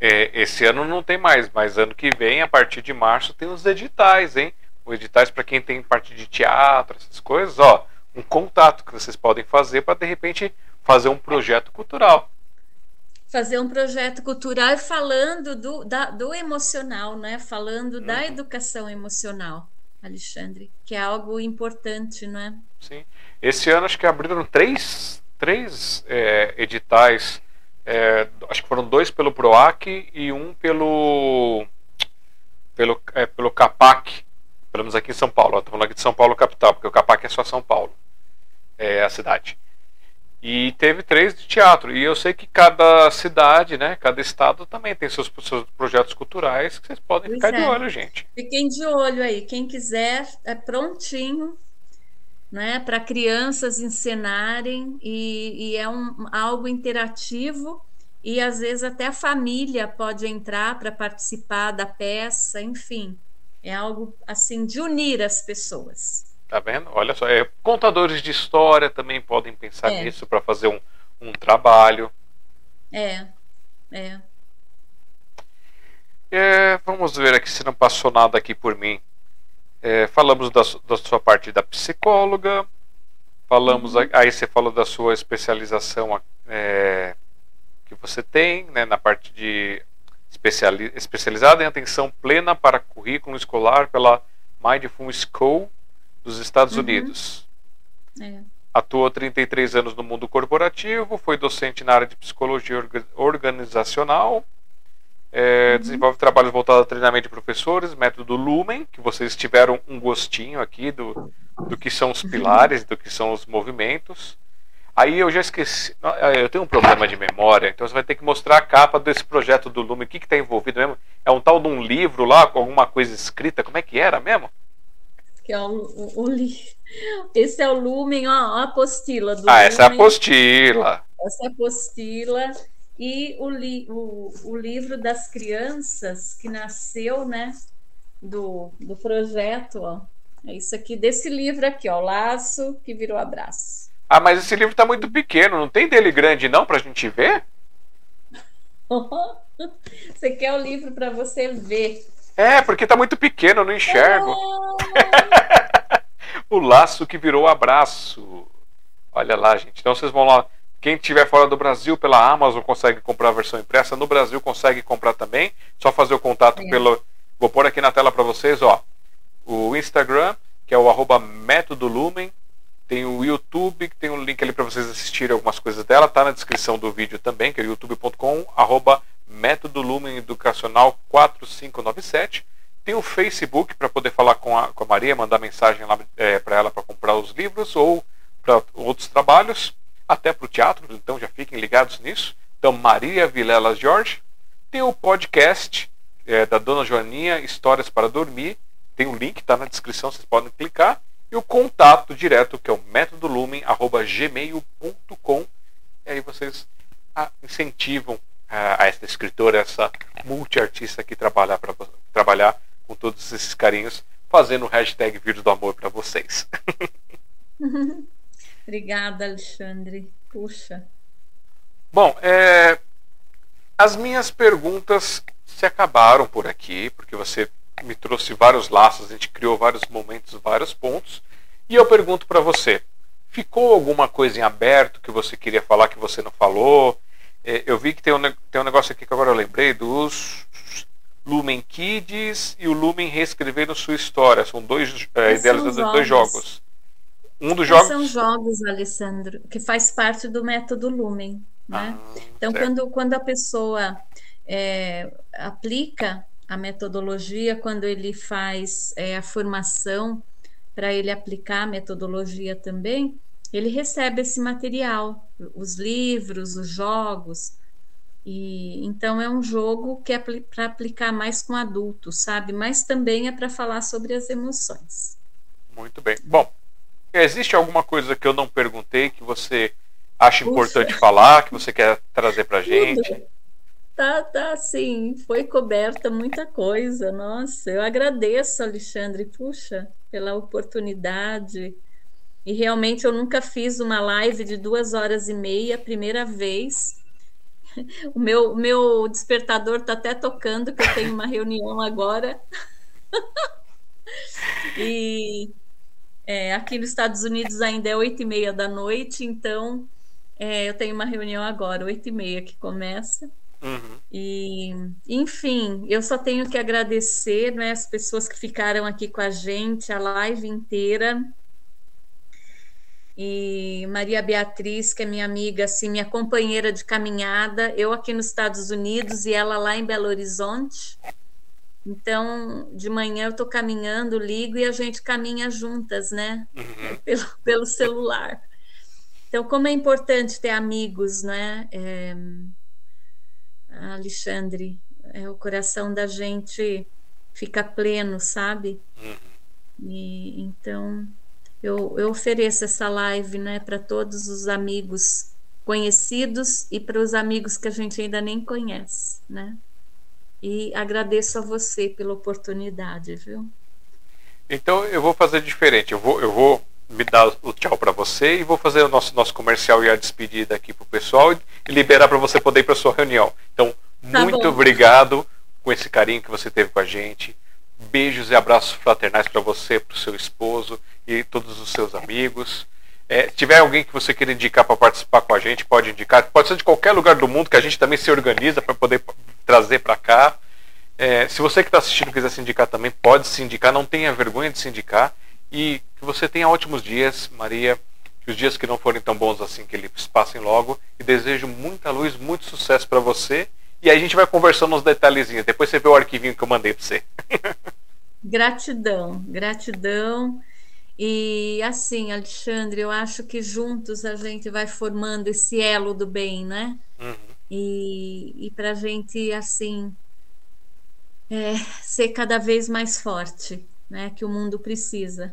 É, esse ano não tem mais, mas ano que vem, a partir de março, tem os editais, hein? Os editais para quem tem parte de teatro, essas coisas, ó um contato que vocês podem fazer para de repente fazer um projeto cultural. Fazer um projeto cultural falando do, da, do emocional, né? Falando uhum. da educação emocional, Alexandre, que é algo importante, não é? Sim. Esse ano acho que abriram três, três é, editais. É, acho que foram dois pelo PROAC e um pelo pelo, é, pelo CAPAC, pelo menos aqui em São Paulo. Estou falando aqui de São Paulo capital, porque o CAPAC é só São Paulo é, a cidade. E teve três de teatro. E eu sei que cada cidade, né, cada estado também tem seus, seus projetos culturais que vocês podem pois ficar é. de olho, gente. Fiquem de olho aí. Quem quiser, é prontinho né, para crianças encenarem. E, e é um, algo interativo. E às vezes até a família pode entrar para participar da peça, enfim. É algo assim de unir as pessoas. Tá vendo? Olha só, é, contadores de história também podem pensar é. nisso para fazer um, um trabalho. É, é. é. Vamos ver aqui se não passou nada aqui por mim. É, falamos da, da, sua parte da psicóloga. Falamos uhum. aí você falou da sua especialização é, que você tem, né, na parte de especiali, especializada em atenção plena para currículo escolar pela Mindful School dos Estados uhum. Unidos. É. Atuou 33 anos no mundo corporativo, foi docente na área de psicologia organizacional, é, uhum. desenvolve trabalhos voltados a treinamento de professores, método Lumen, que vocês tiveram um gostinho aqui do, do que são os pilares, do que são os movimentos. Aí eu já esqueci, é, eu tenho um problema de memória, então você vai ter que mostrar a capa desse projeto do Lumen, o que está envolvido mesmo? É um tal de um livro lá, com alguma coisa escrita, como é que era mesmo? Que é o, o, o esse é o lumen, ó, a apostila do Ah, lumen. essa é a apostila. Essa é a apostila e o, li, o, o livro das crianças que nasceu, né, do, do projeto, ó. É isso aqui desse livro aqui, ó, Laço que virou abraço. Ah, mas esse livro tá muito pequeno, não tem dele grande não pra gente ver? Você quer o livro para você ver? É, porque tá muito pequeno, eu não enxergo. o laço que virou abraço. Olha lá, gente. Então vocês vão lá. Quem estiver fora do Brasil pela Amazon consegue comprar a versão impressa. No Brasil consegue comprar também. Só fazer o contato é. pelo. Vou pôr aqui na tela para vocês, ó. O Instagram, que é o arroba Método Lumen. Tem o YouTube, que tem um link ali para vocês assistirem algumas coisas dela. Tá na descrição do vídeo também, que é youtube.com, arroba Método Lumen Educacional 4597. Tem o Facebook para poder falar com a, com a Maria, mandar mensagem lá é, para ela para comprar os livros ou para outros trabalhos, até para o teatro, então já fiquem ligados nisso. Então, Maria Vilela Jorge. Tem o podcast é, da Dona Joaninha, Histórias para Dormir. Tem o link, está na descrição, vocês podem clicar. E o contato direto, que é o métodolumen.gmail.com. E aí vocês incentivam a, a essa escritora, essa multiartista que trabalha para trabalhar com todos esses carinhos, fazendo o hashtag Vírus do Amor para vocês. Obrigada, Alexandre. Puxa. Bom, é, as minhas perguntas se acabaram por aqui, porque você me trouxe vários laços, a gente criou vários momentos, vários pontos. E eu pergunto para você: ficou alguma coisa em aberto que você queria falar que você não falou? É, eu vi que tem um, tem um negócio aqui que agora eu lembrei dos Lumen Kids e o Lumen reescrevendo sua história. São dois é, idealizadores de dois jogos. Um dos jogos. São jogos, Alessandro, que faz parte do método Lumen. Né? Ah, então, quando, quando a pessoa é, aplica a metodologia, quando ele faz é, a formação para ele aplicar a metodologia também, ele recebe esse material, os livros, os jogos. E então é um jogo que é para aplicar mais com adultos, sabe? Mas também é para falar sobre as emoções. Muito bem. Bom, existe alguma coisa que eu não perguntei que você acha Puxa. importante falar, que você quer trazer para gente? Tá, tá, sim. Foi coberta muita coisa. Nossa, eu agradeço, Alexandre, puxa, pela oportunidade e realmente eu nunca fiz uma live de duas horas e meia, primeira vez. O meu, meu despertador está até tocando, que eu tenho uma reunião agora. e é, aqui nos Estados Unidos ainda é oito e meia da noite, então é, eu tenho uma reunião agora, oito e meia que começa. Uhum. E, enfim, eu só tenho que agradecer né, as pessoas que ficaram aqui com a gente a live inteira e Maria Beatriz, que é minha amiga, assim, minha companheira de caminhada, eu aqui nos Estados Unidos e ela lá em Belo Horizonte. Então, de manhã eu estou caminhando, ligo e a gente caminha juntas, né? Uhum. Pelo, pelo celular. Então, como é importante ter amigos, né? É, Alexandre, é, o coração da gente fica pleno, sabe? Uhum. E então eu, eu ofereço essa live né, para todos os amigos conhecidos e para os amigos que a gente ainda nem conhece, né? E agradeço a você pela oportunidade, viu? Então eu vou fazer diferente. Eu vou, eu vou me dar o tchau para você e vou fazer o nosso, nosso comercial e a despedida aqui para o pessoal e liberar para você poder ir para sua reunião. Então, tá muito bom. obrigado com esse carinho que você teve com a gente. Beijos e abraços fraternais para você, para o seu esposo e todos os seus amigos. É, tiver alguém que você queira indicar para participar com a gente, pode indicar. Pode ser de qualquer lugar do mundo que a gente também se organiza para poder trazer para cá. É, se você que está assistindo quiser se indicar também, pode se indicar. Não tenha vergonha de se indicar. E que você tenha ótimos dias, Maria. Que os dias que não forem tão bons assim, que eles passem logo. E desejo muita luz, muito sucesso para você e aí a gente vai conversando uns detalhezinhos. Depois você vê o arquivinho que eu mandei para você. gratidão, gratidão. E assim, Alexandre, eu acho que juntos a gente vai formando esse elo do bem, né? Uhum. E, e para a gente, assim, é, ser cada vez mais forte, né? Que o mundo precisa.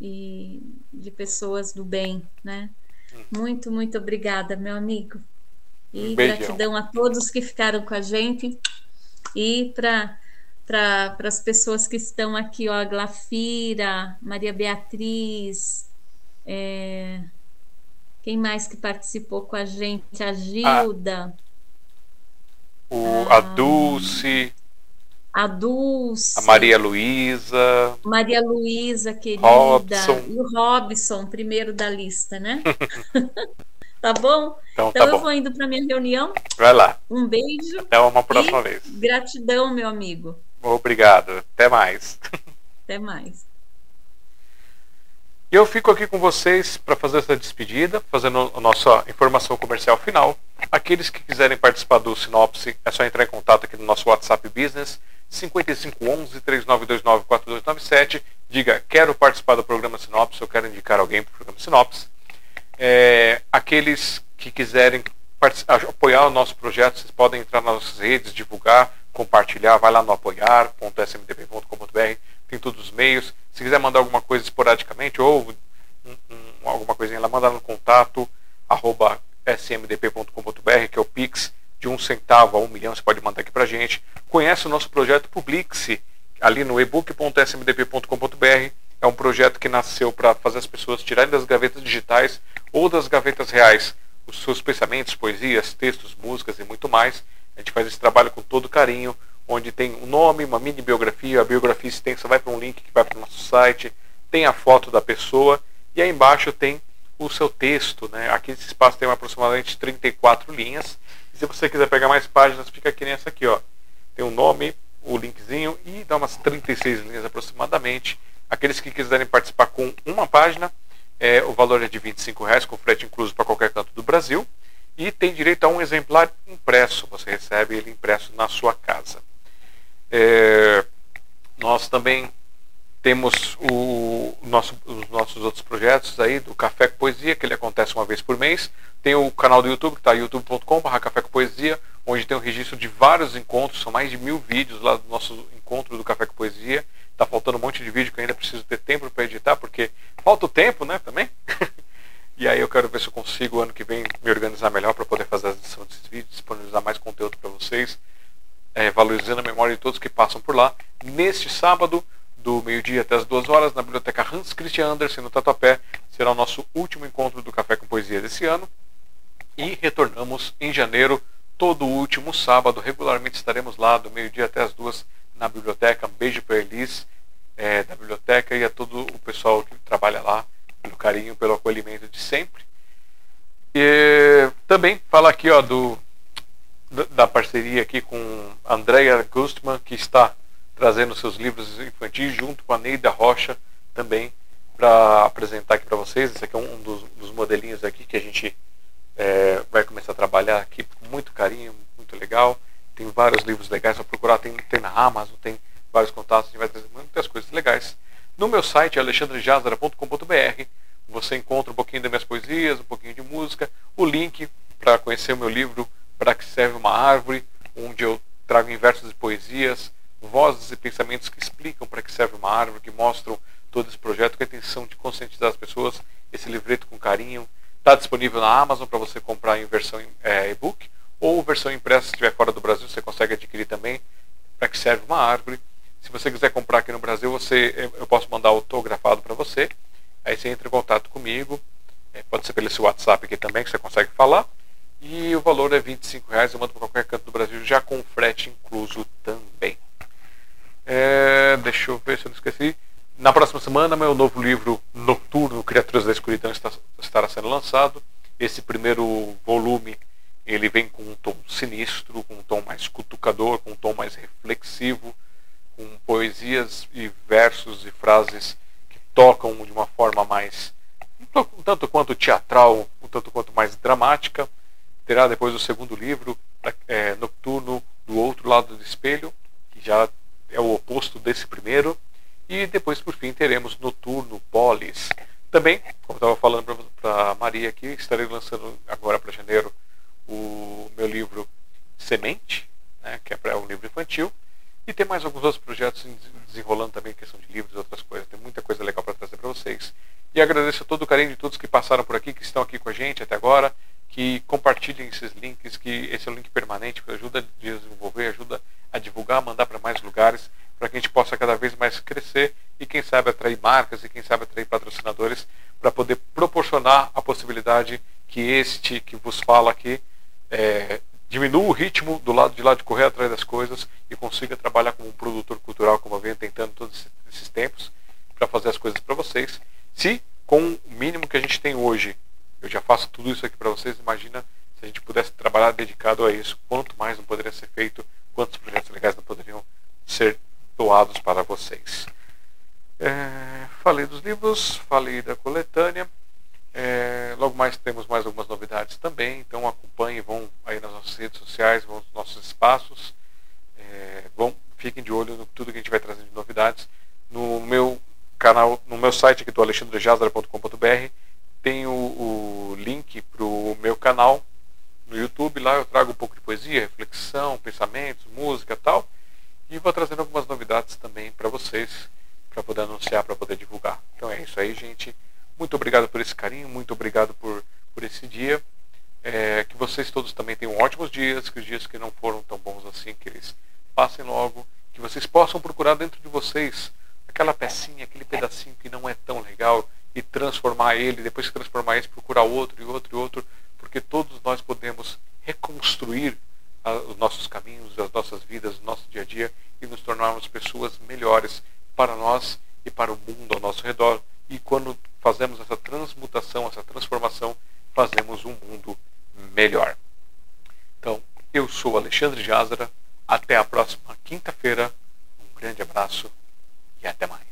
E de pessoas do bem, né? Uhum. Muito, muito obrigada, meu amigo. E Beijão. gratidão a todos que ficaram com a gente. E para para as pessoas que estão aqui, ó, a Glafira, Maria Beatriz, é, quem mais que participou com a gente? A Gilda. Ah, o, a Dulce. A Dulce. A Maria Luísa. Maria Luísa, querida. Robson. E o Robson, primeiro da lista, né? tá bom? Então, então tá eu bom. vou indo para minha reunião. Vai lá. Um beijo. Até uma próxima vez. Gratidão, meu amigo. Obrigado. Até mais. Até mais. E eu fico aqui com vocês para fazer essa despedida, fazendo a nossa informação comercial final. Aqueles que quiserem participar do Sinopse, é só entrar em contato aqui no nosso WhatsApp Business 5511 3929 4297. Diga, quero participar do programa Sinopse, eu quero indicar alguém para o programa Sinopse. É, aqueles que quiserem apoiar o nosso projeto, vocês podem entrar nas nossas redes, divulgar, compartilhar, vai lá no apoiar.smdp.com.br, tem todos os meios. Se quiser mandar alguma coisa esporadicamente ou um, um, alguma coisinha lá, manda no contato arroba smdp.com.br, que é o Pix, de um centavo a um milhão, você pode mandar aqui pra gente. Conhece o nosso projeto Publixe, ali no ebook.smdp.com.br. É um projeto que nasceu para fazer as pessoas tirarem das gavetas digitais ou das gavetas reais os seus pensamentos, poesias, textos, músicas e muito mais. A gente faz esse trabalho com todo carinho, onde tem um nome, uma mini biografia, a biografia extensa vai para um link que vai para o nosso site, tem a foto da pessoa e aí embaixo tem o seu texto. Né? Aqui esse espaço tem aproximadamente 34 linhas. E se você quiser pegar mais páginas, fica aqui nessa aqui. Ó. Tem o um nome, o linkzinho e dá umas 36 linhas aproximadamente. Aqueles que quiserem participar com uma página, é, o valor é de R$ reais com frete incluso para qualquer canto do Brasil. E tem direito a um exemplar impresso. Você recebe ele impresso na sua casa. É, nós também temos o nosso, os nossos outros projetos aí do Café com Poesia, que ele acontece uma vez por mês. Tem o canal do YouTube, que está youtube.com.br Café com Poesia, onde tem um registro de vários encontros, são mais de mil vídeos lá do nosso encontro do Café com Poesia. Está faltando um monte de vídeo que ainda preciso ter tempo para editar, porque falta o tempo, né, também. e aí eu quero ver se eu consigo ano que vem me organizar melhor para poder fazer a edição desses vídeos, disponibilizar mais conteúdo para vocês é, valorizando a memória de todos que passam por lá. Neste sábado, do meio-dia até as duas horas, na Biblioteca Hans Christian Andersen, no Tatuapé, será o nosso último encontro do Café com Poesia desse ano. E retornamos em janeiro, todo último sábado. Regularmente estaremos lá, do meio-dia até as duas, na biblioteca. Um beijo para a Elis, é, da biblioteca, e a todo o pessoal que trabalha lá, pelo carinho, pelo acolhimento de sempre. E também fala aqui ó, do da parceria aqui com Andrea Gustman, que está trazendo seus livros infantis junto com a Neida Rocha também para apresentar aqui para vocês. Esse aqui é um dos, dos, modelinhos aqui que a gente é, vai começar a trabalhar aqui com muito carinho, muito legal. Tem vários livros legais para procurar, tem, tem na Amazon, tem vários contatos, a gente vai trazer muitas coisas legais. No meu site, alexandrejazara.com.br, você encontra um pouquinho das minhas poesias, um pouquinho de música, o link para conhecer o meu livro para que serve uma árvore, onde eu trago em versos e poesias, vozes e pensamentos que explicam para que serve uma árvore, que mostram todo esse projeto com a intenção de conscientizar as pessoas. Esse livreto com carinho está disponível na Amazon para você comprar em versão é, e-book ou versão impressa, se estiver fora do Brasil, você consegue adquirir também para que serve uma árvore. Se você quiser comprar aqui no Brasil, você, eu posso mandar autografado para você. Aí você entra em contato comigo. É, pode ser pelo seu WhatsApp aqui também, que você consegue falar. E o valor é 25 reais, eu mando para qualquer canto do Brasil, já com frete incluso também. É, deixa eu ver se eu não esqueci. Na próxima semana, meu novo livro Noturno, Criaturas da Escuridão, está, estará sendo lançado. Esse primeiro volume ele vem com um tom sinistro, com um tom mais cutucador, com um tom mais reflexivo, com poesias e versos e frases que tocam de uma forma mais um tanto quanto teatral, um tanto quanto mais dramática terá depois o segundo livro, é, Nocturno do Outro Lado do Espelho, que já é o oposto desse primeiro. E depois, por fim, teremos Noturno Polis. Também, como estava falando para Maria aqui, estarei lançando agora para janeiro o meu livro Semente, né, que é para um livro infantil. E tem mais alguns outros projetos desenrolando também, questão de livros outras coisas. Tem muita coisa legal para trazer para vocês. E agradeço todo o carinho de todos que passaram por aqui, que estão aqui com a gente até agora que compartilhem esses links, que esse é um link permanente que ajuda a desenvolver, ajuda a divulgar, mandar para mais lugares, para que a gente possa cada vez mais crescer e quem sabe atrair marcas e quem sabe atrair patrocinadores para poder proporcionar a possibilidade que este que vos fala aqui é, diminua o ritmo do lado de lá de correr atrás das coisas e consiga trabalhar como um produtor cultural, como eu venho tentando todos esses tempos, para fazer as coisas para vocês. Se com o mínimo que a gente tem hoje, eu já faço tudo isso aqui para vocês, imagina se a gente pudesse trabalhar dedicado a isso, quanto mais não poderia ser feito, quantos projetos legais não poderiam ser doados para vocês. É, falei dos livros, falei da coletânea. É, logo mais temos mais algumas novidades também, então acompanhem, vão aí nas nossas redes sociais, vão nos nossos espaços, é, vão, fiquem de olho no tudo que a gente vai trazendo de novidades. No meu canal, no meu site aqui do alexandrejazara.com.br tem o, o link para o meu canal no YouTube, lá eu trago um pouco de poesia, reflexão, pensamentos, música tal, e vou trazendo algumas novidades também para vocês, para poder anunciar, para poder divulgar. Então é isso aí, gente. Muito obrigado por esse carinho, muito obrigado por, por esse dia. É, que vocês todos também tenham ótimos dias, que os dias que não foram tão bons assim, que eles passem logo, que vocês possam procurar dentro de vocês aquela pecinha, aquele pedacinho que não é tão legal e transformar ele, depois que transformar esse, procurar outro e outro e outro, porque todos nós podemos reconstruir a, os nossos caminhos, as nossas vidas, o nosso dia a dia e nos tornarmos pessoas melhores para nós e para o mundo ao nosso redor. E quando fazemos essa transmutação, essa transformação, fazemos um mundo melhor. Então, eu sou Alexandre Jazara. Até a próxima quinta-feira. Um grande abraço e até mais.